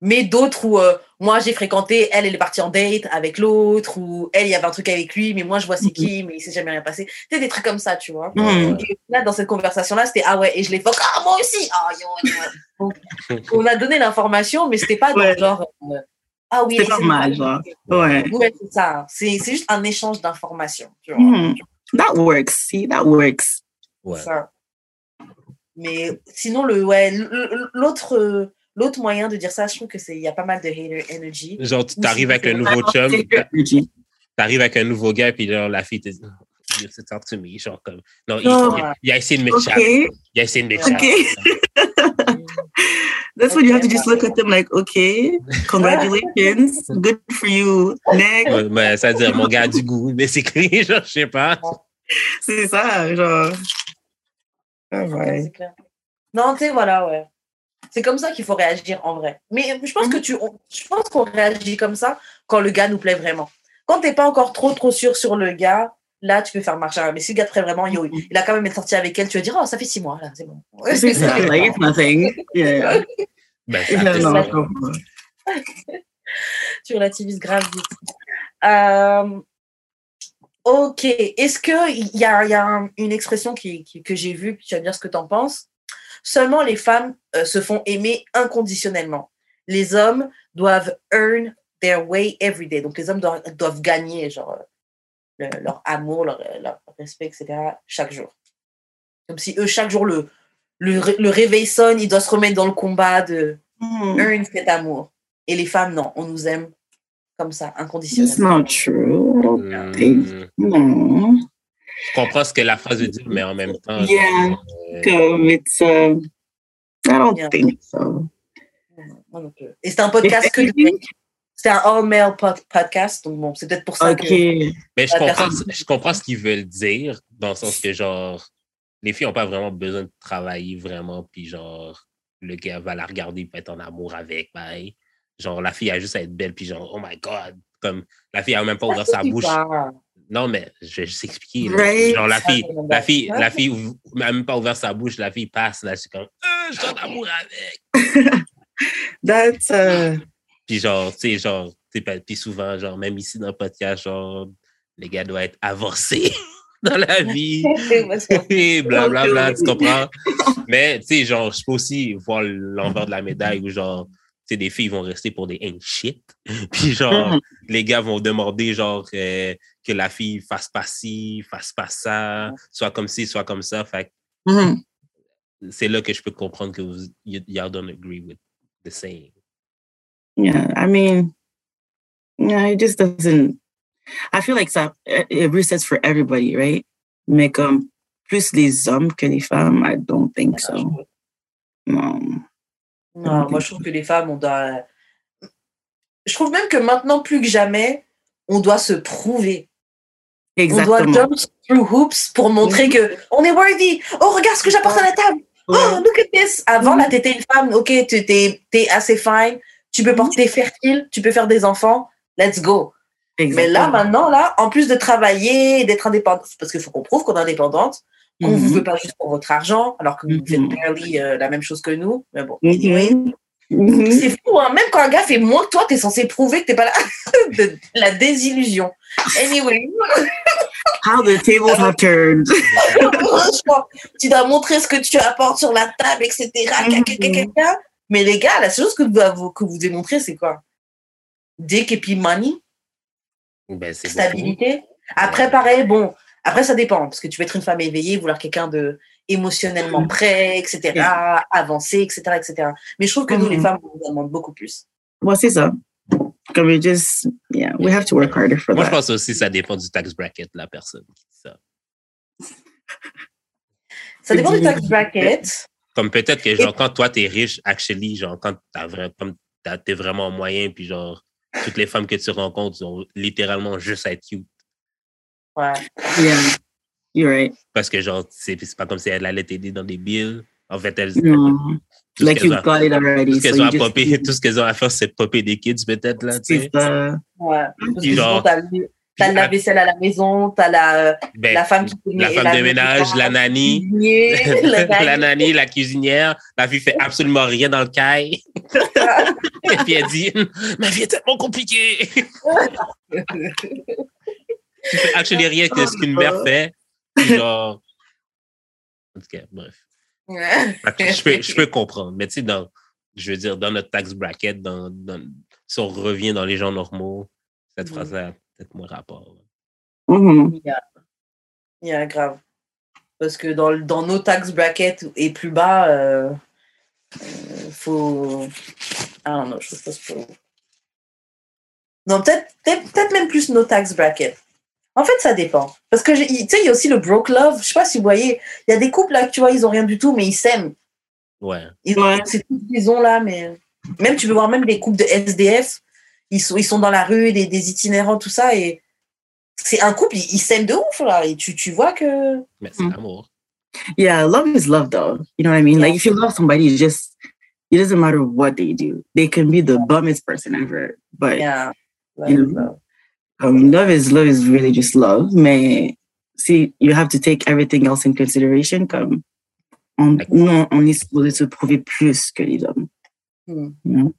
S2: mais d'autres où euh, moi j'ai fréquenté, elle, elle est partie en date avec l'autre, ou elle, il y avait un truc avec lui, mais moi je vois c'est qui, mais il s'est jamais rien passé. Tu des trucs comme ça, tu vois.
S1: Hmm.
S2: Et là, dans cette conversation-là, c'était ah ouais, et je fuck, ah moi aussi, ah yo, yo. Donc, on a donné l'information, mais c'était pas dans
S1: Ouais.
S2: le genre euh, ah oui,
S1: C'est normal, genre. Ouais.
S2: Ouais, c'est ça. C'est c'est juste un échange d'informations, tu vois.
S1: Hmm. That works. See, that works.
S3: Ouais.
S2: Ça. Mais sinon, le, ouais, l'autre, euh, l'autre moyen de dire ça, je trouve que c'est, il y a pas mal de hater energy.
S3: Genre, tu t'arrives avec un nouveau chum,
S1: c'est energy.
S3: t'arrives avec un nouveau gars, puis genre, la fille te dit, You should talk to me. Genre, comme, non, il,
S1: Non.
S3: il- il a essayé de me chat.
S1: Okay.
S3: Il a essayé de me
S2: Ok.
S3: chat.
S1: That's when you have to
S2: Okay.
S1: just look at them like, okay, congratulations, good for you. Next.
S3: Ouais, mais ça veut dire, mon gars a du goût, mais c'est écrit, genre, je sais pas.
S1: C'est ça, genre. Ah
S2: Ouais, c'est. Non, tu sais, voilà, ouais. C'est comme ça qu'il faut réagir en vrai. Mais je pense que tu, on- je pense qu'on réagit comme ça quand le gars nous plaît vraiment. Quand t'es pas encore trop trop sûr sur le gars, là tu peux faire marche arrière. Mais si le gars te plaît vraiment, yo, il a quand même été sorti avec elle, tu vas dire oh ça fait six mois là, c'est bon.
S1: C'est ça, like, it's nothing. Yeah.
S3: Ben, ça,
S2: tu relativises grave vite. Euh, ok. Est-ce qu'il y a, il y a un- une expression qui, qui- que j'ai vue, puis tu vas me dire ce que tu en penses? Seulement les femmes euh, se font aimer inconditionnellement. Les hommes doivent earn their way every day. Donc les hommes doivent, doivent gagner genre, euh, le- leur amour, leur, leur respect, etc. chaque jour. Comme si eux, chaque jour, le, le, ré- le réveil sonne, ils doivent se remettre dans le combat de
S1: Hmm.
S2: earn cet amour. Et les femmes, non, on nous aime comme ça,
S1: It's
S2: inconditionnellement.
S1: not true.
S3: Hmm. Je comprends ce que la phrase veut dire, mais en même temps.
S1: Yeah.
S3: euh,
S1: Comme, it's, uh, I don't
S2: Yeah.
S1: think so.
S2: Moi non plus. Et c'était un podcast que. C'était un all-male pod- podcast, donc bon, c'est peut-être pour ça que.
S3: Mais je comprends,
S2: personne-
S3: je comprends ce qu'ils veulent dire, dans le sens que, genre, les filles n'ont pas vraiment besoin de travailler vraiment, puis genre, le gars va la regarder puis être en amour avec, bye. Genre, la fille a juste à être belle, puis genre, oh my God. Comme, la fille a même pas ouvert sa bouche. Non, mais je vais juste expliquer. là.
S1: Right.
S3: Genre, la fille, la fille, la fille même pas ouvert sa bouche, la fille passe, là, je suis comme, Euh, je suis en amour avec.
S1: That's, uh,
S3: Puis genre, tu sais, genre, puis souvent, genre, même ici dans le podcast, genre, les gars doivent être avancés dans la vie. Et blablabla, tu comprends? Mais, tu sais, genre, je peux aussi voir l'envers de la médaille où, genre, sais, des filles vont rester pour des ain't shit. Puis, genre,
S1: Mhm.
S3: les gars vont demander, genre, euh, que la fille fasse pas ci, fasse pas ça, soit comme ci, soit comme ça. Fait que
S1: mhm.
S3: c'est là que je peux comprendre que vous, y'all don't agree with the saying.
S1: Yeah, I mean, yeah, it just doesn't. I feel like ça, it it resets for everybody, right? Mais comme plus les hommes que les femmes, I don't think so. No.
S2: Non, moi je trouve que les femmes, on doit. Je trouve même que maintenant, plus que jamais, on doit se prouver. On doit
S1: Exactement.
S2: jump through hoops pour montrer que on est worthy. Oh, regarde ce que j'apporte à la table. Oh, look at this. Avant,
S1: Mhm.
S2: là, t'étais une femme. Ok, tu es, assez fine. Tu peux porter fertile. Tu peux faire des enfants. Let's go. Mais là,
S1: Exactement.
S2: maintenant, là, en plus de travailler d'être indépendante, parce qu'il faut qu'on prouve qu'on est indépendante, qu'on ne vous
S1: Mhm.
S2: veut pas juste pour votre argent, alors que vous
S1: Mhm.
S2: faites barely euh, la même chose que nous. Mais bon.
S1: Mhm.
S2: Anyway, c'est fou, hein? Même quand un gars fait moins que toi, t'es censé prouver que t'es pas là. de la désillusion. Anyway,
S1: How the tables have turned.
S2: franchement, tu dois montrer ce que tu apportes sur la table, etc. Caca. Mais les gars, la seule chose que vous, que vous démontrez, c'est quoi? Dick et puis money,
S3: Ben, beaucoup.
S2: stabilité? Après, pareil, bon, après, ça dépend, parce que tu peux être une femme éveillée, vouloir quelqu'un de émotionnellement prêt, etc., avancé, etc., etc. Mais je trouve que nous, les
S1: Mhm.
S2: femmes, on nous demande beaucoup plus.
S1: Well, c'est ça. Comme we just, yeah, we have to work harder for
S3: Moi, je
S1: that.
S3: pense aussi que ça dépend du tax bracket de la personne. qui dit ça.
S2: Ça dépend du tax bracket.
S3: Comme peut-être que, genre, quand toi, t'es riche, actually, genre, quand t'as vrai, comme t'es vraiment moyen, puis genre, toutes les femmes que tu rencontres sont littéralement juste à être cute.
S2: Ouais.
S1: Yeah, you're right.
S3: Parce que, genre, c'est c'est pas comme si elle allait t'aider dans des bills. En fait, elles,
S1: No,
S3: tout
S1: like
S3: qu'elles
S1: you
S3: ont-
S1: got it
S3: tout
S1: already.
S3: ce
S1: So
S3: qu'elles ont à
S1: just,
S3: popper, tout ce qu'elles ont à faire, c'est popper des kids, peut-être, là, tu sais.
S1: c'est ça.
S2: Ouais.
S3: Puis genre-
S2: t'as la vaisselle à la maison, t'as la,
S3: Ben,
S2: la femme qui
S3: la femme de ménage, la nanny.
S2: la
S3: la
S2: nanny.
S3: nanny, la cuisinière, la fille fait absolument rien dans le caille. Et puis elle dit Ma vie est tellement compliquée. tu fais actually rien que ce qu'une mère fait. Genre. En tout cas, bref. Je peux, je peux comprendre. Mais tu sais, dans, je veux dire, dans notre tax bracket, dans, dans, si on revient dans les gens normaux, cette
S2: Mhm.
S3: phrase-là a peut-être moins rapport.
S1: Mhm.
S2: Il y a, il y a grave. Parce que dans, le- dans nos tax brackets et plus bas, euh, euh, faut. Ah non, je trouve pas Non, peut-être peut peut même plus nos tax brackets. En fait, ça dépend. Parce que, j'ai- tu sais, il y a aussi le broke love. Je sais pas si vous voyez, il y a des couples là, que tu vois, ils ont rien du tout, mais ils s'aiment.
S3: Ouais.
S2: Ils ont,
S1: Ouais.
S2: c'est tout ce qu'ils ont là, mais même tu peux voir même des couples de SDF, ils sont, ils sont dans la rue, des, des itinérants, tout ça, et c'est un couple, ils ils s'aiment de ouf là, et tu, tu vois que.
S3: Mais c'est
S1: Mhm.
S3: l'amour.
S1: Yeah, love is love, though. You know what I mean?
S2: Yeah.
S1: Like, if you love somebody, it's just, it doesn't matter what they do. They can be the bummest person ever, but
S2: Yeah.
S1: You know. Um, love is love is really just love. Mais see, you have to take everything else in consideration. Comme on, nous, on est supposé se prouver plus que les hommes.
S2: Hmm.
S1: you know?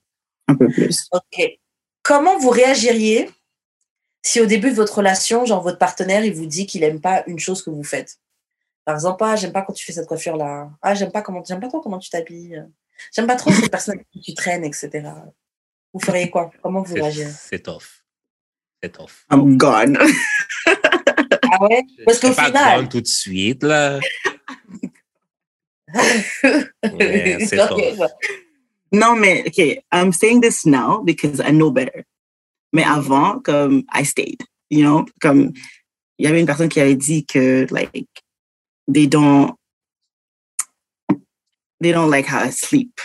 S1: Un peu plus.
S2: Ok. Comment vous réagiriez si au début de votre relation, genre votre partenaire, il vous dit qu'il aime pas une chose que vous faites? Par exemple, ah, j'aime pas quand tu fais cette coiffure là. Ah, j'aime pas comment, j'aime pas trop comment tu t'habilles. J'aime pas trop cette personne avec qui tu traînes, etc. Vous feriez quoi? Comment vous réagirez?
S3: C'est tough. C'est tough.
S1: I'm gone.
S2: Ah ouais? Parce qu'au
S3: C'est pas
S2: final,
S3: grande tout de suite, là. Ouais, c'est tough.
S1: non, mais okay, I'm saying this now because I know better. Mais avant, comme I stayed, you know, comme il y avait une personne qui avait dit que like they don't they don't like how I sleep.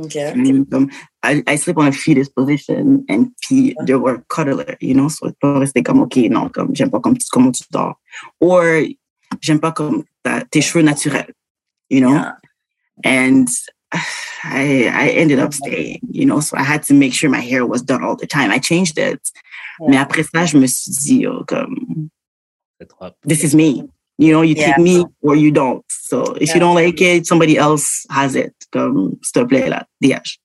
S2: Ok.
S1: Mm, Comme, I, I sleep on a fetus position and puis they were cuddler, you know, so pas rester comme ok non comme j'aime pas comme tu- comment tu dors, or j'aime pas comme ta- tes cheveux naturels, you know,
S2: Yeah.
S1: and I I ended up staying, you know, so I had to make sure my hair was done all the time. I changed it, mais après ça je me suis dit oh, comme this is me. You know, you
S2: Yeah.
S1: take me or you don't. So if
S2: Yeah.
S1: you don't like it, somebody else has it. Comme, s'il te plaît, là, dégage.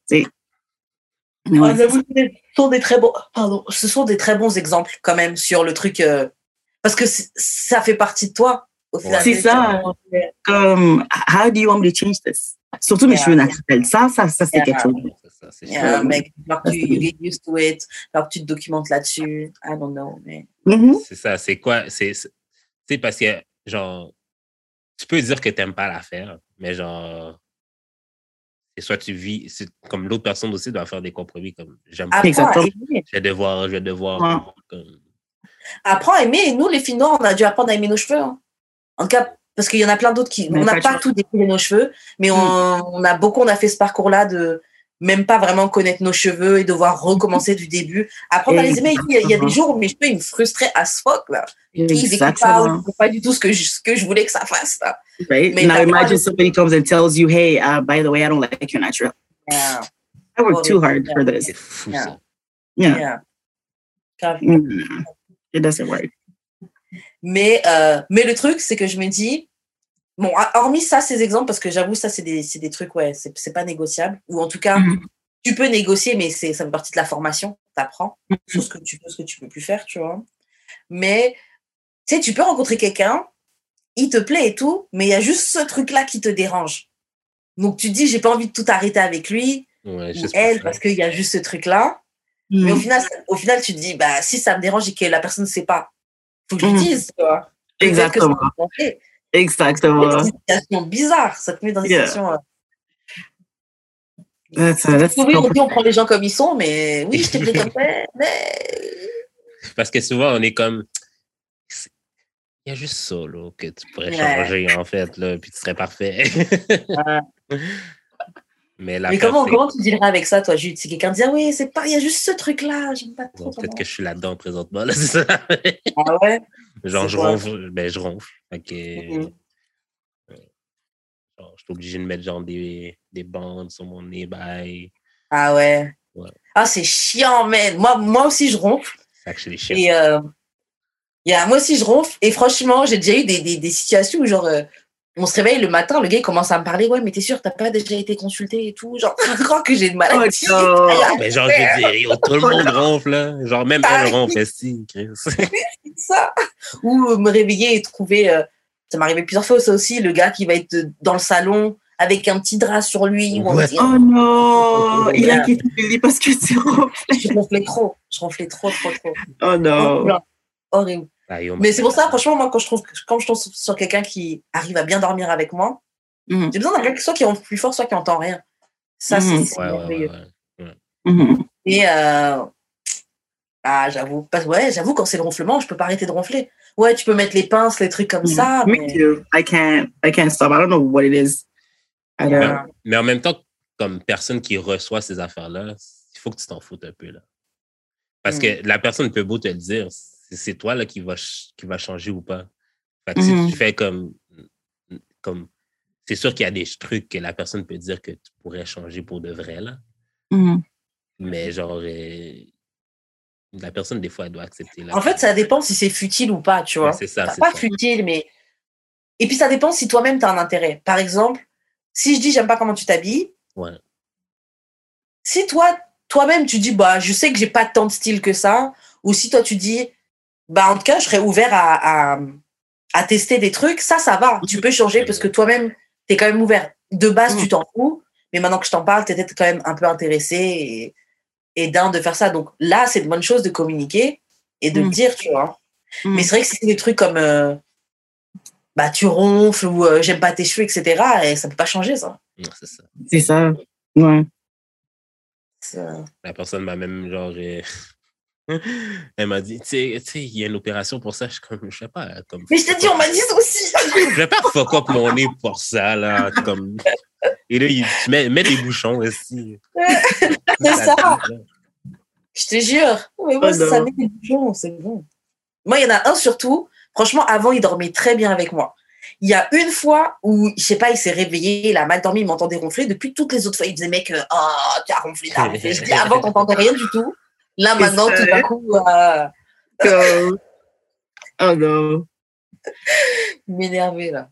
S1: ouais,
S2: j'avoue, ce sont des très bons, pardon, ce sont des très bons exemples quand même sur le truc, euh, parce que c'est- ça fait partie de toi. Au final.
S1: C'est ça. comme, how do you want me to change this? Surtout mes
S2: Yeah.
S1: cheveux naturels. Ça, ça, ça, c'est
S2: Yeah.
S1: quelque chose.
S3: C'est ça, c'est
S2: Yeah,
S3: sûr.
S2: mec, alors que tu you get used to it, alors que tu te documentes là-dessus. I don't know, mais.
S1: Mhm.
S3: C'est ça, c'est quoi? C'est, c'est- parce que, genre, tu peux dire que t'aimes pas l'affaire, mais genre, c'est soit tu vis, c'est comme l'autre personne aussi doit faire des compromis, comme, j'aime pas,
S2: Apprends
S1: Exactement.
S2: à aimer.
S3: je vais devoir, je vais devoir,
S1: Ouais.
S3: comme,
S2: Apprends à aimer. Et nous, les filles noires, on a dû apprendre à aimer nos cheveux. hein. En tout cas, parce qu'il y en a plein d'autres qui.
S1: Mais
S2: on n'a
S1: pas
S2: tout découvert nos cheveux, mais on,
S1: Mm.
S2: on a beaucoup, on a fait ce parcours-là de même pas vraiment connaître nos cheveux et devoir recommencer du début. Apprendre à les aimer. Il y a- il y a des jours où mes cheveux, ils me frustraient as fuck, là.
S1: Exactement.
S2: ils faisaient pas du tout ce que je, ce que je voulais que ça fasse, là.
S1: Right?
S2: Mais
S1: Now imagine somebody comes and tells you, hey, uh, by the way, I don't like your natural.
S2: Yeah.
S1: I worked
S2: Oh,
S1: too hard
S2: yeah.
S1: for this.
S2: Yeah.
S1: Yeah.
S2: Yeah. Grave.
S1: Mm. It doesn't work.
S2: Mais, euh, mais le truc, c'est que je me dis, bon, hormis ça, ces exemples, parce que j'avoue, ça, c'est des, trucs, ouais, c'est pas négociable. Ou en tout cas,
S1: Mhm.
S2: tu peux négocier, mais c'est ça fait partie de la formation. Tu apprends
S1: Mhm.
S2: sur ce que tu peux, ce que tu peux plus faire, tu vois. Mais, tu sais, tu peux rencontrer quelqu'un, il te plaît et tout, mais il y a juste ce truc-là qui te dérange. Donc, tu te dis, j'ai pas envie de tout arrêter avec lui
S3: Ouais,
S2: ou elle, parce qu'il y a juste ce truc-là. Mais au
S1: Mm.
S2: final, ça- au final, tu te dis, bah, si ça me dérange et que la personne ne sait pas, faut que je
S1: Mhm.
S2: dise, tu vois.
S1: Exactement. Exactement.
S2: C'est une situation bizarre. Ça te met dans une
S1: Yeah.
S2: situation. euh,
S1: That's, uh, that's
S2: Oui, on dit on prend les gens comme ils sont, mais oui, je t'ai pris comme ça, mais.
S3: Parce que souvent, on est comme. Il y a juste ça, là, que tu pourrais
S2: Ouais.
S3: changer, en fait, là, puis tu serais parfait. Mais la
S2: Mais comment, comment tu dirais avec ça, toi, Jude? Si quelqu'un dit, ah oui, c'est pas, il y a juste ce truc-là, j'aime pas trop.
S3: Bon, peut-être que je suis là-dedans présentement, là, c'est ça.
S2: Ah ouais?
S3: Genre, je ronfle. Ben, je ronfle. Euh, genre, je suis obligé de mettre genre des, des bandes sur mon nez, bye.
S2: Ah ouais?
S3: Ouais.
S2: Ah, c'est chiant, man. Moi, moi aussi, je ronfle.
S3: Chiens.
S2: Et euh, yeah, moi aussi, je ronfle. Et franchement, j'ai déjà eu des, des, des situations où, genre, euh, on se réveille le matin, le gars, il commence à me parler. Ouais, mais t'es sûr, t'as pas déjà été consulté et tout? Genre, je crois que j'ai une maladie.
S1: Oh.
S3: Mais genre, je veux tout le monde ronfle, là. Genre, même elle ronfle, si, Chris.
S2: ça. Ou euh, me réveiller et trouver. euh, ça m'est arrivé plusieurs fois, ça aussi, le gars qui va être euh, dans le salon avec un petit drap sur lui. où on dit,
S1: Oh non, il a quitté le lit parce que tu ronfles.
S2: je ronflais trop. Je ronflais trop, trop, trop.
S1: Oh non.
S2: Horrible.
S3: Ah, yo,
S2: Mais c'est pour ça, franchement, moi, quand je trouve, quand je tombe sur quelqu'un qui arrive à bien dormir avec moi,
S1: Mhm,
S2: j'ai besoin d'un qui soit qui ronfle plus fort, soit qui entend rien. Ça, c'est-
S1: Mhm.
S2: c'est
S3: Ouais, ouais, ouais,
S2: merveilleux.
S3: ouais.
S1: mhm.
S2: Et euh, ah, j'avoue, parce ouais, j'avoue, quand c'est le ronflement, je peux pas arrêter de ronfler. Ouais, tu peux mettre les pinces, les trucs comme ça.
S1: Me
S2: mais-
S1: too. I can't. I can't stop. I don't know what it is. I don't.
S2: Yeah.
S3: Mais en même temps, comme personne qui reçoit ces affaires-là, il faut que tu t'en foutes un peu, là. Parce
S2: Mm.
S3: que la personne peut beau te le dire, c'est toi, là, qui va, qui va changer ou pas. Fait que si tu fais comme... comme c'est sûr qu'il y a des trucs que la personne peut dire que tu pourrais changer pour de vrai, là.
S1: Mhm.
S3: Mais genre, euh, la personne, des fois, elle doit accepter. la
S2: En fait, ça dépend si c'est futile ou pas, tu vois.
S3: Ouais, c'est ça,
S2: pas
S3: ça.
S2: futile, mais. Et puis ça dépend si toi-même tu as un intérêt. Par exemple, si je dis j'aime pas comment tu t'habilles,
S3: Ouais.
S2: si toi, toi-même tu dis bah je sais que j'ai pas tant de style que ça, ou si toi tu dis bah en tout cas je serais ouvert à, à, à tester des trucs, ça ça va. Tu peux changer parce que toi-même tu es quand même ouvert. De base tu t'en fous, mais maintenant que je t'en parle, tu peut-être quand même un peu intéressé et, et d'un de faire ça. Donc là c'est une bonne chose de communiquer et de le
S1: Mhm.
S2: dire, tu vois.
S1: Mhm.
S2: Mais c'est vrai que si c'est des trucs comme euh, bah tu ronfles ou euh, j'aime pas tes cheveux, etc. Et ça peut pas changer ça.
S3: C'est ça.
S1: C'est ça. Ouais.
S2: Ça-
S3: La personne m'a même, genre... Elle m'a dit, tu sais, il y a une opération pour ça. Je suis comme, je sais pas, comme...
S2: Mais je t'ai dit, on m'a dit ça aussi.
S3: Je vais pas fuck up mon nez pour ça, là. Comme... Et là, il mets des bouchons aussi.
S2: C'est ça. Je te jure. Mais moi,
S1: Oh
S2: ça met des bouchons, c'est bon. Moi, il y en a un surtout. Franchement, avant, il dormait très bien avec moi. Il y a une fois où, je sais pas, il s'est réveillé, il a mal dormi, il m'entendait ronfler. Depuis toutes les autres fois, il disait, mec, euh, oh, tu as ronflé, tu as ronflé. Je dis, avant, t'entendais rien du tout. Là, maintenant, tout d'un coup, euh.
S1: Oh no.
S2: m'énerver, là.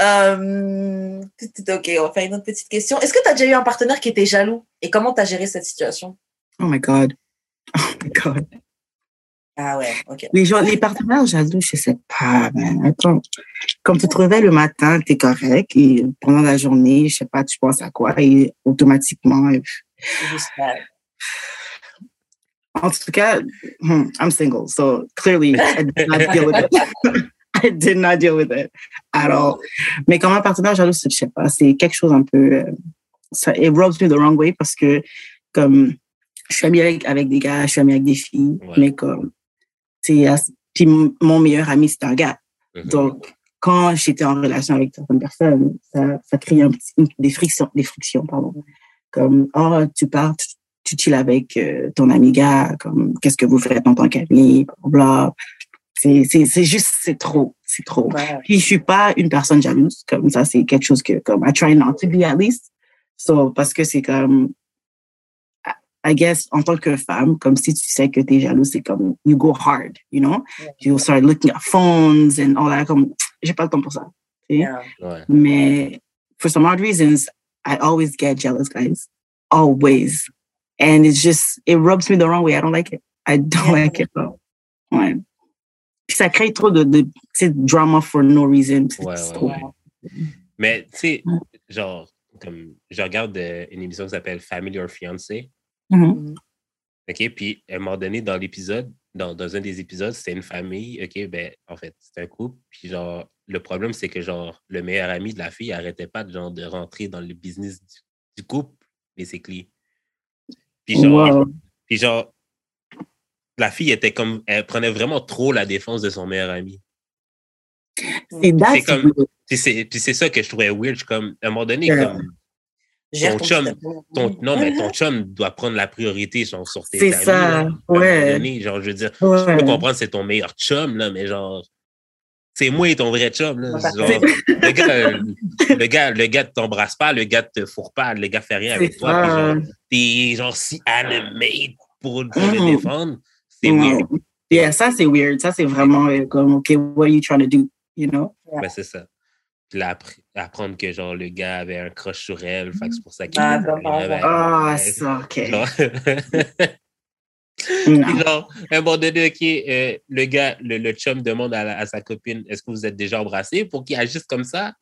S2: Euh, ok, on va faire une autre petite question. Est-ce que tu as déjà eu un partenaire qui était jaloux? Et comment tu as géré cette situation?
S1: Oh my God. Oh my God.
S2: Ah ouais, ok.
S1: Les gens, les partenaires jaloux, je sais pas, man. Attends. Comme tu te réveilles le matin, t'es correct, et pendant la journée, je sais pas, tu penses à quoi, et automatiquement, et-
S2: euh,
S1: en tout cas, hmm, I'm single, so clearly, I did not deal with it. I did not deal with it at all. Mais comme un partenaire jaloux, je sais pas, c'est quelque chose un peu, euh, ça, it rubs me the wrong way parce que, comme, je suis amie avec, avec des gars, je suis amie avec des filles,
S3: Ouais.
S1: mais comme, c'est, puis mon meilleur ami, c'est un gars.
S3: Mhm.
S1: Donc, quand j'étais en relation avec certaines personnes, ça, ça crée un petit, des frictions, des frictions, pardon. Comme, oh, tu pars, tu, tu chilles avec euh, ton ami gars, comme, qu'est-ce que vous faites en tant qu'ami, bla. C'est, c'est, c'est juste, c'est trop, c'est trop.
S2: ouais.
S1: Puis, je suis pas une personne jalouse, comme ça, c'est quelque chose que, comme, I try not to be at least. So, parce que c'est comme, I- guess, en tant que femme, comme si tu sais que t'es jalouse, c'est comme, you go hard, you know?
S2: Ouais.
S1: You start looking at phones and all that, comme, j'ai pas le temps pour ça.
S2: Yeah.
S3: Ouais.
S1: Mais, for some odd reasons, I always get jealous, guys. Always. And it's just, it rubs me the wrong way. I don't like it. I don't
S2: Yeah.
S1: like it. though. Ouais. Puis ça crée trop de, de drama for no reason. C'est
S3: Ouais,
S1: c'est
S3: ouais. Mais, tu sais,
S1: Ouais.
S3: genre, comme, je regarde euh, une émission qui s'appelle Family or Fiancé.
S1: Mhm.
S3: OK? Puis, à un moment donné, dans l'épisode, dans, dans un des épisodes, c'était une famille, OK, ben, en fait, c'est un couple, puis genre, le problème, c'est que genre, le meilleur ami de la fille arrêtait pas de, genre, de rentrer dans le business du, du couple, basically. Puis genre,
S1: Wow.
S3: puis genre, la fille était comme, elle prenait vraiment trop la défense de son meilleur ami.
S1: C'est
S3: C'est comme-. Puis c'est, puis c'est ça que je trouvais weird, je comme, à un moment donné,
S1: Yeah.
S3: comme, Ton chum, ton, non, mais ton chum doit prendre la priorité genre, sur tes
S1: C'est
S3: amis.
S1: ça,
S3: là. À un moment
S1: ouais.
S3: donné, genre, je veux dire, je peux comprendre c'est ton meilleur chum, là, mais genre, c'est moi et ton vrai chum, là. Genre, le, gars, euh, le, gars, le gars t'embrasse pas, le gars te fourre pas, le gars fait rien avec toi. puis
S1: ça.
S3: genre, T'es genre si animé pour, pour le
S1: Mhm.
S3: défendre. C'est weird.
S1: Yeah, ça c'est weird. Ça c'est vraiment euh, comme, OK, what are you trying to do? You know?
S3: Ben, c'est ça. Puis là, apprendre que genre le gars avait un crush sur elle, fait que c'est pour ça qu'il
S2: Ah,
S3: avait-.
S1: Ah, ça, OK.
S3: Genre, à un moment donné, OK, euh, le gars, le, le chum demande à, la- à sa copine Est-ce que vous êtes déjà embrassés pour qu'il agisse comme ça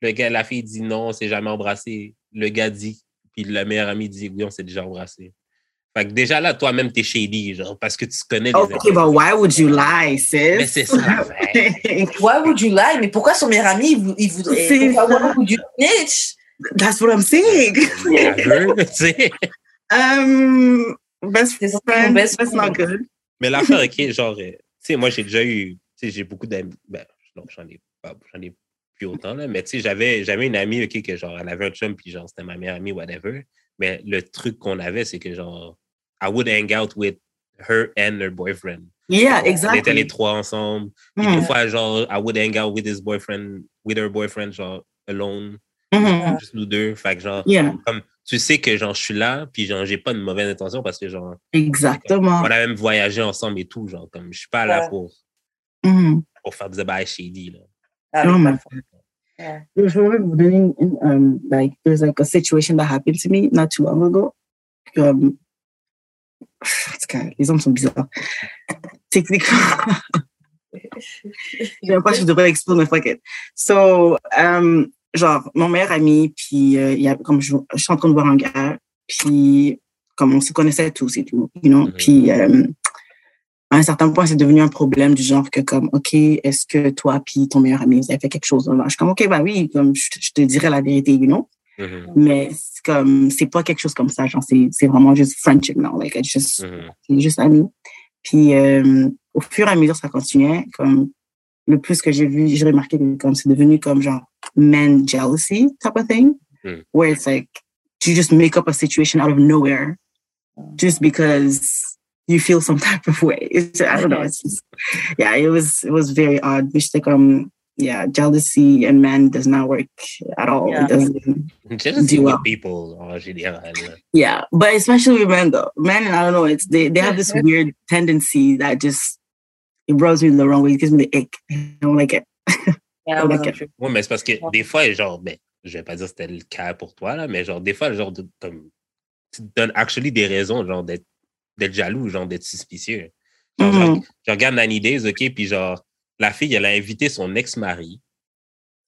S3: Le gars, la fille dit non, on s'est jamais embrassé. Le gars dit, puis le meilleur ami dit oui, on s'est déjà embrassé. Fait que déjà là, toi-même, t'es shady, genre, parce que tu connais les
S1: OK, but why would you lie, sis?
S3: Mais c'est ça.
S2: Why would you lie? Mais pourquoi son meilleur ami, il, il voudrait.
S1: C'est
S2: Pourquoi
S1: ça.
S2: why would you snitch?
S1: That's what I'm saying. Um, best friend,
S2: mon best
S1: that's not
S2: friend.
S1: good.
S3: Mais l'affaire, OK, genre, euh, tu sais, moi, j'ai déjà eu, tu sais, j'ai beaucoup d'amis. Ben, non, j'en ai pas, j'en ai plus autant, là. Mais tu sais, j'avais, j'avais une amie, OK, que genre, elle avait un chum, puis genre, c'était ma meilleure amie, whatever. Mais le truc qu'on avait, c'est que genre, I would hang out with her and her boyfriend.
S1: Yeah,
S3: On était
S1: exactly.
S3: les trois ensemble. Puis
S1: Mm.
S3: des fois, genre, I would hang out with his boyfriend, with her boyfriend, genre, alone,
S1: Mhm.
S3: juste nous deux. Fait que genre,
S1: Yeah,
S3: comme, tu sais que genre, je suis là, puis genre, j'ai pas de mauvaise intention parce que genre,
S1: exactement.
S3: on a même voyagé ensemble et tout, genre, comme, je suis pas là
S2: Ouais.
S3: pour,
S1: Mhm.
S3: pour faire des bails shady, là.
S2: Ah,
S1: Oh
S2: mais
S1: my
S2: pas-
S1: God. Je remember in, um, like, there's like a situation that happened to me not too long ago. Um, en tout cas, les hommes sont bizarres. Techniquement, j'ai pas que je devrais expliquer, mais fuck it. So, um, genre, mon meilleur ami, puis euh, il y a, comme je, je suis en train de voir un gars, puis comme on se connaissait tous et tout, you know,
S3: Mhm.
S1: puis euh, à un certain point, c'est devenu un problème du genre que comme, OK, est-ce que toi puis ton meilleur ami, vous avez fait quelque chose? Je suis comme, OK, bah oui, comme je, je te dirais la vérité, you know?
S3: Mhm,
S1: Mais comme, c'est pas quelque chose comme ça, genre, c'est, c'est vraiment juste friendship, non? Like, it's just, c'est juste ami. Puis, euh, au fur et à mesure, ça continuait. Comme, le plus que j'ai vu, j'ai remarqué que comme c'est devenu comme genre man jealousy type of thing,
S3: Hmm.
S1: where it's like, you just make up a situation out of nowhere just because you feel some type of way. It's, I don't know. It's just, yeah, it was, it was very odd. Which like, um, yeah, jealousy and men does not work at all.
S2: Yeah.
S1: It doesn't.
S3: Just
S1: Do
S3: with
S1: well.
S3: people en général. là.
S1: Yeah, but especially with men though. Men, I don't know. It's they they have this weird tendency that just it rubs me the wrong way. It gives me the ick. I don't like it.
S2: Plus.
S3: Oui, mais c'est parce que des fois, genre, ben, je vais pas dire que c'était le cas pour toi, là, mais genre, des fois, genre, de, comme, tu te donnes actually des raisons, genre, d'être, d'être jaloux, genre, d'être suspicieux. Genre,
S1: Mhm.
S3: je, regarde Nanny Days, OK, puis genre, la fille, elle a invité son ex-mari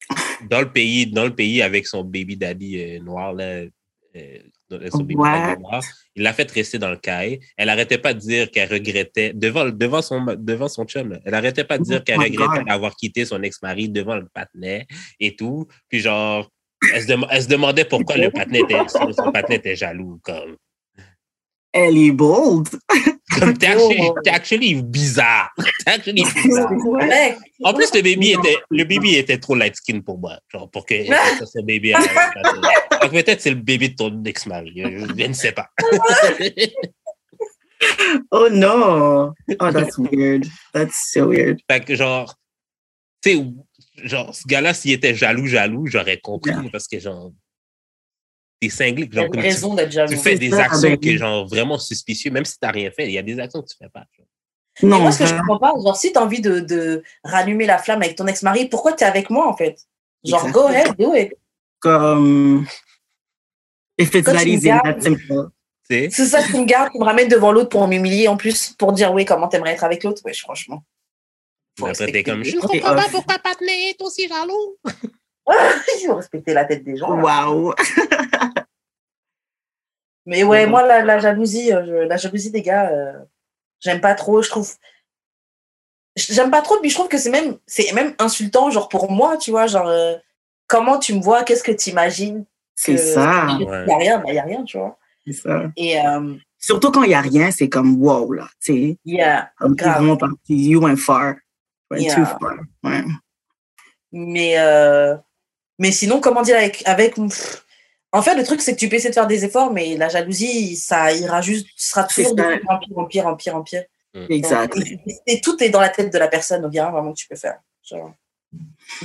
S3: dans le pays, dans le pays avec son baby daddy euh, noir, là, euh, Il l'a fait rester dans le cahier. Elle arrêtait pas de dire qu'elle regrettait, devant, devant, son, devant son chum, elle arrêtait pas de dire
S1: Oh
S3: qu'elle regrettait d'avoir quitté son ex-mari devant le patinet et tout. Puis genre, elle se, dem- elle se demandait pourquoi le patinet était, son, son patinet était jaloux. Comme,
S1: Ellie bold.
S3: comme t'es actually, t'es actually bizarre. T'es actually bizarre. En plus, le baby était, le baby était trop light skin pour moi. Genre, pour que ça, ce bébé. Peut-être c'est le bébé de ton ex-mari. Je, je ne sais pas.
S1: Oh no. Oh, that's weird. That's so weird.
S3: fait que, genre, tu sais, genre, ce gars-là, s'il était jaloux, jaloux, j'aurais compris.
S1: Yeah.
S3: Parce que, genre, t'es cinglé.
S2: il y a
S3: Genre, comme
S2: raison d'être jaloux.
S3: tu fais des
S1: ça,
S3: actions
S1: ben
S3: qui, genre, vraiment suspicieux. Même si t'as rien fait, il y a des actions que tu fais pas. genre.
S1: Non,
S2: moi, ce que je comprends pas, genre, si tu as envie de, de rallumer la flamme avec ton ex-mari, pourquoi tu es avec moi, en fait? Genre,
S1: Exactement.
S2: go ahead, do it.
S1: comme if it's that
S2: tu
S1: easy and that simple.
S3: Tu?
S2: C'est ça qui me garde, qui me ramène devant l'autre pour m'humilier en plus, pour dire, oui, comment t'aimerais être avec l'autre? Ouais, franchement. Faut
S3: Après, t'es comme, je comprends pas pourquoi Patney est aussi jaloux.
S2: Il faut respecter la tête des gens. là.
S1: Wow.
S2: Mais ouais, moi, la, la jalousie, euh, je- la jalousie des gars, euh, J'aime pas trop, je trouve. J'aime pas trop, puis je trouve que c'est même, c'est même insultant, genre pour moi, tu vois, genre, euh, comment tu me vois, qu'est-ce que tu imagines?
S1: C'est ça.
S2: Il
S3: Ouais.
S2: n'y a rien, bah, il n'y a rien, tu vois.
S1: C'est ça.
S2: Et euh,
S1: Surtout quand il n'y a rien, c'est comme wow, là. Tu sais,
S2: yeah.
S1: comme
S2: Grave.
S1: vraiment parti. You went far. Went
S2: Yeah.
S1: too far. Ouais.
S2: Mais, euh, mais sinon, comment dire, avec. avec pff, en fait, le truc, c'est que tu peux essayer de faire des efforts, mais la jalousie, ça ira juste, sera toujours de pire en pire, en pire, en pire, en pire.
S1: Exactly.
S2: Et, et tout est dans la tête de la personne, donc il y a rien vraiment que tu peux faire. Genre,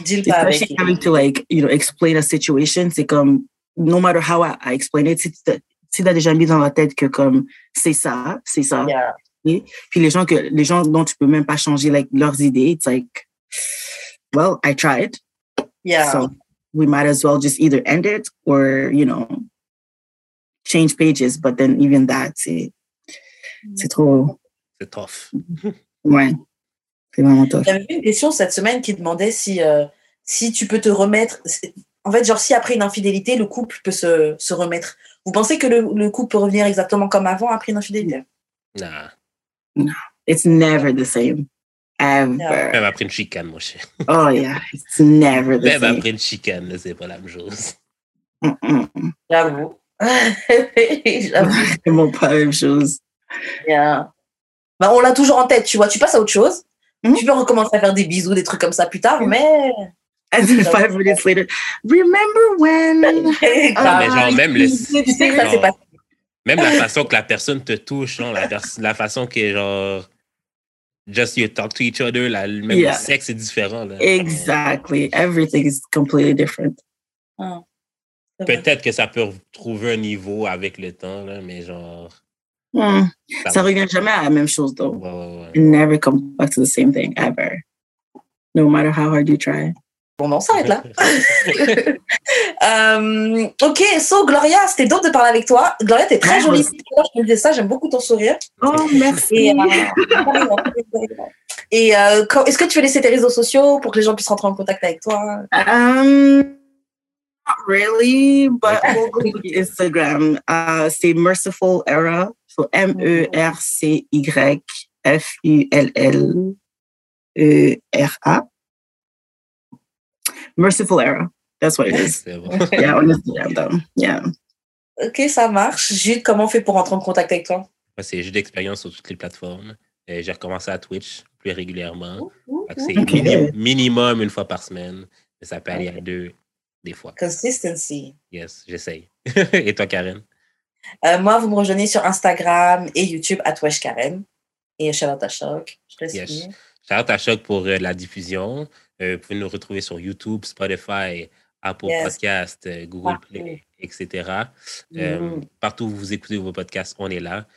S2: deal pas avec.
S1: Especially having to like, you know, explain a situation, c'est comme, no matter how I, I explain it, si tu si t'as déjà mis dans la tête que comme, c'est ça, c'est ça.
S2: Yeah.
S1: Puis les gens que, les gens dont tu peux même pas changer, like, leurs idées, it's like, well, I tried.
S2: Yeah.
S1: So we might as well just either end it or, you know, change pages. But then even that, c'est, c'est trop,
S3: C'est tough.
S1: ouais. C'est vraiment tough.
S2: J'avais une question cette semaine qui demandait si, euh, si tu peux te remettre. En fait, genre, si après une infidélité, le couple peut se, se remettre. Vous pensez que le, le couple peut revenir exactement comme avant après une infidélité?
S3: Nah.
S1: It's never the same. Ever.
S2: Yeah.
S3: Même après une chicane, mon cher.
S1: Oh yeah. It's never the
S3: Même
S1: same.
S3: après une chicane, c'est pas la même chose.
S2: J'avoue. J'avoue.
S1: C'est vraiment pas la même chose.
S2: Yeah. Bah, on l'a toujours en tête, tu vois. Tu passes à autre chose.
S1: Mhm.
S2: Tu peux recommencer à faire des bisous, des trucs comme ça plus tard, mais.
S1: And then five minutes later, remember when?
S3: Mais
S2: Grave.
S3: genre, même le-
S2: tu sais que ça s'est
S3: genre,
S2: passé.
S3: Même la façon que la personne te touche, genre, la, façon que, genre, just you talk to each other, la, même
S1: Yeah.
S3: le sexe est différent. Là.
S1: Exactly. Everything is completely different.
S2: Vrai.
S3: Peut-être que ça peut trouver un niveau avec le temps, là, mais genre.
S1: Hmm.
S3: Ça,
S1: Ça revient jamais à la même chose, though.
S3: Ouais, ouais, ouais.
S1: It never comes back to the same thing ever. No matter how hard you try.
S2: Bon, on s'arrête là. Euh, ok, so Gloria, c'était dope de parler avec toi. Gloria, t'es très jolie. Je te disais ça, j'aime beaucoup ton sourire.
S1: Oh, merci.
S2: Et, euh, et euh, est-ce que tu veux laisser tes réseaux sociaux pour que les gens puissent rentrer en contact avec toi?
S1: Um, not really, but Instagram. Uh, c'est Merciful Era. So M E R C Y F U L L E R A. Merciful Era. That's what it is.
S3: Bon.
S1: yeah, on Instagram though. Yeah.
S2: Ok, ça marche. Jude, comment on fait pour rentrer en contact avec toi?
S3: Moi, c'est juste d'expérience sur toutes les plateformes. Euh, J'ai recommencé à Twitch plus régulièrement. C'est
S1: Ok.
S3: mini- minimum une fois par semaine. Mais ça peut aller à deux, des fois.
S2: Consistency.
S3: Yes, j'essaye. Et toi, Karen?
S2: Euh, moi, vous me rejoignez sur Instagram et YouTube à Karen. Et Charlotte à Choc. Je te
S3: Yes. Shout à Choc pour euh, la diffusion. Euh, vous pouvez nous retrouver sur YouTube, Spotify, Apple
S2: Yes.
S3: Podcast, euh, Google. Play, etc. Euh,
S2: Mhm.
S3: Partout où vous écoutez vos podcasts, on est là.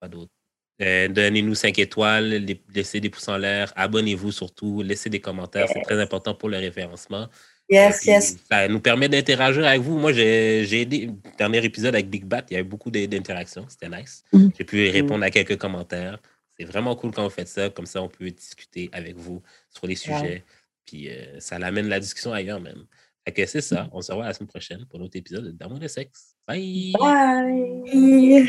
S3: Quoi d'autre? Euh, Donnez-nous 5 étoiles, les- laissez des pouces en l'air, abonnez-vous surtout, laissez des commentaires, c'est très important pour le référencement.
S2: Yes,
S3: puis
S2: yes.
S3: Ça nous permet d'interagir avec vous. Moi, j'ai aidé, dernier épisode avec Big Bat, il y avait beaucoup d'interactions, c'était nice.
S1: Mhm.
S3: J'ai pu répondre à quelques commentaires. C'est vraiment cool quand vous faites ça, comme ça on peut discuter avec vous sur les
S2: Ouais.
S3: sujets. Puis euh, ça l'amène la discussion ailleurs même. Fait que c'est ça, on se revoit la semaine prochaine pour l'autre épisode d'Amour de sexe. Bye!
S2: Bye.